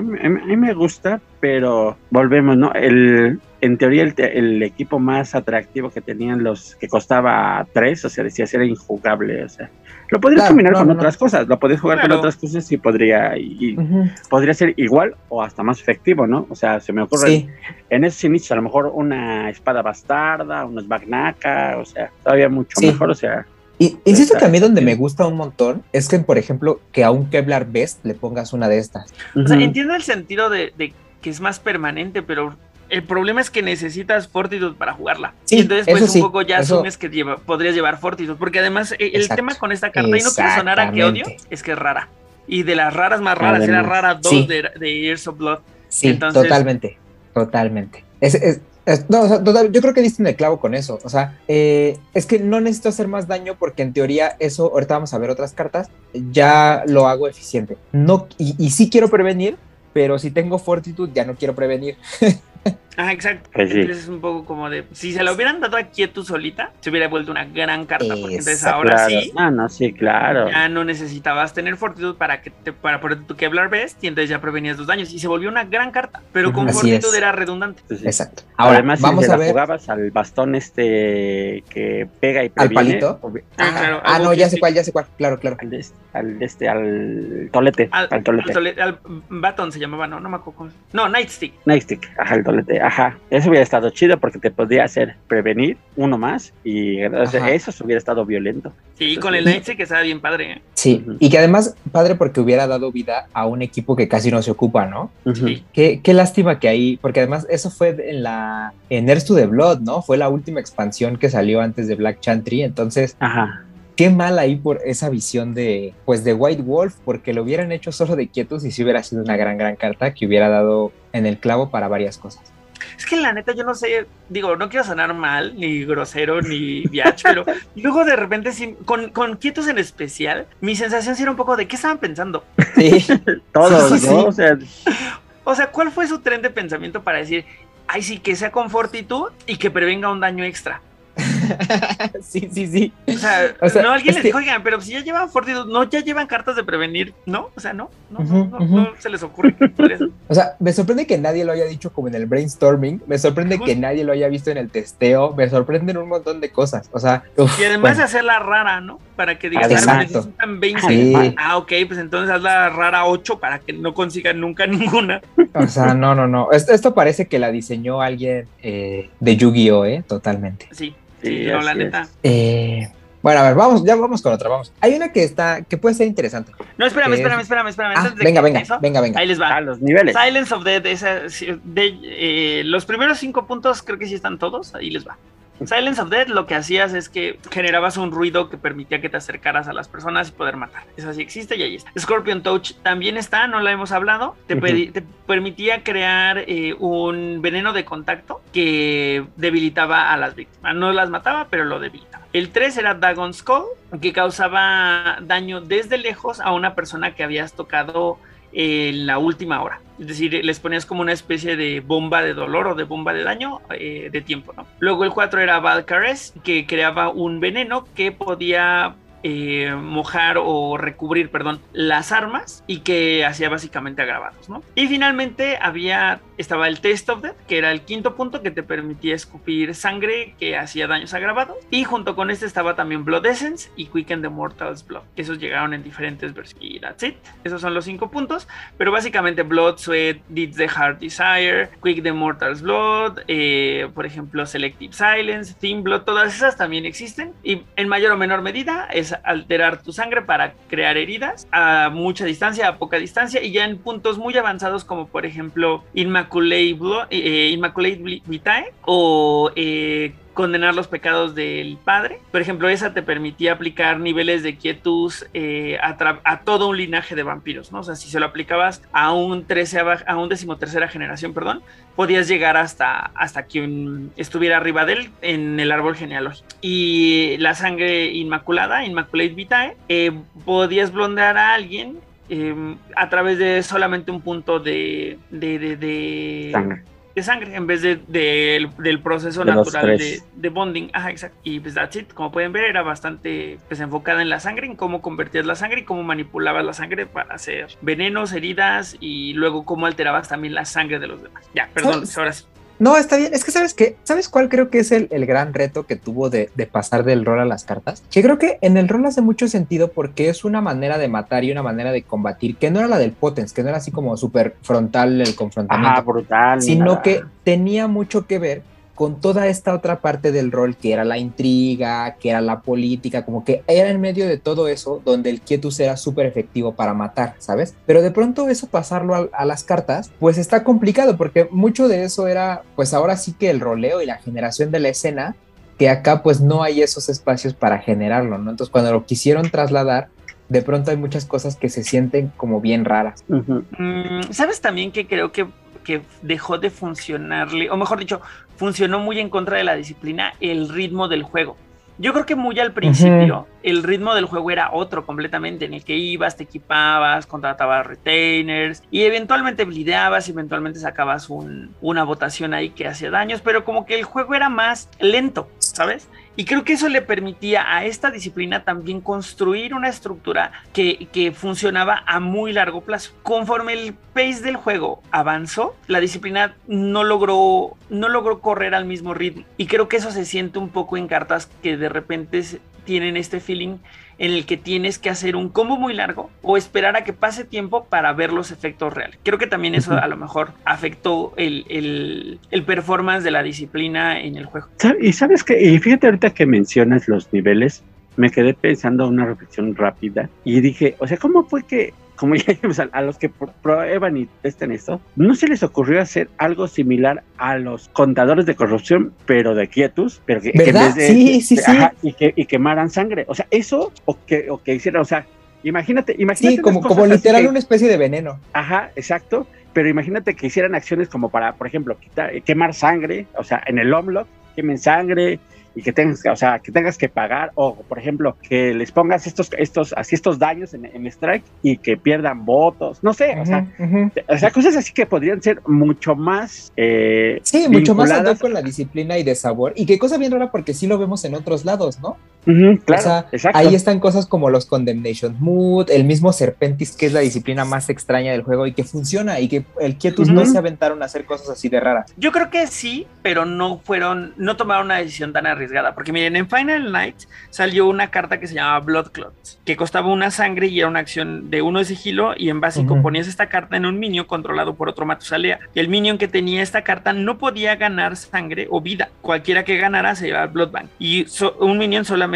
S3: mí, me gusta, pero volvemos, ¿no? El, en teoría el, equipo más atractivo que tenían los que costaba tres, o sea, decía era injugable, o sea, lo podrías combinar con otras cosas, lo podrías jugar con otras cosas y podría y, podría ser igual o hasta más efectivo, ¿no? O sea, se me ocurre en ese inicio a lo mejor una espada bastarda, unos bagnaka, o sea, todavía mucho mejor, o sea,
S4: y insisto que a mí donde me gusta un montón es que, por ejemplo, que a un Kevlar Best le pongas una de estas.
S2: O sea, entiendo el sentido de, que es más permanente, pero el problema es que necesitas Fortitude para jugarla. Sí, y entonces, pues un poco ya asumes que podrías llevar Fortitude. Porque además, e, el tema con esta carta, y no quiero sonar a que odio, es que es rara. Y de las raras más raras, era rara 2 de, de, Years of Blood.
S4: Sí, totalmente. Totalmente. Es, no, o sea, yo creo que diste en el clavo con eso. O sea, eh, es que no necesito hacer más daño porque en teoría eso, ahorita vamos a ver otras cartas, ya lo hago eficiente. No, y, y sí quiero prevenir, pero si tengo fortitud ya no quiero prevenir.
S2: Ah, exacto. Pues entonces es un poco como de. Si se lo hubieran dado aquí a tú solita, se hubiera vuelto una gran carta. Porque entonces ahora sí.
S3: Ah, no, sí, claro.
S2: Ya no necesitabas tener fortitud para que te para ponerte tu Kevlar Best y entonces ya prevenías los daños. Y se volvió una gran carta. Pero con fortitud era redundante.
S4: Exacto.
S3: Ahora, Además, vamos si a ver. jugabas al bastón este que pega y previene.
S4: ¿Al palito? Ah, claro. Ah, no, ya sé cuál, ya sé cuál. Claro, claro.
S3: Al, este, al, este, al tolete.
S2: Al, tolete. Al, baton se llamaba, ¿no? No me acuerdo. No, Nightstick.
S3: Nightstick, ajá, el tolete. Ajá, eso hubiera estado chido porque te podría hacer prevenir uno más y eso hubiera estado violento.
S2: Sí, con el Nightstick que estaba bien padre. ¿eh?
S4: Sí, y que además padre porque hubiera dado vida a un equipo que casi no se ocupa, ¿no? Sí. Qué, qué, lástima que ahí, porque además eso fue en la en Earth to the Blood, ¿no? Fue la última expansión que salió antes de Black Chantry, entonces
S3: Ajá
S4: qué mal ahí por esa visión de, pues, de White Wolf, porque lo hubieran hecho solo de quietos y si hubiera sido una gran, gran carta que hubiera dado en el clavo para varias cosas.
S2: Es que la neta, yo no sé, digo, no quiero sonar mal, ni grosero, ni viach, pero luego de repente, sí, con, con quietos en especial, mi sensación sí era un poco de qué estaban pensando.
S4: Sí,
S6: Todos,
S4: Sí,
S6: ¿no?
S4: sí.
S6: O sea,
S2: O sea, ¿cuál fue su tren de pensamiento para decir, ay, sí, que sea con fortitud y que prevenga un daño extra?
S4: sí, sí, sí.
S2: O sea,
S4: O sea,
S2: no alguien
S4: es
S2: les
S4: que-
S2: dijo, oigan, pero si ya llevan fortitud, no, ya llevan cartas de prevenir, ¿no? O sea, no, no,
S4: Ujú,
S2: no, no, se les ocurre que.
S4: O sea, me sorprende que nadie lo haya dicho como en el brainstorming, me sorprende que nadie lo haya visto en el testeo, me sorprenden un montón de cosas. O sea, uf,
S2: Y además
S4: bueno,
S2: hacerla rara, ¿no? Para que digan. "Ah, necesitan 20.
S4: Sí.
S2: Ah, ok, pues entonces hazla rara 8 para que no consigan nunca ninguna.
S4: o sea, no, no, no. Esto, esto parece que la diseñó alguien eh, de Yu-Gi-Oh, ¿eh? Totalmente.
S2: Sí,
S6: Sí,
S2: sí, no, la
S6: así es.
S2: neta.
S4: Eh, bueno, a ver, vamos, ya vamos con otra, vamos. Hay una que está, que puede ser interesante.
S2: No, espérame, espérame, espérame, espérame.
S4: Ah, venga, venga,
S2: eso,
S4: venga, venga.
S2: Ahí les va.
S6: a los niveles.
S2: Silence of Dead, esa, de, eh, los primeros cinco puntos creo que sí están todos, ahí les va. Silence of Dead lo que hacías es que generabas un ruido que permitía que te acercaras a las personas y poder matar. Eso sí existe y ahí está. Scorpion Touch también está, no la hemos hablado. Te permitía crear eh, un veneno de contacto que debilitaba a las víctimas. No las mataba, pero lo debilitaba. El 3 era Dagon Skull, que causaba daño desde lejos a una persona que habías tocado en la última hora. Es decir, les ponías como una especie de bomba de dolor o de bomba de daño eh, de tiempo, ¿no? Luego el 4 era Valkyries, que creaba un veneno que podía eh, mojar o recubrir, perdón, las armas y que hacía básicamente agravados, ¿no? Y finalmente había, estaba el Test of Death, que era el quinto punto que te permitía escupir sangre que hacía daños agravados. Y junto con este estaba también Blood Essence y Quicken the Mortal's Blood, que esos llegaron en diferentes versiones. Y that's it. Esos son los cinco puntos. Pero básicamente Blood, Sweat, Deeds the Heart Desire, Quick the Mortal's Blood, eh, por ejemplo Selective Silence, Thin Blood, todas esas también existen. Y en mayor o menor medida es alterar tu sangre para crear heridas a mucha distancia, a poca distancia. Y ya en puntos muy avanzados como por ejemplo Immaculate, eh, Vitae o... Eh, condenar los pecados del padre. Por ejemplo, esa te permitía aplicar niveles de quietud eh, a, todo un linaje de vampiros, ¿no? O sea, si se lo aplicabas a un treceava, a un decimotercera generación, perdón, podías llegar hasta, hasta quien estuviera arriba de él en el árbol genealógico. Y la sangre inmaculada, Immaculate Vitae, podías blondear a alguien eh, a través de solamente un punto de, de, de, de-
S6: Sangre.
S2: de sangre en vez de, del- del proceso natural de, bonding. Ajá, exacto. Y pues that's it. Como pueden ver, era bastante pues, enfocada en la sangre, en cómo convertías la sangre y cómo manipulabas la sangre para hacer venenos, heridas y luego cómo alterabas también la sangre de los demás. Ya, perdón, ahora sí.
S4: No, está bien. Es que, ¿sabes qué? ¿Sabes cuál creo que es el, el gran reto que tuvo de, de pasar del rol a las cartas? Que creo que en el rol hace mucho sentido porque es una manera de matar y una manera de combatir que no era la del Potens, que no era así como súper frontal el confrontamiento,
S6: Ajá, brutal.
S4: sino
S6: nada.
S4: que tenía mucho que ver con toda esta otra parte del rol que era la intriga, que era la política, como que era en medio de todo eso donde el quietus era súper efectivo para matar, ¿sabes? Pero de pronto eso pasarlo a, a las cartas, pues está complicado porque mucho de eso era, pues ahora sí que el roleo y la generación de la escena, que acá pues no hay esos espacios para generarlo, ¿no? Entonces cuando lo quisieron trasladar, de pronto hay muchas cosas que se sienten como bien raras.
S2: Mm, ¿Sabes también que creo que, que dejó de funcionarle, o mejor dicho, funcionó muy en contra de la disciplina, el ritmo del juego? Yo creo que muy al principio el ritmo del juego era otro completamente, en el que ibas, te equipabas, contratabas retainers y eventualmente blideabas y eventualmente sacabas un- una votación ahí que hacía daños, pero como que el juego era más lento, ¿sabes? Y creo que eso le permitía a esta disciplina también construir una estructura que, funcionaba a muy largo plazo. Conforme el pace del juego avanzó, la disciplina no logró, no logró correr al mismo ritmo. Y creo que eso se siente un poco en cartas que de repente tienen este feeling en el que tienes que hacer un combo muy largo o esperar a que pase tiempo para ver los efectos reales. Creo que también eso a lo mejor afectó el, el- el performance de la disciplina en el juego.
S6: ¿Sab- Y sabes que, y fíjate ahorita que mencionas los niveles, me quedé pensando una reflexión rápida y dije, o sea, ¿cómo fue que,
S3: como ya dijimos, a, a los que pr- prueban y testan esto, ¿no se les ocurrió hacer algo similar a los contadores de corrupción, pero de quietus, pero que, que en
S4: ¿Verdad?
S3: vez de-
S4: Sí, sí, sí.
S3: y, que, y quemaran sangre? O sea, eso, o que, o que hicieran, o sea, imagínate, imagínate.
S4: Sí, como, como literal
S3: que-
S4: una especie de veneno.
S3: Ajá, exacto. Pero imagínate que hicieran acciones como para, por ejemplo, quitar, quemar sangre, o sea, en el Omlock, quemen sangre y que tengas, que- o sea, que tengas que pagar, o por ejemplo, que les pongas estos, estos, así estos daños en, en Strike y que pierdan votos, no sé, o sea, o sea, cosas así que podrían ser mucho más eh,
S4: Sí, mucho más con la disciplina y de sabor. Y qué cosa bien rara porque sí lo vemos en otros lados, ¿no?
S3: Claro,
S4: o sea,
S3: exacto.
S4: ahí están cosas como los Condemnation Mood, el mismo Serpentis, que es la disciplina más extraña del juego y que funciona y que el Quietus no se aventaron a hacer cosas así de raras.
S2: Yo creo que sí, pero no fueron, no tomaron una decisión tan arriesgada. Porque miren, en Final Night salió una carta que se llamaba Blood Clots, que costaba una sangre y era una acción de uno de sigilo. Y en básico ponías esta carta en un minion controlado por otro Matusalea. Y el minion que tenía esta carta no podía ganar sangre o vida. Cualquiera que ganara se llevaba Blood Bank. Y so- un minion solamente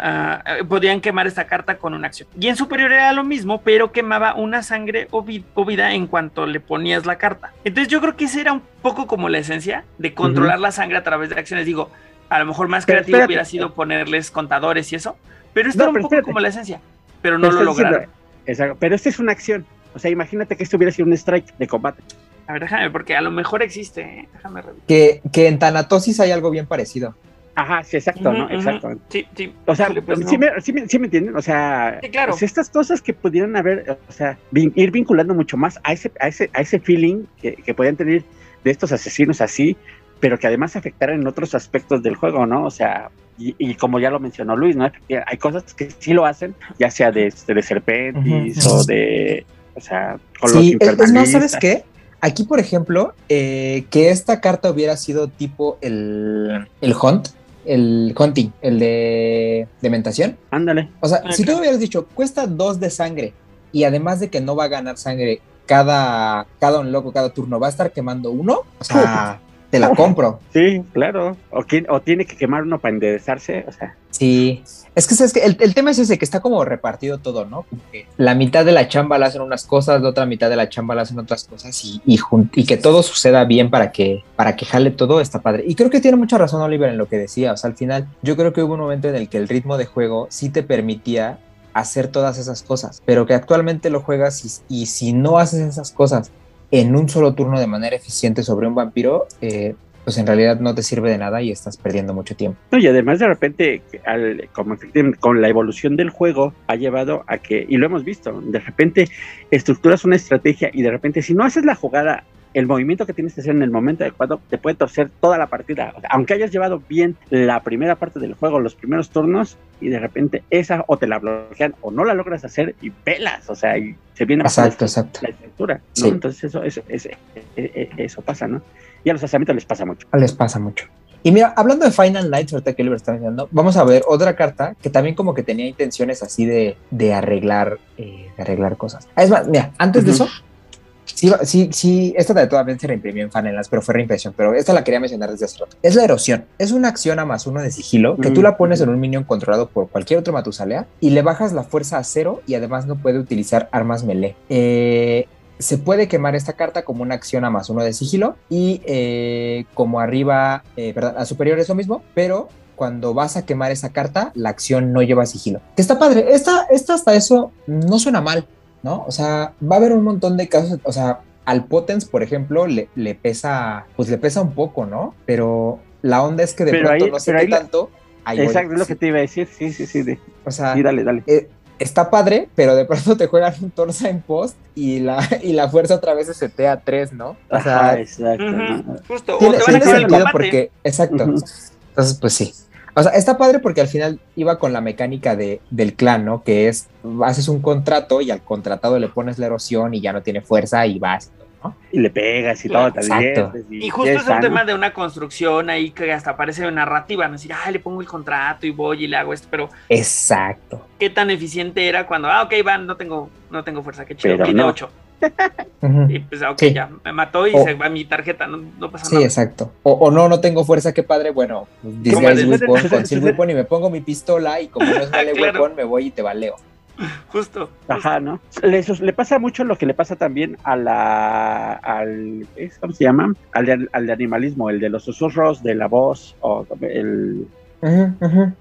S2: ah, eh, podían quemar esta carta con una acción. Y en superior era lo mismo, pero quemaba una sangre o, vi- o vida en cuanto le ponías la carta. Entonces yo creo que esa era un poco como la esencia de controlar la sangre a través de acciones. Digo, a lo mejor más
S3: Pero
S2: creativo
S3: espérate.
S2: hubiera sido ponerles contadores y eso, pero esto
S3: No,
S2: era un poco
S3: espérate.
S2: como la esencia, pero no
S3: Pero
S2: lo
S3: diciendo-
S2: lograron.
S3: Exacto, pero esta es una acción. O sea, imagínate que esto hubiera sido un strike de combate.
S2: A ver, déjame, porque a lo mejor existe, ¿eh? déjame revisar.
S4: Que, que en Tanatosis hay algo bien parecido.
S3: Ajá, sí, exacto, ¿no? Exacto.
S2: Sí, sí.
S3: O sea,
S2: pues
S3: sí,
S2: no.
S3: me, sí, me, sí me entienden, o sea,
S2: Sí, claro.
S3: pues estas cosas que pudieran haber, o sea, vin- ir vinculando mucho más a ese, a ese, a ese feeling que, que podían tener de estos asesinos así, pero que además afectaran en otros aspectos del juego, ¿no? O sea, y, y como ya lo mencionó Luis, ¿no? Hay cosas que sí lo hacen, ya sea de, este, de Serpentis o de, o sea, con los
S4: Sí, es más, ¿sabes qué? Aquí, por ejemplo, eh, que esta carta hubiera sido tipo el, el Hunt, el Hunting, el de Dementación.
S3: Ándale.
S4: O sea,
S2: Ah,
S4: si tú
S2: claro.
S4: hubieras dicho, cuesta dos de sangre y además de que no va a ganar sangre cada, cada un loco, cada turno, va a estar quemando uno, o sea, te la compro.
S3: Sí, claro. O, tiene que quemar uno para enderezarse, o sea.
S4: Sí. Es que, ¿sabes qué? El, el tema es ese, que está como repartido todo, ¿no? Como que la mitad de la chamba la hacen unas cosas, la otra mitad de la chamba la hacen otras cosas y, y, jun- y que todo suceda bien para que, para que jale todo está padre. Y creo que tiene mucha razón Oliver en lo que decía. O sea, al final yo creo que hubo un momento en el que el ritmo de juego sí te permitía hacer todas esas cosas, pero que actualmente lo juegas y, y si no haces esas cosas en un solo turno de manera eficiente sobre un vampiro, eh, pues en realidad no te sirve de nada y estás perdiendo mucho tiempo.
S3: Y además de repente, al- como con la evolución del juego, ha llevado a que, y lo hemos visto, de repente estructuras una estrategia y de repente si no haces la jugada, el movimiento que tienes que hacer en el momento adecuado, te puede torcer toda la partida. O sea, aunque hayas llevado bien la primera parte del juego, los primeros turnos, y de repente esa o te la bloquean o no la logras hacer y pelas, o sea, y se viene
S4: Exacto,
S3: la-
S4: exacto.
S3: la estructura, ¿no?
S4: Sí.
S3: Entonces eso, eso, eso, eso pasa, ¿no? Y a los lanzamientos les pasa mucho.
S4: Les pasa mucho. Y mira, hablando de Final Nights, ahorita que Oliver está vamos a ver otra carta que también como que tenía intenciones así de, de arreglar, eh, de arreglar cosas. Es más, mira, antes de eso, sí, sí, sí, esta de todas se reimprimió en Nights, pero fue reimpresión, pero esta la quería mencionar desde hace rato. Es la erosión. Es una acción a más uno de sigilo que tú la pones en un minion controlado por cualquier otro Matusalea y le bajas la fuerza a cero y además no puede utilizar armas melee. Eh, se puede quemar esta carta como una acción a más uno de sigilo y eh, como arriba, eh, perdón, a superior es lo mismo, pero cuando vas a quemar esa carta, la acción no lleva sigilo. Que está padre, esta, esta hasta eso no suena mal, ¿no? O sea, va a haber un montón de casos, o sea, al Potens, por ejemplo, le, le pesa, pues le pesa un poco, ¿no? Pero la onda es que de
S3: Pero
S4: pronto
S3: ahí-
S4: no
S3: ahí la-
S4: tanto. ahí voy,
S3: Exacto, es lo
S4: sí.
S3: que te iba a decir, sí, sí, sí, de-
S4: O sea,
S3: sí, dale, dale.
S4: eh, está padre, pero de pronto te juegan un torsa en post y la, y la fuerza otra vez se setea a 3, ¿no? O sea,
S3: Ajá, exacto.
S2: Ujú,
S3: ¿no?
S2: Justo, o
S4: tiene,
S2: te van a
S4: sentido porque, exacto.
S3: Ujú.
S4: Entonces, pues sí. O sea, está padre porque al final iba con la mecánica de, del clan, ¿no? Que es, haces un contrato y al contratado le pones la erosión y ya no tiene fuerza y vas, ¿no?
S3: Y le pegas y
S2: Claro,
S3: todo,
S4: exacto.
S2: Y justo es un tema de una construcción ahí que hasta parece narrativa, no decir, ay, le pongo el contrato y voy y le hago esto, pero
S4: Exacto.
S2: qué tan eficiente era cuando, ah, ok, van, no tengo, no tengo fuerza, qué chido,
S3: Pero
S2: tiene
S3: no.
S2: 8. Y pues, ok,
S4: Sí.
S2: ya, me mató y
S4: O-
S2: se va mi tarjeta, no, no pasa
S4: Sí,
S2: nada.
S4: exacto. O, o no, no tengo fuerza, qué padre. Bueno, pues,
S2: ¿Cómo
S4: disguise weapon, conceal weapon y me pongo mi pistola y como no es melee
S2: Claro.
S4: weapon, me voy y te baleo.
S2: Justo.
S3: Ajá, ¿no? Le, pasa mucho lo que le pasa también a la. Al, ¿es? ¿Cómo se llama? Al de, al de animalismo, el de los susurros, de la voz, o el.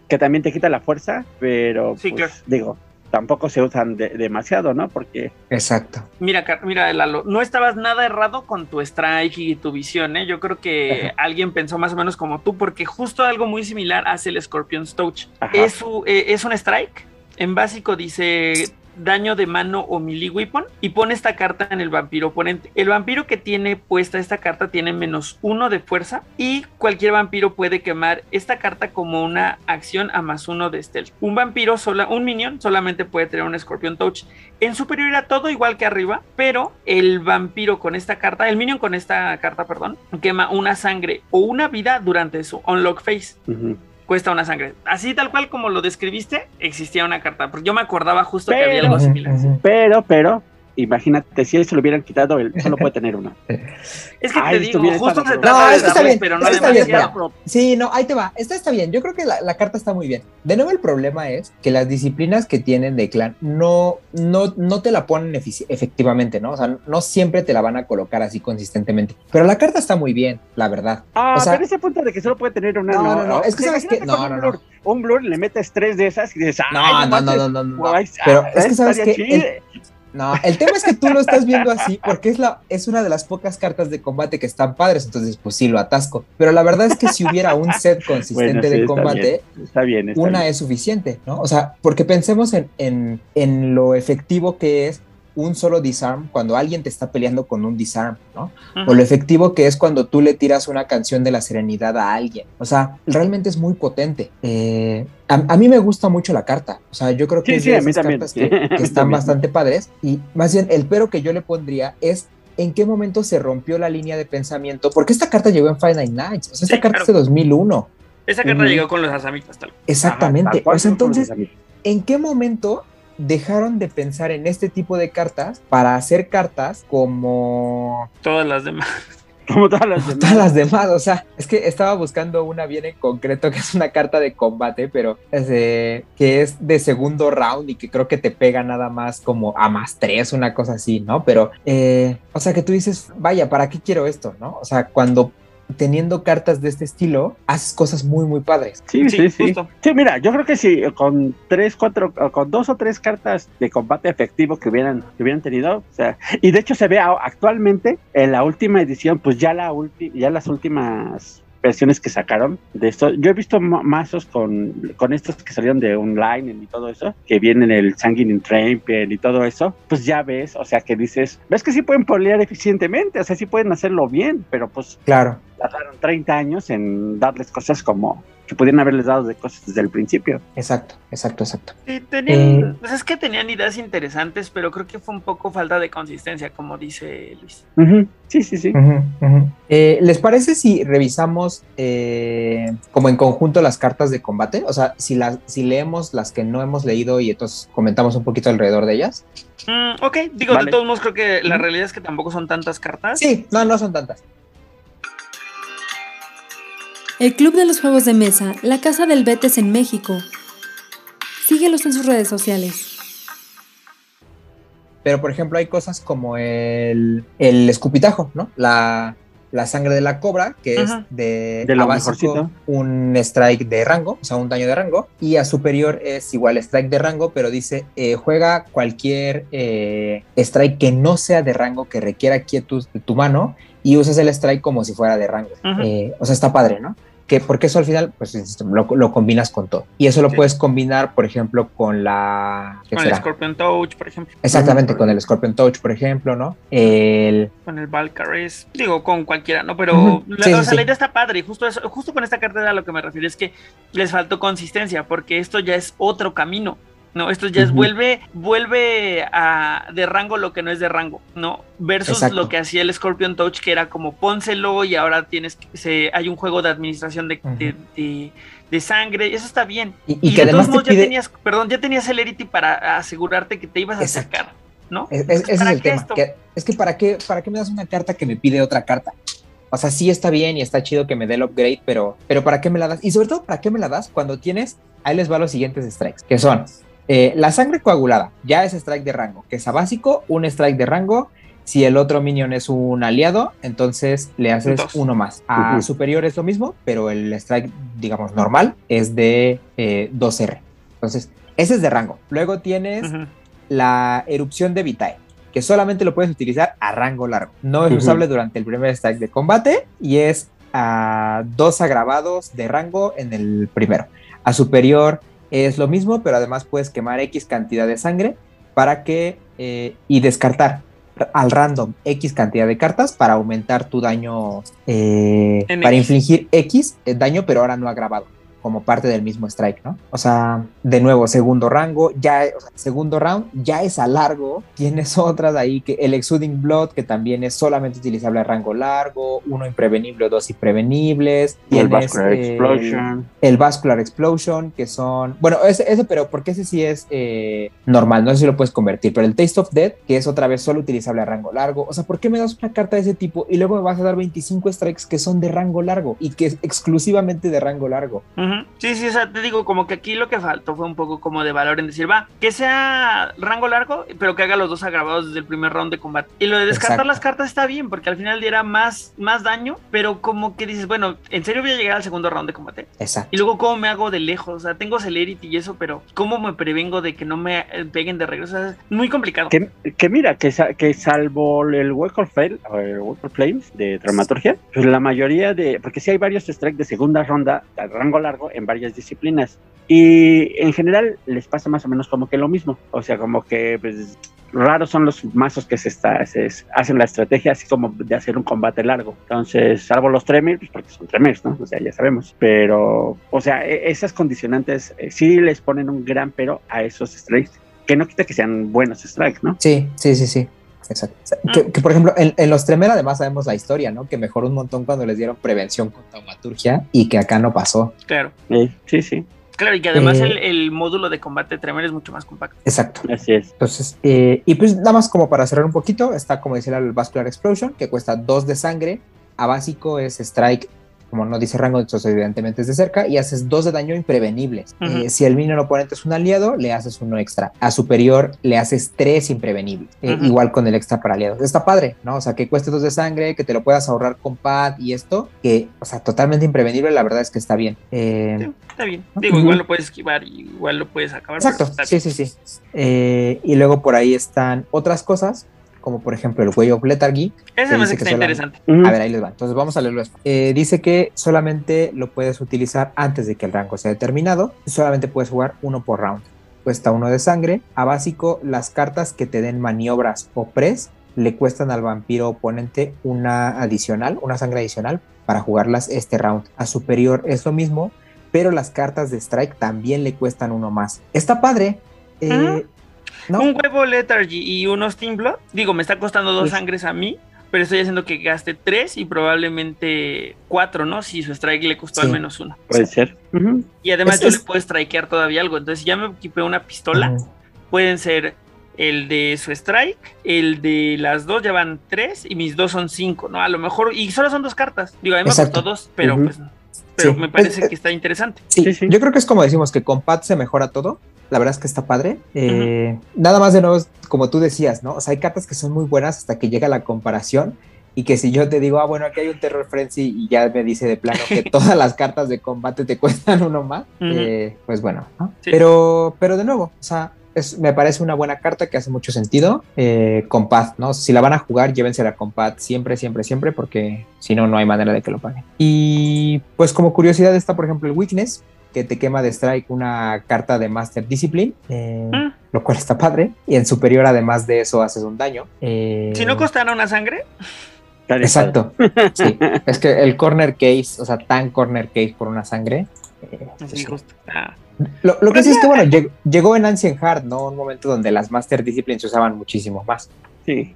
S3: Que también te quita la fuerza, pero.
S2: Sí,
S3: pues,
S2: claro.
S3: Digo, tampoco se usan de- demasiado, ¿no? Porque.
S4: Exacto.
S2: Mira, mira, Lalo, no estabas nada errado con tu strike y tu visión, ¿eh? Yo creo que alguien pensó más o menos como tú, porque justo algo muy similar hace el Scorpion's Touch.
S3: Ajá.
S2: Es, su- eh, es un strike. En básico dice daño de mano o melee weapon y pone esta carta en el vampiro oponente. El vampiro que tiene puesta esta carta tiene menos uno de fuerza y cualquier vampiro puede quemar esta carta como una acción a más uno de stealth. Un vampiro sola, un minion solamente puede tener un Scorpion Touch. En superior era todo igual que arriba, pero el vampiro con esta carta, el minion con esta carta, perdón, quema una sangre o una vida durante su unlock phase
S3: ujú.
S2: Cuesta una sangre. Así tal cual como lo describiste, existía una carta. Porque yo me acordaba justo que
S3: Pero-
S2: había algo similar.
S3: Pero, pero. Imagínate, si se lo hubieran quitado, él solo puede tener una.
S2: Es que
S3: Ay,
S2: te digo, justo se trata
S4: No,
S2: de
S4: está bien,
S2: pero no
S4: está bien,
S2: demasiado.
S4: Sí, no, ahí te va. Esta está bien. Yo creo que la, la carta está muy bien. De nuevo, el problema es que las disciplinas que tienen de clan no, no, no te la ponen efectivamente, ¿no? O sea, no siempre te la van a colocar así consistentemente. Pero la carta está muy bien, la verdad.
S3: Ah,
S4: O sea-
S3: pero ese punto de que solo puede tener una.
S4: No, no, no, es que sabes que- no, no,
S3: blur. Un blur le metes tres de esas y dices,
S4: No,
S3: ay,
S4: no, no, no, no, no. Pero
S3: ah,
S4: es que sabes
S3: estaría
S4: que
S3: chido.
S4: No, el tema es que tú lo estás viendo así porque es, la, es una de las pocas cartas de combate que están padres, entonces pues sí lo atasco. Pero la verdad es que si hubiera un set consistente
S3: Bueno, sí,
S4: de
S3: está
S4: combate,
S3: bien, Está bien, está
S4: una
S3: bien.
S4: es suficiente, ¿no? O sea, porque pensemos en, en, en lo efectivo que es un solo disarm cuando alguien te está peleando con un disarm, ¿no? O lo efectivo que es cuando tú le tiras una canción de la serenidad a alguien. O sea, realmente es muy potente. Eh, a, a mí me gusta mucho la carta. O sea, yo creo que
S3: Sí,
S4: es
S3: sí,
S4: de esas cartas que, están
S3: también.
S4: bastante padres. Y más bien, el pero que yo le pondría es en qué momento se rompió la línea de pensamiento. Porque esta carta llegó en Final Nights. O sea, esta
S2: Sí,
S4: carta
S2: claro.
S4: es de 2001.
S2: Esa carta llegó con los asamitas, tal.
S4: Exactamente.
S3: Ajá, tal cual
S4: o sea, entonces. ¿en qué momento dejaron de pensar en este tipo de cartas para hacer cartas como
S2: Todas las demás.
S3: Como todas las demás.
S4: todas las demás? O sea, es que estaba buscando una bien en concreto que es una carta de combate, pero es de- que es de segundo round y que creo que te pega nada más como a más tres, una cosa así, ¿no? Pero, eh, o sea, que tú dices, vaya, ¿para qué quiero esto, no? O sea, cuando teniendo cartas de este estilo, haces cosas muy, muy padres.
S3: Sí,
S2: Sí,
S3: sí, sí.
S2: justo.
S3: Sí, mira, yo creo que si con tres, cuatro, con dos o tres cartas de combate efectivo que hubieran, que hubieran tenido, o sea, y de hecho se ve actualmente en la última edición, pues ya la ulti, ya las últimas versiones que sacaron de esto, yo he visto ma- mazos con, con estos que salieron de online y todo eso, que vienen el Sanguine Trample y todo eso, pues ya ves, o sea, que dices, ves que sí pueden polear eficientemente, o sea, sí pueden hacerlo bien, pero pues
S4: Claro.
S3: tardaron 30 años en darles cosas como que pudieran haberles dado de cosas desde el principio.
S4: Exacto, exacto, exacto.
S2: Sí, tenían,
S4: Eh.
S2: pues es que tenían ideas interesantes, pero creo que fue un poco falta de consistencia, como dice Luis.
S3: Sí, sí, sí.
S4: Eh, ¿Les parece si revisamos eh, como en conjunto las cartas de combate? O sea, si, las, si leemos las que no hemos leído y entonces comentamos un poquito alrededor de ellas.
S2: Mm, ok, digo,
S3: Vale.
S2: de todos modos creo que la realidad es que tampoco son tantas cartas.
S4: Sí, no, no son tantas.
S5: El Club de los Juegos de Mesa, la Casa del Betes en México. Síguelos en sus redes sociales.
S4: Pero, por ejemplo, hay cosas como el, el escupitajo, ¿no? La, la sangre de la cobra, que es de,
S3: De lo
S4: a básico
S3: mejorcito.
S4: un strike de rango, o sea, un daño de rango. Y a superior es igual strike de rango, pero dice, eh, juega cualquier eh, strike que no sea de rango, que requiera quietud de tu mano, y usas el strike como si fuera de rango. Eh, o sea, está padre, ¿no? Que porque eso al final, pues insisto, lo, lo combinas con todo. Y eso lo
S2: Sí.
S4: puedes combinar, por ejemplo, con la... ¿qué
S2: Con el? Scorpion Touch, por ejemplo.
S4: Exactamente, con el Scorpion Touch, por ejemplo, ¿no? El...
S2: Con el Valkyries. Digo, con cualquiera, ¿no? Pero la,
S4: Sí,
S2: o
S4: sí,
S2: sea,
S4: sí.
S2: la idea está padre. y Justo, eso, justo con esta carta a lo que me refiero es que les faltó consistencia, porque esto ya es otro camino. No, esto ya es, vuelve, vuelve a de rango lo que no es de rango, ¿no? Versus
S4: Exacto.
S2: lo que hacía el Scorpion Touch, que era como pónselo y ahora tienes que, se, hay un juego de administración de, de, de- de sangre, eso está bien.
S4: Y,
S2: Y,
S4: y que
S2: de
S4: además
S2: todos modos ya tenías, perdón, ya tenías Celerity para asegurarte que te ibas a
S4: Exacto.
S2: acercar, ¿no?
S4: Es, es- ese es
S2: ¿Para
S4: el tema. que- es que ¿para qué, ¿para qué me das una carta que me pide otra carta? O sea, sí está bien y está chido que me dé el upgrade, pero, pero ¿para qué me la das? Y sobre todo, ¿para qué me la das cuando tienes, ahí les va los siguientes strikes, que son Eh, la sangre coagulada ya es strike de rango, que es a básico, un strike de rango. Si el otro minion es un aliado, entonces le haces
S2: Dos.
S4: uno más. A superior es lo mismo, pero el strike, digamos, normal es de eh, 2R. Entonces, ese es de rango. Luego tienes la erupción de Vitae, que solamente lo puedes utilizar a rango largo. No es usable durante el primer strike de combate y es a dos agravados de rango en el primero. A superior es lo mismo, pero además puedes quemar X cantidad de sangre para que eh, y descartar al random X cantidad de cartas para aumentar tu daño, eh, para infligir X eh, daño, pero ahora no agravado como parte del mismo strike, ¿no? O sea, de nuevo, segundo rango, ya, o sea, segundo round, ya es a largo. Tienes otras ahí que el Exuding Blood, que también es solamente utilizable a rango largo, uno imprevenible o dos imprevenibles.
S6: Y el
S4: Tienes,
S6: Vascular
S4: eh,
S6: Explosion.
S4: el Vascular Explosion, que son. Bueno, ese, ese pero porque ese sí es eh, normal, no sé si lo puedes convertir. Pero el Taste of Death, que es otra vez solo utilizable a rango largo. O sea, ¿por qué me das una carta de ese tipo y luego me vas a dar 25 strikes que son de rango largo y que es exclusivamente de rango largo?
S2: Ujú. Sí, sí, o sea, te digo, como que aquí lo que faltó fue un poco como de valor en decir, va, que sea rango largo, pero que haga los dos agravados desde el primer round de combate. Y lo de descartar
S4: Exacto.
S2: las cartas está bien, porque al final diera más, más daño, pero como que dices, bueno, ¿en serio voy a llegar al segundo round de combate?
S4: Exacto.
S2: Y luego, ¿cómo me hago de lejos? O sea, tengo celerity y eso, pero ¿cómo me prevengo de que no me eh, peguen de regreso? O sea, es muy complicado.
S6: Que, que mira, que, que salvo el Wake of o el Wake of Flames de dramaturgia, pues la mayoría de. Porque sí hay varios strikes de segunda ronda rango largo en varias disciplinas. Y en general les pasa más o menos como que lo mismo. O sea, como que pues, raros son los mazos que se, está, se hacen la estrategia así como de hacer un combate largo. Entonces, salvo los Tremors, pues porque son Tremors, ¿no? O sea, ya sabemos. Pero, o sea, e- esas condicionantes eh, sí les ponen un gran pero a esos strikes. Que no quita que sean buenos strikes, ¿no?
S4: Sí, sí, sí, sí. Exacto. O sea, Que, que, por ejemplo, en, en los Tremere además sabemos la historia, ¿no? Que mejoró un montón cuando les dieron prevención con taumaturgia y que acá no pasó.
S2: Claro.
S6: Eh, sí, sí,
S2: Claro, y que además
S4: Eh.
S2: el, el módulo de combate Tremor es mucho más compacto.
S4: Exacto.
S6: así es.
S4: Entonces, eh, y pues nada más como para cerrar un poquito, está como decía el Vascular Explosion, que cuesta 2 de sangre. A básico es Strike, como no dice rango, entonces evidentemente es de cerca, y haces 2 de daño imprevenibles. Eh, si el minion oponente es un aliado, le haces uno extra. A superior le haces 3 imprevenibles. Eh. Igual con el extra para aliados. Está padre, ¿no? O sea, que cueste 2 de sangre, que te lo puedas ahorrar con pad y esto, que, o sea, totalmente imprevenible, la verdad es que está bien. Eh,
S2: Sí, está bien. Digo, igual lo puedes esquivar igual lo puedes acabar. pero
S4: Exacto, sí, sí, sí. Eh, y luego por ahí están otras cosas, como por ejemplo el Way of Lethargy.
S2: Ese
S4: que
S2: me que está interesante.
S4: A ver, ahí les va. Entonces vamos a leerlo. Eh, dice que solamente lo puedes utilizar antes de que el rango sea determinado. Solamente puedes jugar uno por round. Cuesta uno de sangre. A básico, las cartas que te den maniobras o press le cuestan al vampiro oponente una adicional, una sangre adicional para jugarlas este round. A superior es lo mismo, pero las cartas de strike también le cuestan uno más. Está padre. Eh. ¿No?
S2: Un huevo Lethargy y unos Team Blood. Digo, me está costando dos sangres a mí, pero estoy haciendo que gaste tres y probablemente cuatro, ¿no? Si su strike le costó
S4: Sí.
S2: al menos uno.
S6: Puede ser.
S2: Y además
S4: Es-
S2: yo
S4: es-
S2: le puedo strikear todavía algo. Entonces, si ya me equipé una pistola,
S4: Ujú.
S2: pueden ser el de su strike, el de las dos ya van tres y mis dos son cinco, ¿no? A lo mejor, y solo son dos cartas. Digo, a mí me costó dos, pero pues. Pero
S4: Sí.
S2: me parece
S4: Es-
S2: que está interesante.
S4: Sí,
S6: Sí, sí.
S4: yo creo que es como decimos que con Pat se mejora todo. La verdad es que está padre. Eh, Nada más de nuevo, como tú decías, ¿no? O sea, hay cartas que son muy buenas hasta que llega la comparación. Y que si yo te digo, ah, bueno, aquí hay un Terror Frenzy y ya me dice de plano que todas las cartas de combate te cuestan uno más, eh, pues bueno, ¿no?
S2: Sí.
S4: Pero, pero de nuevo, o sea, es- me parece una buena carta que hace mucho sentido. Eh, con ¿no? Si la van a jugar, llévensela con siempre, siempre, siempre, porque si no, no hay manera de que lo paguen. Y pues como curiosidad está, por ejemplo, el Weakness, que te quema de Strike una carta de Master Discipline, eh,
S2: Mm.
S4: lo cual está padre. Y en superior, además de eso, haces un daño. Eh,
S2: Si no costara una sangre,
S4: Exacto. Sí. es que el corner case, o sea, tan corner case por una sangre. eh, pues
S2: así
S4: sí.
S2: justo. Ah,
S4: Lo, lo que sí es que, bueno, lleg- llegó en Ancient Heart, ¿no? Un momento donde las Master Disciplines se usaban muchísimo más.
S6: Sí.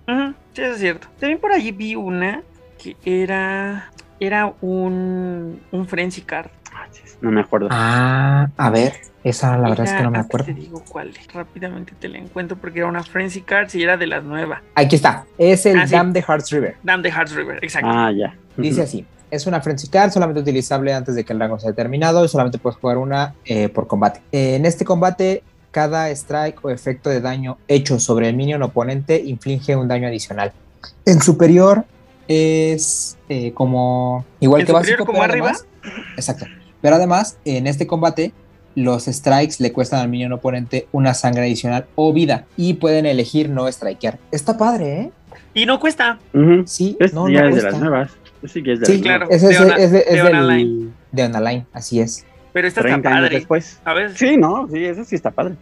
S2: Sí, eso es cierto. También por allí vi una que era. Era un. Un Frenzy Card.
S6: Ah, No me acuerdo.
S4: Ah, a ver, esa la verdad es que no me acuerdo.
S2: Te digo cuál es. Rápidamente te la encuentro porque era una Frenzy Card y era de las nuevas.
S4: Aquí está, es el
S2: Ah, sí.
S4: Dam de Hearts River.
S2: Damn the Hearts River, exacto.
S6: Ah, ya.
S4: Dice así. Es una Frenzy Card solamente utilizable antes de que el rango sea determinado y solamente puedes jugar una eh, por combate. Eh, en este combate cada strike o efecto de daño hecho sobre el minion oponente inflige un daño adicional. El superior es eh, como igual
S2: ¿El
S4: que
S2: superior
S4: básico,
S2: como
S4: pero
S2: arriba?
S4: además- exacto. Pero además, en este combate, los strikes le cuestan al minion oponente una sangre adicional o vida y pueden elegir no strikear. Está padre, ¿eh?
S2: Y no cuesta.
S4: Sí,
S6: Este
S4: no,
S6: ya
S4: no
S6: es de
S4: cuesta.
S6: las nuevas. Ya es de
S4: Sí,
S2: claro.
S4: es,
S2: De
S4: es de- es
S2: de
S4: del-
S2: Onaline.
S4: de Onaline, así es.
S2: Pero esta está
S6: 30 años
S2: padre.
S6: después.
S2: A ver,
S6: Sí, no, sí, eso sí está padre.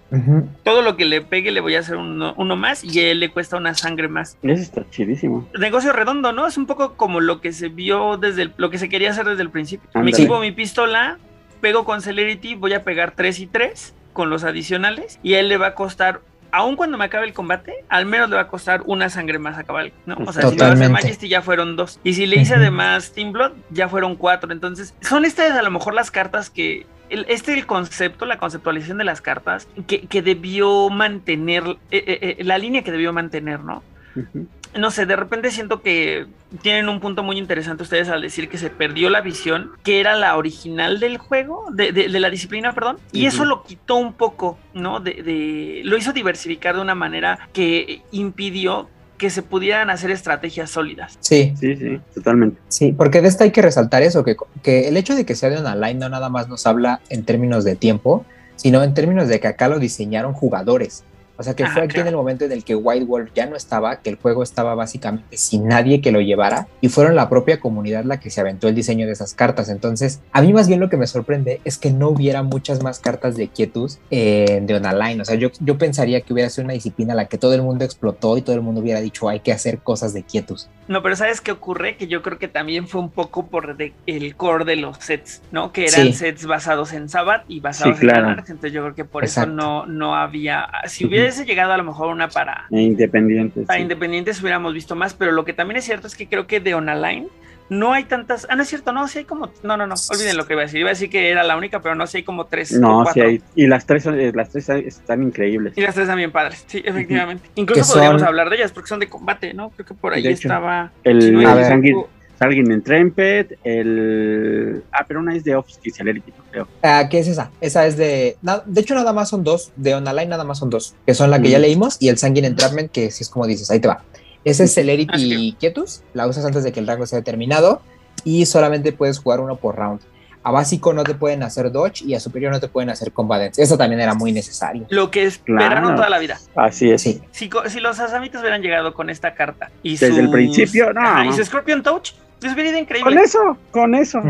S2: Todo lo que le pegue le voy a hacer uno, uno más y a él le cuesta una sangre más.
S6: Eso está chidísimo.
S2: Negocio redondo, ¿no? Es un poco como lo que se vio desde el- lo que se quería hacer desde el principio. Me
S6: Ándale.
S2: equipo mi pistola, pego con Celerity, voy a pegar 3 y 3 con los adicionales y a él le va a costar, aun cuando me acabe el combate, al menos le va a costar una sangre más a cabal, ¿no? O sea, si lo hace
S4: Totalmente.
S2: Majesty ya fueron dos. Y si le hice además Team Blood, ya fueron cuatro. Entonces, son estas a lo mejor las cartas que... el- este el concepto, la conceptualización de las cartas que, que debió mantener, eh, eh, eh, la línea que debió mantener, ¿no? No sé, de repente siento que tienen un punto muy interesante ustedes al decir que se perdió la visión, que era la original del juego, de, de- de la disciplina, perdón, y eso lo quitó un poco, ¿no? De, de- lo hizo diversificar de una manera que impidió que se pudieran hacer estrategias sólidas.
S4: Sí,
S6: Sí, sí, totalmente.
S4: sí, porque de esta hay que resaltar eso, que, que el hecho de que sea de Onaline no nada más nos habla en términos de tiempo, sino en términos de que acá lo diseñaron jugadores. O sea, que
S2: Ajá,
S4: fue aquí
S2: claro.
S4: en el momento en el que White Wolf ya no estaba, que el juego estaba básicamente sin nadie que lo llevara, y fueron la propia comunidad la que se aventó el diseño de esas cartas. Entonces, a mí más bien lo que me sorprende es que no hubiera muchas más cartas de Quietus eh, de Onaline. O sea, yo, yo pensaría que hubiera sido una disciplina a la que todo el mundo explotó y todo el mundo hubiera dicho hay que hacer cosas de Quietus.
S2: No, pero ¿sabes qué ocurre? Que yo creo que también fue un poco por de- el core de los sets, ¿no? Que eran
S4: Sí.
S2: sets basados en Sabbath y basados
S6: Sí, claro.
S2: en Anarch, entonces yo creo que por
S4: Exacto.
S2: eso no, no había... Si
S6: Ujú.
S2: Hubiese llegado a lo mejor una para...
S6: E independientes.
S2: Para
S6: sí.
S2: independientes hubiéramos visto más, pero lo que también es cierto es que creo que de Onaline no hay tantas. Ah, no es cierto, no, sí hay como. No, no, no, olviden lo que iba a decir. Iba a decir que era la única, pero no, sí hay como tres.
S6: No, sí hay. Y las tres, son- eh, las tres están increíbles.
S2: Y las tres también padres, sí, efectivamente. Incluso podríamos
S4: son-
S2: hablar de ellas porque son de combate, ¿no? Creo que por ahí
S6: De hecho.
S2: estaba.
S6: El
S2: si no
S6: Sanguin en Trempet, el. Ah, pero una es de Offski Celerity, creo.
S4: Ah, ¿Qué es esa? Esa es de. de hecho, nada más son dos. De Onaline nada más son dos. Que son la que ya leímos y el Sanguine Entrapment, que sí es como dices, ahí te va. Ese es Celerity Quietus. La usas antes de que el rango sea determinado y solamente puedes jugar uno por round. A básico no te pueden hacer dodge y a superior no te pueden hacer combat dance. Eso también era muy necesario.
S2: Lo que esperaron
S6: Claro.
S2: toda la vida.
S6: Así es.
S4: Sí.
S2: Si, si los asamitas hubieran llegado con esta carta y
S6: Desde el principio, no.
S2: Ajá, y su Scorpion Touch, hubiera ido increíble.
S6: Con eso, con eso.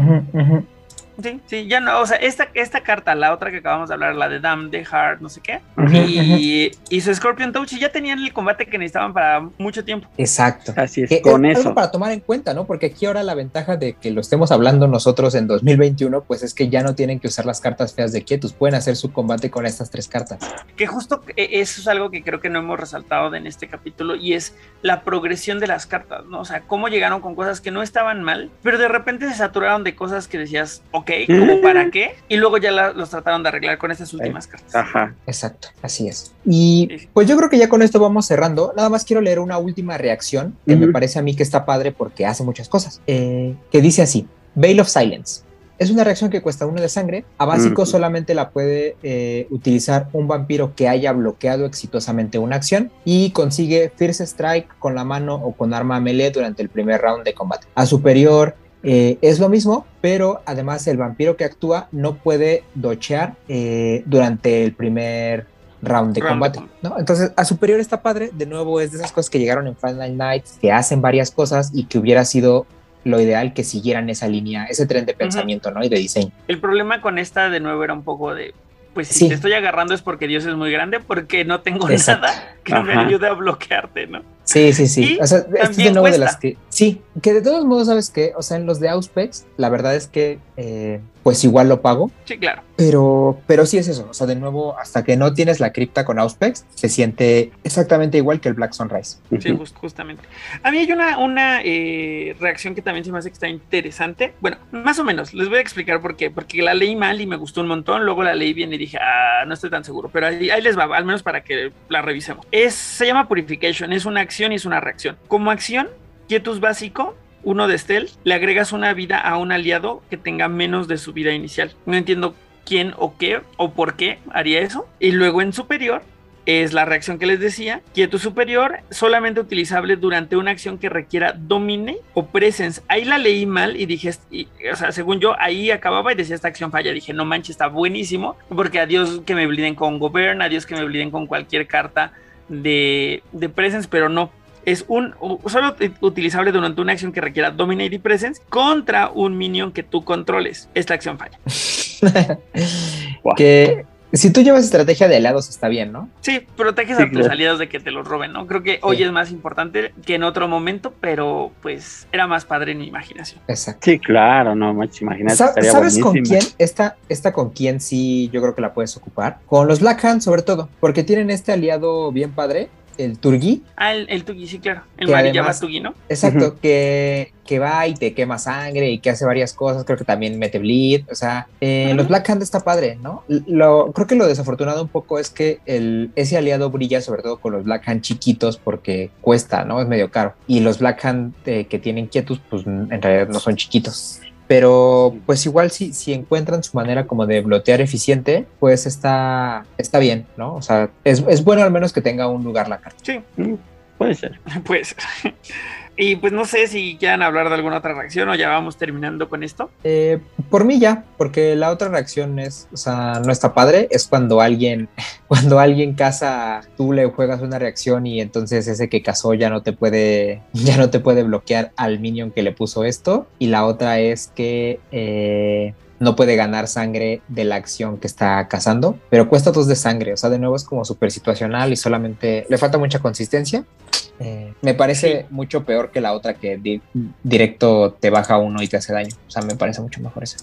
S2: Sí, sí, ya no, o sea, esta, esta carta, la otra que acabamos de hablar, la de Dam, de Heart, no sé qué,
S4: Ujú,
S2: y, y su Scorpion Touch y ya tenían el combate que necesitaban para mucho tiempo.
S4: Exacto.
S6: Así es,
S4: Que
S6: con
S4: es
S6: eso.
S4: algo para tomar en cuenta, ¿no? Porque aquí ahora la ventaja de que lo estemos hablando nosotros en 2021, pues es que ya no tienen que usar las cartas feas de Quietus, pueden hacer su combate con estas tres cartas.
S2: Que justo eh, eso es algo que creo que no hemos resaltado en este capítulo y es la progresión de las cartas, ¿no? O sea, cómo llegaron con cosas que no estaban mal, pero de repente se saturaron de cosas que decías, ok, ¿como para qué? Y luego ya la- los trataron de arreglar con estas últimas cartas.
S6: Ajá.
S4: Exacto, así es. Y pues yo creo que ya con esto vamos cerrando. Nada más quiero leer una última reacción que me
S6: Ujú.
S4: parece a mí que está padre porque hace muchas cosas. Eh, que dice así: Veil of Silence. Es una reacción que cuesta uno de sangre. A básico
S6: Ujú.
S4: solamente la puede eh, utilizar un vampiro que haya bloqueado exitosamente una acción y consigue First Strike con la mano o con arma melee durante el primer round de combate. A superior eh, es lo mismo, pero además el vampiro que actúa no puede dochear eh, durante el primer round de
S2: Round
S4: combate. ¿no? Entonces, a superior está padre. De nuevo, es de esas cosas que llegaron en Final Night, que hacen varias cosas y que hubiera sido lo ideal que siguieran esa línea, ese tren de pensamiento, ¿no? Y de diseño.
S2: El problema con esta de nuevo era un poco de, pues si
S4: Sí.
S2: te estoy agarrando es porque Dios es muy grande, porque no tengo
S4: Exacto.
S2: nada que me ayude a bloquearte, ¿no?
S4: Sí, sí, sí.
S2: Y
S4: O sea, esto es de nuevo de las que. Sí, que de todos modos, ¿sabes qué? O sea, en los de Auspex, la verdad es que, eh, pues igual lo pago.
S2: Sí, claro.
S4: Pero, pero sí es eso. O sea, de nuevo, hasta que no tienes la cripta con Auspex, se siente exactamente igual que el Black Sunrise.
S2: Sí, just- justamente. A mí hay una, una eh, reacción que también se me hace que está interesante. Bueno, más o menos, les voy a explicar por qué. Porque la leí mal y me gustó un montón. Luego la leí bien y dije, ah, no estoy tan seguro. Pero ahí, ahí les va, al menos para que la revisemos. Es, se llama Purification, es una acción y es una reacción. Como acción, quietus básico. Uno de Stealth, le agregas una vida a un aliado que tenga menos de su vida inicial. No entiendo quién o qué o por qué haría eso. Y luego en superior es la reacción que les decía, quietud superior, solamente utilizable durante una acción que requiera domine o presence. Ahí la leí mal y dije, o sea, según yo, ahí acababa y decía esta acción falla. Dije, no manches, está buenísimo, porque adiós que me bliden con govern, adiós que me bliden con cualquier carta de, de presence, pero no. Es un solo utilizable durante una acción que requiera dominate y presence contra un minion que tú controles. Esta acción falla.
S4: Que si tú llevas estrategia de aliados está bien, ¿no?
S2: Sí, proteges a tus aliados de que te los roben, ¿no? Creo que hoy es más importante que en otro momento, pero pues era más padre en mi imaginación.
S3: Exacto. Sí, claro, no, más imagínate.
S4: ¿Sabes con quién? Esta, esta con quién sí yo creo que la puedes ocupar. Con los Black Hands sobre todo, porque tienen este aliado bien padre el Turgi.
S2: Ah, el, el Turgi, sí, claro. El Mariyama Turgi, ¿no?
S4: Exacto, que, que va y te quema sangre y que hace varias cosas. Creo que también mete bleed. O sea, eh, los Black Hand está padre, ¿no? Lo, creo que lo desafortunado un poco es que el, ese aliado brilla sobre todo con los Black Hand chiquitos porque cuesta, ¿no? Es medio caro. Y los Black Hand eh, que tienen quietos, pues en realidad no son chiquitos pero pues igual si, si encuentran su manera como de blotear eficiente, pues está, está bien, ¿no? O sea, es, es bueno al menos que tenga un lugar la carta.
S2: Sí, mm, puede ser. Puede ser. Y pues no sé si quieran hablar de alguna otra reacción o ya vamos terminando con esto.
S4: Eh, por mí ya, porque la otra reacción es, o sea, no está padre, es cuando alguien, cuando alguien casa, tú le juegas una reacción y entonces ese que casó ya no te puede, ya no te puede bloquear al minion que le puso esto. Y la otra es que eh, no puede ganar sangre de la acción que está cazando, pero cuesta dos de sangre, o sea, de nuevo es como súper situacional y solamente le falta mucha consistencia. Eh, me parece mucho peor que la otra que directo te baja uno y te hace daño, o sea, me parece mucho mejor esa.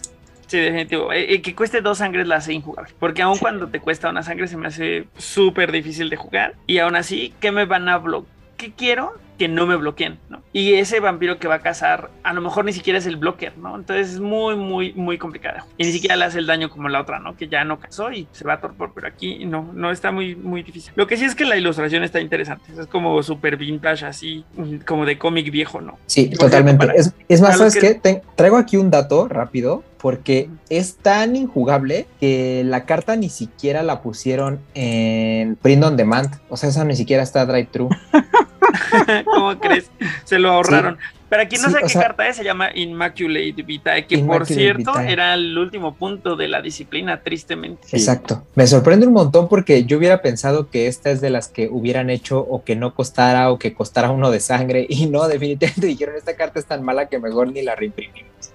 S2: Sí, definitivo. Eh, eh, que cueste dos sangres la hace injugable. Porque aun cuando te cuesta una sangre se me hace súper difícil de jugar. Y aún así, ¿qué me van a bloquear? ¿Qué quiero? Que no me bloqueen, ¿no? Y ese vampiro que va a cazar, a lo mejor ni siquiera es el blocker, ¿no? Entonces es muy, muy, muy complicado. Y ni siquiera le hace el daño como la otra, ¿no? Que ya no cazó y se va a torpor, pero aquí no, no está muy, muy difícil. Lo que sí es que la ilustración está interesante. Es como súper vintage, así, como de cómic viejo, ¿no?
S4: Sí, totalmente. Es, más, ¿sabes qué? traigo aquí un dato rápido porque es tan injugable que la carta ni siquiera la pusieron en print on demand. O sea, esa ni siquiera está drive thru
S2: ¿Cómo crees? Se lo ahorraron. Para quien no sabe qué carta es, se llama Immaculate Vitae, que por cierto era el último punto de la disciplina, tristemente.
S4: Exacto. Me sorprende un montón porque yo hubiera pensado que esta es de las que hubieran hecho o que no costara o que costara uno de sangre y no, definitivamente dijeron esta carta es tan mala que mejor ni la reimprimimos.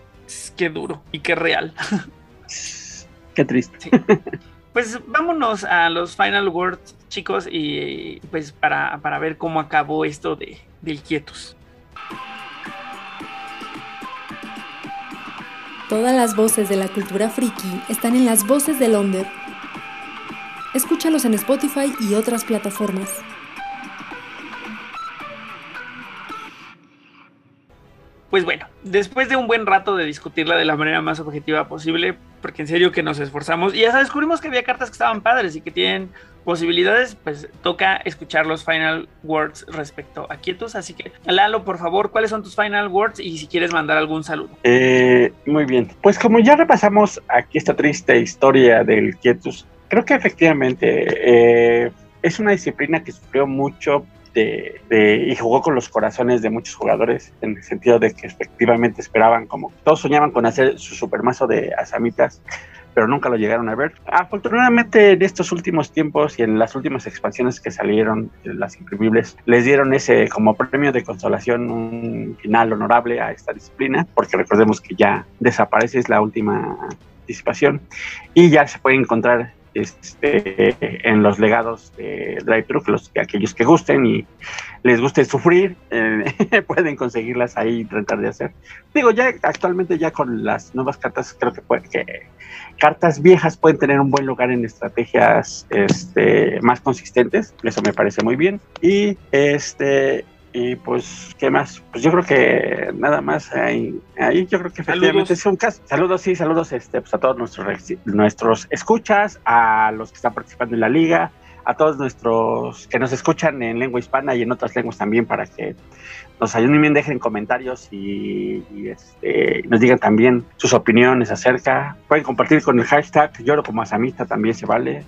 S2: Qué duro y qué real.
S3: Qué triste.
S2: Pues vámonos a los final words, chicos, y pues para, para ver cómo acabó esto de, del quietus.
S5: Todas las voces de la cultura friki están en las voces de Londres. Escúchalos en Spotify y otras plataformas.
S2: Pues bueno, después de un buen rato de discutirla de la manera más objetiva posible, porque en serio que nos esforzamos y ya descubrimos que había cartas que estaban padres y que tienen posibilidades, pues toca escuchar los final words respecto a Quietus. Así que, Lalo, por favor, ¿cuáles son tus final words y si quieres mandar algún saludo?
S3: Eh, muy bien, pues como ya repasamos aquí esta triste historia del Quietus, creo que efectivamente eh, es una disciplina que sufrió mucho de, y jugó con los corazones de muchos jugadores en el sentido de que efectivamente esperaban como todos soñaban con hacer su supermazo de asamitas pero nunca lo llegaron a ver. Afortunadamente en estos últimos tiempos y en las últimas expansiones que salieron, las imprimibles, les dieron ese como premio de consolación un final honorable a esta disciplina, porque recordemos que ya desaparece, es la última disipación y ya se puede encontrar este, en los legados de Drive Thru, los, aquellos que gusten y les guste sufrir, eh, pueden conseguirlas ahí y tratar de hacer. Digo, ya actualmente ya con las nuevas cartas, creo que, puede, que cartas viejas pueden tener un buen lugar en estrategias este, más consistentes, eso me parece muy bien. Y este y pues, ¿qué más? Pues yo creo que nada más ahí, ahí yo creo que efectivamente es un caso. Saludos, sí, saludos este, pues a todos nuestros, nuestros escuchas, a los que están participando en la liga,
S6: a todos nuestros que nos escuchan en lengua hispana y en otras lenguas también para que nos ayuden, dejen comentarios y, este, nos digan también sus opiniones acerca. Pueden compartir con el hashtag Lloro como asamista, también se vale.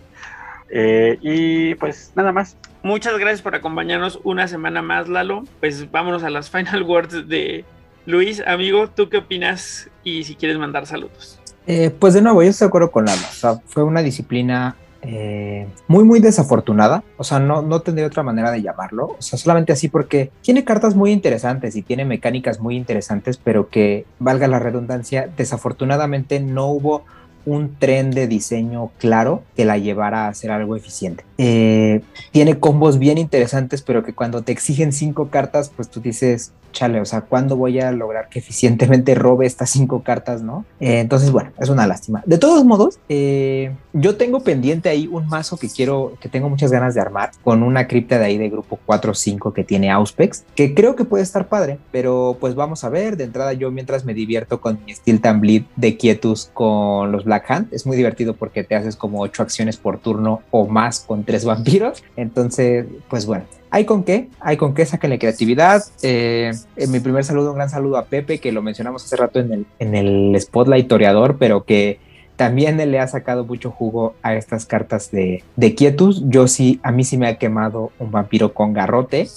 S6: Eh, y pues nada más.
S2: Muchas gracias por acompañarnos una semana más, Lalo. Pues vámonos a las final words de Luis. Amigo, ¿tú qué opinas? Y si quieres mandar saludos.
S4: Eh, pues de nuevo, yo estoy de acuerdo con Lalo. O sea, fue una disciplina eh, muy, muy desafortunada. O sea, no, no tendría otra manera de llamarlo. O sea, solamente así porque tiene cartas muy interesantes y tiene mecánicas muy interesantes, pero que, valga la redundancia, desafortunadamente no hubo un tren de diseño claro que la llevara a hacer algo eficiente. Eh, tiene combos bien interesantes, pero que cuando te exigen cinco cartas, pues tú dices, chale, o sea, ¿cuándo voy a lograr que eficientemente robe estas cinco cartas, no? Eh, entonces, bueno, es una lástima. De todos modos, eh, yo tengo pendiente ahí un mazo que quiero, que tengo muchas ganas de armar con una cripta de ahí de grupo 4 o 5 que tiene Auspex, que creo que puede estar padre, pero pues vamos a ver. De entrada, yo mientras me divierto con mi Steel Bleed de Quietus con los Es muy divertido porque te haces como ocho acciones por turno o más con tres vampiros. Entonces, pues bueno, hay con qué, hay con qué, saquen la creatividad. Eh, en mi primer saludo, un gran saludo a Pepe, que lo mencionamos hace rato en el, en el Spotlight Toreador, pero que también le ha sacado mucho jugo a estas cartas de, de Quietus. Yo sí, a mí sí me ha quemado un vampiro con garrote.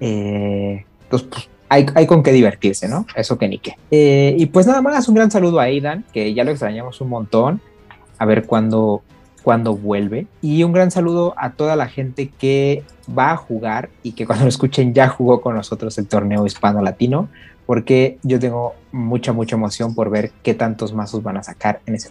S4: Eh, entonces, pues, hay, con qué divertirse, ¿no? Eso que ni qué. Eh, y pues nada más, un gran saludo a Aidan, que ya lo extrañamos un montón. A ver cuándo, cuando vuelve. Y un gran saludo a toda la gente que va a jugar y que cuando lo escuchen ya jugó con nosotros el torneo hispano-latino, porque yo tengo mucha, mucha emoción por ver qué tantos mazos van a sacar en ese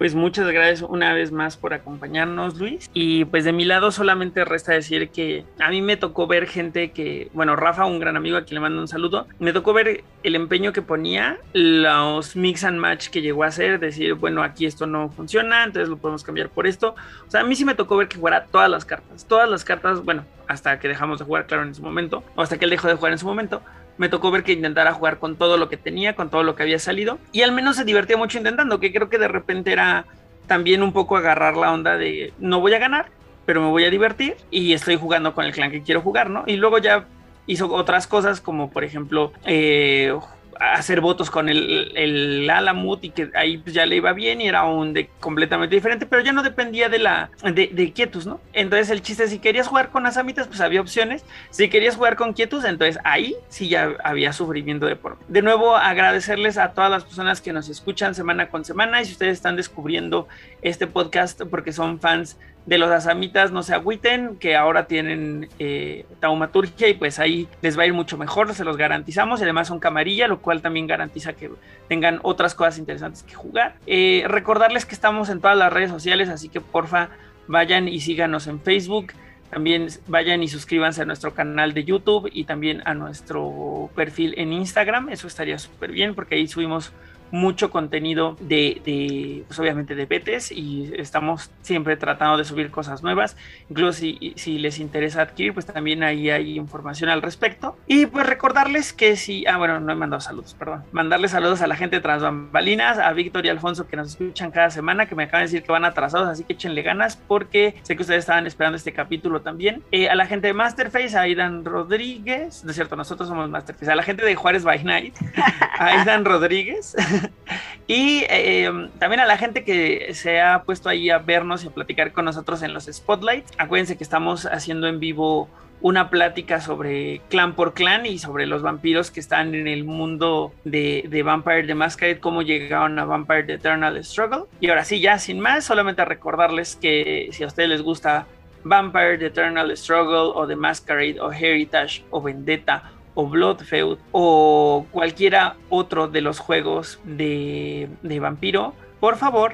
S2: pues muchas gracias una vez más por acompañarnos, Luis. Y pues de mi lado solamente resta decir que a mí me tocó ver gente que, bueno, Rafa, un gran amigo a quien le mando un saludo, me tocó ver el empeño que ponía, los mix and match que llegó a hacer, decir, bueno, aquí esto no funciona, entonces lo podemos cambiar por esto. O sea, a mí sí me tocó ver que jugara todas las cartas, todas las cartas, bueno, hasta que dejamos de jugar, claro, en su momento, o hasta que él dejó de jugar en su momento, me tocó ver que intentara jugar con todo lo que tenía, con todo lo que había salido, y al menos se divertía mucho intentando, que creo que de repente era también un poco agarrar la onda de no voy a ganar, pero me voy a divertir y estoy jugando con el clan que quiero jugar, ¿no? Y luego ya hizo otras cosas como por ejemplo eh, hacer votos con el, el Alamut y que ahí pues ya le iba bien y era un de completamente diferente, pero ya no dependía de la de, de Quietus, ¿no? Entonces el chiste, si querías jugar con Asamitas, pues había opciones. Si querías jugar con Quietus, entonces ahí sí ya había sufrimiento de por. De nuevo, agradecerles a todas las personas que nos escuchan semana con semana y si ustedes están descubriendo este podcast porque son fans de los asamitas no se agüiten, que ahora tienen eh, taumaturgia y pues ahí les va a ir mucho mejor, se los garantizamos. Además son camarilla, lo cual también garantiza que tengan otras cosas interesantes que jugar. Eh, recordarles que estamos en todas las redes sociales, así que porfa vayan y síganos en Facebook. También vayan y suscríbanse a nuestro canal de YouTube y también a nuestro perfil en Instagram. Eso estaría súper bien porque ahí subimos mucho contenido de, de pues obviamente de betes y estamos siempre tratando de subir cosas nuevas. Incluso si, si, les interesa adquirir, pues también ahí hay información al respecto. Y pues recordarles que si, ah, bueno, no he mandado saludos, perdón. Mandarles saludos a la gente tras bambalinas, a Víctor y Alfonso que nos escuchan cada semana, que me acaban de decir que van atrasados, así que échenle ganas porque sé que ustedes estaban esperando este capítulo también. Eh, a la gente de Masterface, a Aidan Rodríguez, no es cierto, nosotros somos Masterface, a la gente de Juárez by Night, a Aidan Rodríguez. y em, también a la gente que se ha puesto ahí a vernos y a platicar con nosotros en los spotlights. Acuérdense que estamos haciendo en vivo una plática sobre clan por clan y sobre los vampiros que están en el mundo de, de Vampire the Masquerade, cómo llegaron a Vampire the Eternal Struggle. Y ahora sí, ya sin más, solamente recordarles que si a ustedes les gusta Vampire the Eternal Struggle o The Masquerade o Heritage o Vendetta o Bloodfeud o cualquiera otro de los juegos de, de vampiro, por favor,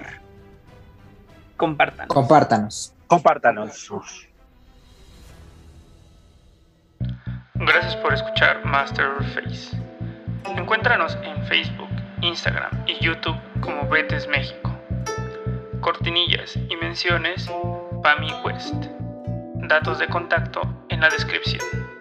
S2: compártanos.
S4: Compártanos.
S6: Compártanos.
S2: Gracias por escuchar Masterface. Encuéntranos en Facebook, Instagram y YouTube como Betes México. Cortinillas y menciones Pami West. Datos de contacto en la descripción.